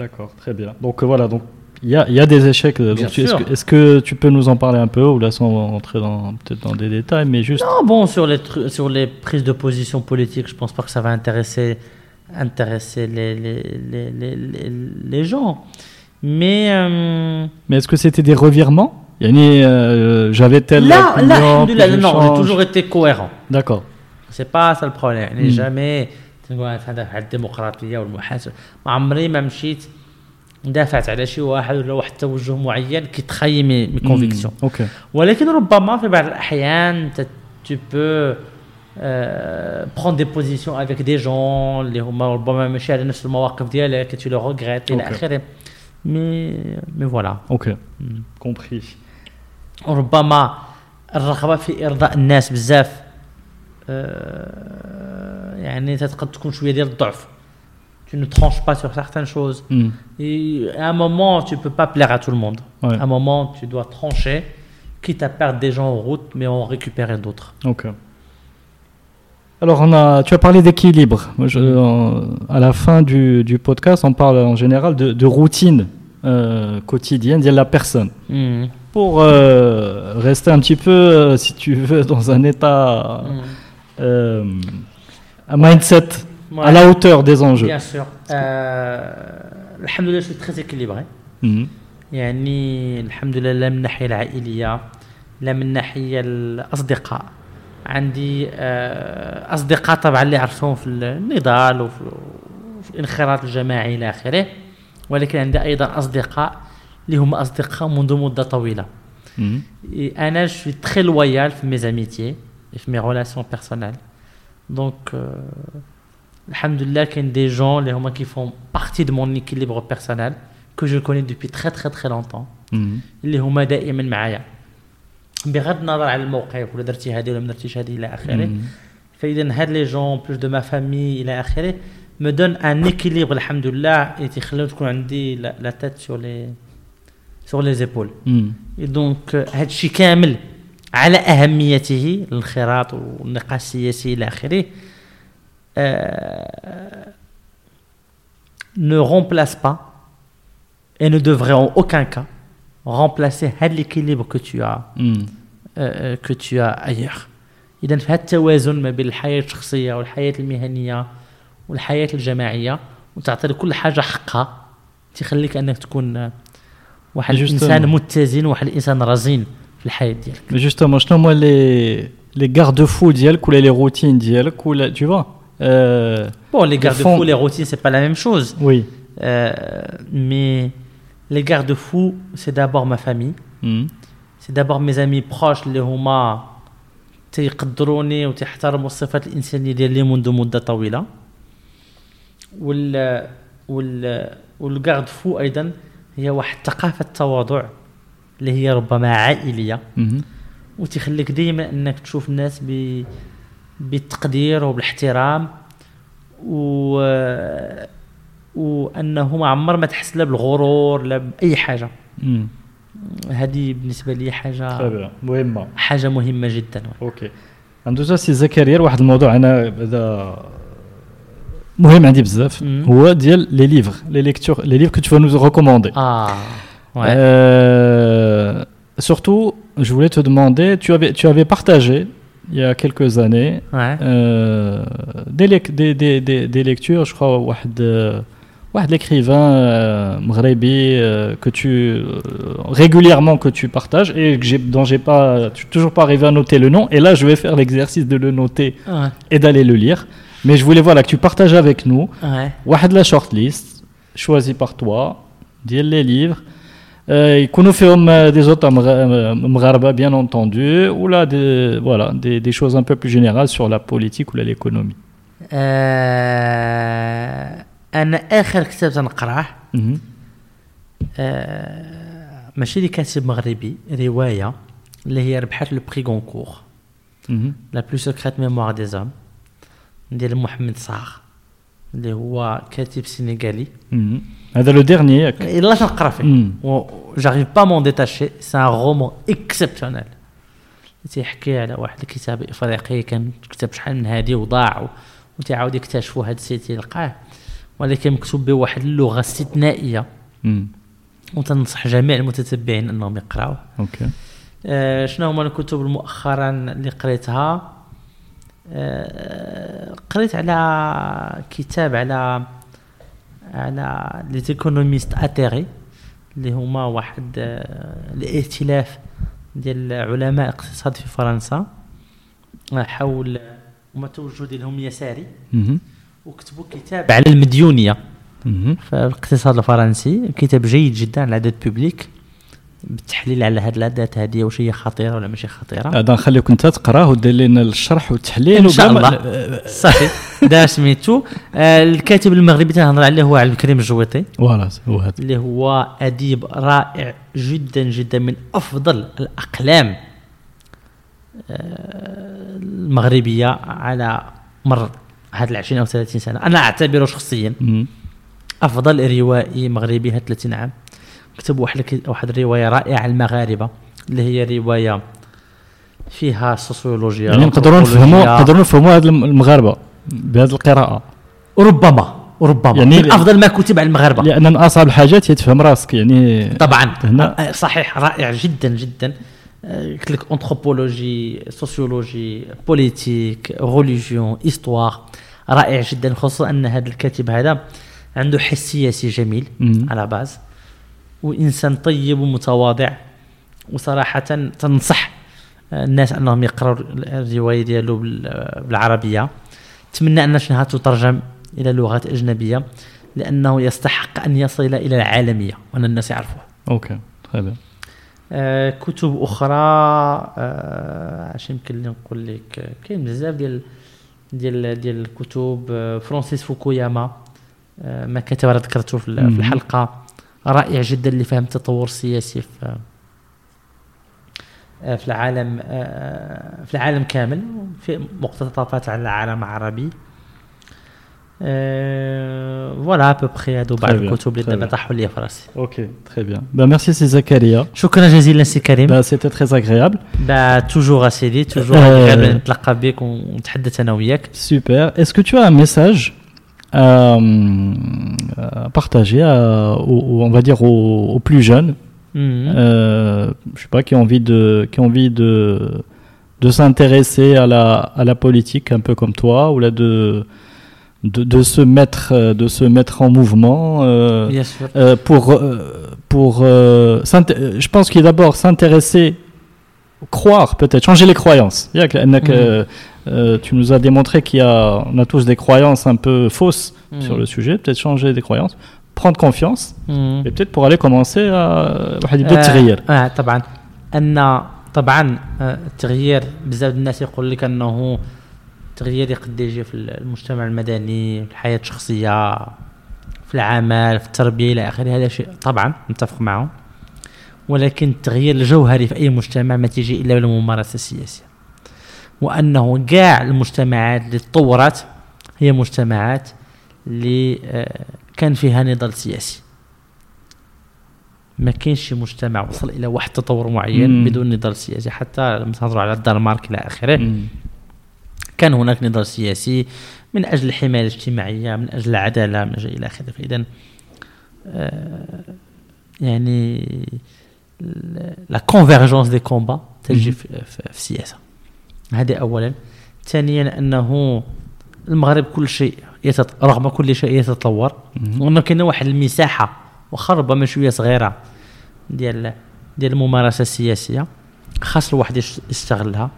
D'accord, très bien. Donc euh, voilà, donc il y a, il y a des échecs. euh, Bien donc tu- Est-ce sûr. que, est-ce que tu peux nous en parler un peu ou là sans rentrer dans peut-être dans des détails, mais juste. Non, bon, sur les, tru- sur les prises de position politiques, je pense pas que ça va intéresser, intéresser les, les, les, les, les- les gens. Mais euh, Mais est-ce que c'était des revirements يعني euh, j'avais tel là, opinion, là, puis alhamdoulilah, je non, change. j'ai toujours été cohérent. D'accord. C'est pas ça le problème يعني Hmm. jamais تنقول أنا هذا على الديمقراطيه والمحاسبه ما عمري ما مشيت دافعت على شي واحد ولا واحد التوجه معين كي تخيي مي مي كونفيكسيون Hmm, Ok. ولكن ربما في بعض الاحيان tu peux euh, prendre des positions avec des gens اللي هما ربما ماشي على نفس المواقف ديالك tu le regrettes الى Ok. اخره مي مي فوالا Ok. Compris. ربما الرغبه في ارضاء الناس بزاف آه، يعني تقد تكون شويه ديال الضعف tu ne tranches pas sur certaines choses Hmm. et à un moment tu peux pas plaire à tout le monde Ouais. à un moment tu dois trancher quitte à perdre des gens en route mais en récupérer d'autres Ok. Alors, on a, tu as parlé d'équilibre. Moi, je- en- À la fin du, du podcast, on parle en général de, de routine euh, quotidienne de la personne. Hmm. Pour euh, rester un petit peu, euh, si tu veux, dans un état, euh, un mindset à la hauteur des enjeux. bien sûr euh, الحمد لله je suis très équilibré Mhm. يعني الحمد لله لا من الناحيه العائليه لا من الناحيه الاصدقاء عندي آه، أصدقاء طبعا اللي عرفتهم في النضال وفي الانخراط الجماعي إلى آخره. ولكن عندي أيضا أصدقاء اللي هم أصدقاء منذ مدة طويلة. أنا je suis très loyal في mes amitiés في mes relations personnelles donc الحمد لله كاين des gens اللي هما qui font partie de mon équilibre personnel que je connais depuis très très très longtemps اللي هما دائما معايا. بغض النظر على الموقف ولا درتي هذه ولا ما درتيش هذه إلى آخره Mhm. فإذا هاد les gens plus de ma famille إلى آخره me donne un équilibre الحمد لله اللي تيخليو تكون عندي la la tête sur les sur les épaules Mhm. Et donc هذا الشيء كامل على أهميته الانخراط والنقاش السياسي إلى آخره euh, ne remplace pas et ne devrait en aucun cas remplacer هذا l'équilibre que tu as Mhm. آه، que tu as ailleurs اذا في هذا التوازن ما بين الحياة الشخصية والحياة المهنية والحياة الجماعية وتعطي لكل حاجة حقها تخليك أنك تكون آه، واحد. الإنسان متزن واحد الإنسان رزين في الحياة ديالك justement, شنو هما les les garde-fous ديالك ولا les routines ديالك ولا tu vois euh, bon les fond- garde-fous les routines c'est pas la même chose Oui. Mais les garde-fous c'est d'abord ma famille Mhm. c'est d'abord mes amis proches اللي هما تيقدروني وتحترموا الصفات الانسانيه ديالي منذ مده طويله وال وال وال garde-fou أيضا هي واحد ثقافه التواضع اللي هي ربما عائليه Mhm. وتخليك دائما انك تشوف الناس ب بالتقدير وبالاحترام و وانه ما عمر ما تحس لا بالغرور لا باي حاجة. هذه بالنسبة لي حاجة طيب، مهمة. حاجة مهمة جدا. OK. ندوزو سي زكريا واحد الموضوع أنا هذا مهم عندي بزاف هو ديال لي ليفغ لي ليكتور لي ليفغ كو نو ريكوموندي آه ouais. euh, surtout je voulais te demander tu avais tu avais partagé il y a quelques années ouais. euh, des, des, des, des, واحد واحد l'écrivain euh, مغربي euh, que tu euh, régulièrement que tu partages et que j'ai dont j'ai pas je suis toujours pas arrivé à noter le nom et là je vais faire l'exercice de le noter ouais. et d'aller le lire mais je voulais voilà que tu partages avec nous ouais. واحد la shortlist choisie par toi ديال les livres euh, يكونوا فيهم euh, des auteurs مغ- مغاربة bien entendu ou là des, voilà des, des choses un peu plus générales sur la politique ou là, l'économie آه أنا آخر كتاب تنقرأه. آه ماشي لكاتب مغربي رواية اللي هي ربحت le prix Goncourt. La plus secrète mémoire des hommes ديال محمد صاغ اللي هو كاتب سينيغالي. هذا le dernier ياك إلا تنقرأ فيه. j'arrive pas à m'en détacher c'est un roman exceptionnel تيحكي على واحد الكتاب إفريقي كان كتاب شحال من هادي وضاع وتعاود يكتشفوا هاد السيت يلقاه ولكن مكتوب بواحد اللغة استثنائية. وتنصح جميع المتتبعين أنهم يقرأوه. ok آه، شنو هما الكتب مؤخرا اللي قريتها؟ آه، قريت على كتاب على على لي زيكونوميست أتيري اللي هما واحد آه، الائتلاف ديال علماء الاقتصاد في فرنسا آه، حول هما توجه ديالهم يساري. وكتبوا كتاب. على المديونية. في الاقتصاد الفرنسي كتاب جيد جدا على la dette publique بالتحليل على هاد العادات هذه واش هي خطيرة ولا ماشي خطيرة. هذا نخليك انت تقراه ودير لنا الشرح والتحليل إن شاء الله. صحيح دا سميتو. آه، الكاتب المغربي تنهضر عليه هو عبد الكريم الجويطي. voilà هو هذا. اللي هو أديب رائع جدا جدا من أفضل الأقلام آه، المغربية على مر هاد ال 20 أو 30 سنة. أنا أعتبره شخصيا. أفضل روائي مغربي هاد 30 عام. كتب واحد واحد الرواية رائعة المغاربة اللي هي رواية فيها سوسيولوجيا يعني نقدروا نفهموا. نقدروا نفهموا هاد الم- المغاربة بهذه القراءة؟ ربما ربما يعني من أفضل ما كتب على المغاربة. لأن من أصعب الحاجات هي تفهم راسك يعني طبعا. هنا- صحيح رائع جدا جدا. قلت لك anthropologie sociologie politique religion histoire رائع جدا خصوصا أن هذا الكاتب هذا عنده حس سياسي جميل مم. على باز وإنسان طيب ومتواضع وصراحه تنصح الناس أنهم يقرأوا الرواية ديالو بال- بالعربية أتمنى أن شنها تترجم إلى لغات أجنبية لأنه يستحق أن يصل إلى العالمية وأن الناس يعرفوه OK bien. آه كتب أخرى آه اش يمكن نقول لك آه، كاين بزاف ديال ديال ديال الكتب آه فرانسيس فوكوياما آه ما كتب راه ذكرته في الحلقة. رائع جدا اللي فهم التطور السياسي في آه، في العالم في العالم كامل في مقتطفات على العالم العربي. آه، فوالا بوبخي هادو بعض Très bien, الكتب اللي très دابا bien. طاحوا لي في راسي Ok, très bien. Ben, merci, c'est Zakaria. شكرا جزيلا سي كريم Ben, C'était très agréable. با توجور اسيدي توجور آه. غير نتلاقى بك ونتحدث انا وياك Super. Est-ce que tu as un message à, à partager à- aux- aux- on va dire aux, aux plus jeunes مم. euh, je sais pas, qui ont envie de, qui ont envie de, de s'intéresser à la, à la politique un peu comme toi, ou là de, de, de se mettre, euh, de se mettre en mouvement. euh, بيان سور euh, pour, euh, pour euh, s'inté- euh, je pense qu'il est d'abord s'intéresser, croire peut-être, changer les croyances. Il y a que- Mhm. euh, euh, tu nous as démontré qu'il y a, on a tous des croyances un peu fausses sur le sujet, peut-être changer des croyances, prendre confiance, مم. et peut-être pour aller commencer à واحد يبدا آه، التغيير. اه طبعا ان طبعا آه، التغيير بزاف د الناس يقول لك انه التغيير يقد يجي في المجتمع المدني في الحياة الشخصية في العمل في التربية إلى آخره هذا شيء طبعا نتفق معه ولكن التغيير الجوهري في أي مجتمع ما تيجي إلا بالممارسة السياسية وأنه كاع المجتمعات اللي تطورت هي مجتمعات اللي آه، كان فيها نضال سياسي ما كاينش مجتمع وصل إلى واحد التطور معين مم. بدون نضال سياسي حتى لما تهضروا على الدنمارك إلى آخره. كان هناك نضال سياسي من أجل الحماية الاجتماعية من أجل العدالة من أجل إلى آخره. فاذا آه، يعني la convergence des combats تجي. في, في, السياسة. هذا اولا. ثانيا أنه المغرب كل شيء يتط... رغم كل شيء يتطور. وأنه كاين واحد المساحة واخا ربما شوية صغيرة ديال ديال الممارسة السياسية خاص الواحد يستغلها.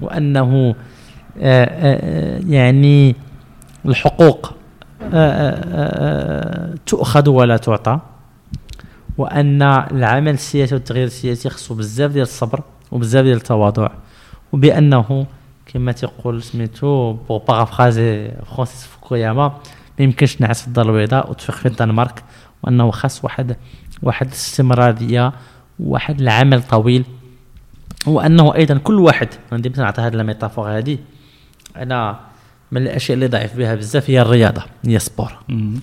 وأنه يعني الحقوق آه، آه، آه، تؤخذ ولا تعطى وأن العمل السياسي والتغيير السياسي خصو بزاف ديال الصبر وبزاف ديال التواضع وبأنه كما تيقول سميتو pour paraphraser فرانسيس فوكوياما ما يمكنش تنعس في الدار البيضاء وتفيق في الدنمارك وأنه خاص واحد واحد الاستمرارية وواحد العمل طويل وأنه أيضا كل واحد أنا نعطي هذه ال métaphore هذه أنا من الأشياء اللي ضعيف بها بزاف هي الرياضة هي ال sport مم.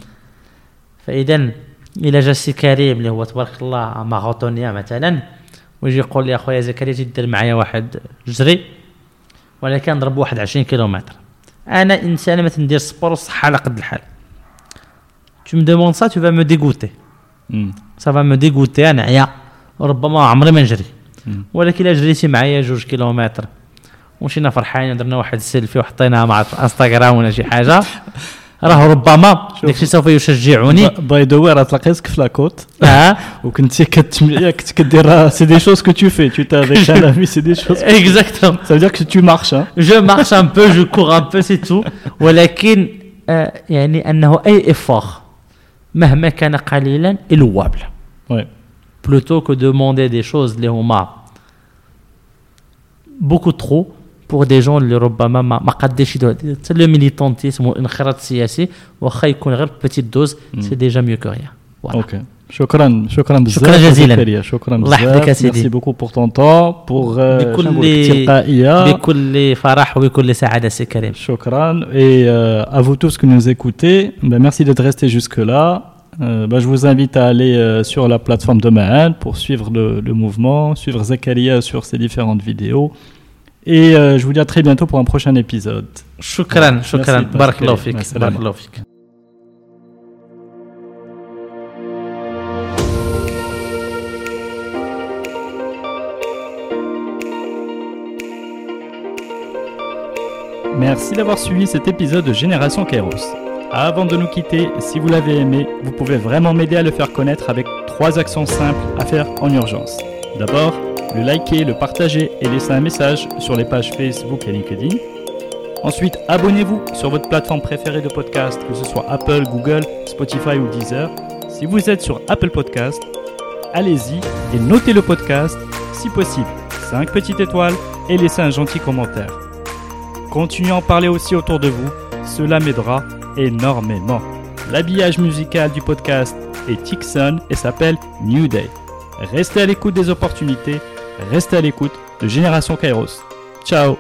فاذا إلى جا سي كريم اللي هو تبارك الله ماراثونيا مثلا ويجي يقول لي أخويا زكريا تجي دير معايا واحد جري ولكن نضرب واحد 20 كيلومتر أنا انسان ما تندير sport صح على قد الحال tu me demandes ça tu vas me dégoûter مم. ça va me dégoûter أنا عيا ربما عمري ما نجري. ولكن إلا جريتي معايا جوج كيلومتر ومشينا فرحانين درنا واحد السيلفي وحطيناها مع في انستغرام ولا شي حاجة. راه ربما داكشي سوف يشجعني by the way راه تلاقيتك في la côte آه. وكنتي كتم... كنت كدير c'est des choses que tu fais tu t'es avec un ami c'est des choses exactement ça veut dire que tu marches hein. je marche un peu je cours un peu c'est tout ولكن آه، يعني انه اي effort مهما كان قليلا الوابل ouais. Plutôt que de demander des choses اللي هما beaucoup trop pour des gens اللي ربما ما ما قادش يديروا حتى لو militantisme والانخراط السياسي واخا يكون غير petite dose c'est déjà mieux que rien OK شكرا شكرا بزاف شكرا جزيلا. زكريا شكرا الله يحفظك يا بزاف سيدي. merci beaucoup pour ton temps pour بكل تلقائيه بكل فرح وبكل سعاده سي كريم Shukran. Et euh, à vous tous qui nous écoutez, ben, merci d'être restés jusque-là. Euh, ben, je vous invite à aller euh, sur la plateforme de Mahan pour suivre le, le mouvement, suivre Zakaria sur ses différentes vidéos. Et euh, je vous dis à très bientôt pour un prochain épisode. Shukran, shukran. Barakallahu fik. Barakallahu fik. Merci d'avoir suivi cet épisode de Génération Kairos. Avant de nous quitter, si vous l'avez aimé, vous pouvez vraiment m'aider à le faire connaître avec trois actions simples à faire en urgence. D'abord, le liker, le partager et laisser un message sur les pages Facebook et LinkedIn. Ensuite, abonnez-vous sur votre plateforme préférée de podcast, que ce soit Apple, Google, Spotify ou Deezer. Si vous êtes sur Apple Podcast, allez-y et notez le podcast, si possible, 5 petites étoiles et laissez un gentil commentaire. Continuez à en parler aussi autour de vous, cela m'aidera énormément. L'habillage musical du podcast est Tixon et s'appelle New Day. Restez à l'écoute des opportunités, restez à l'écoute de Génération Kairos. Ciao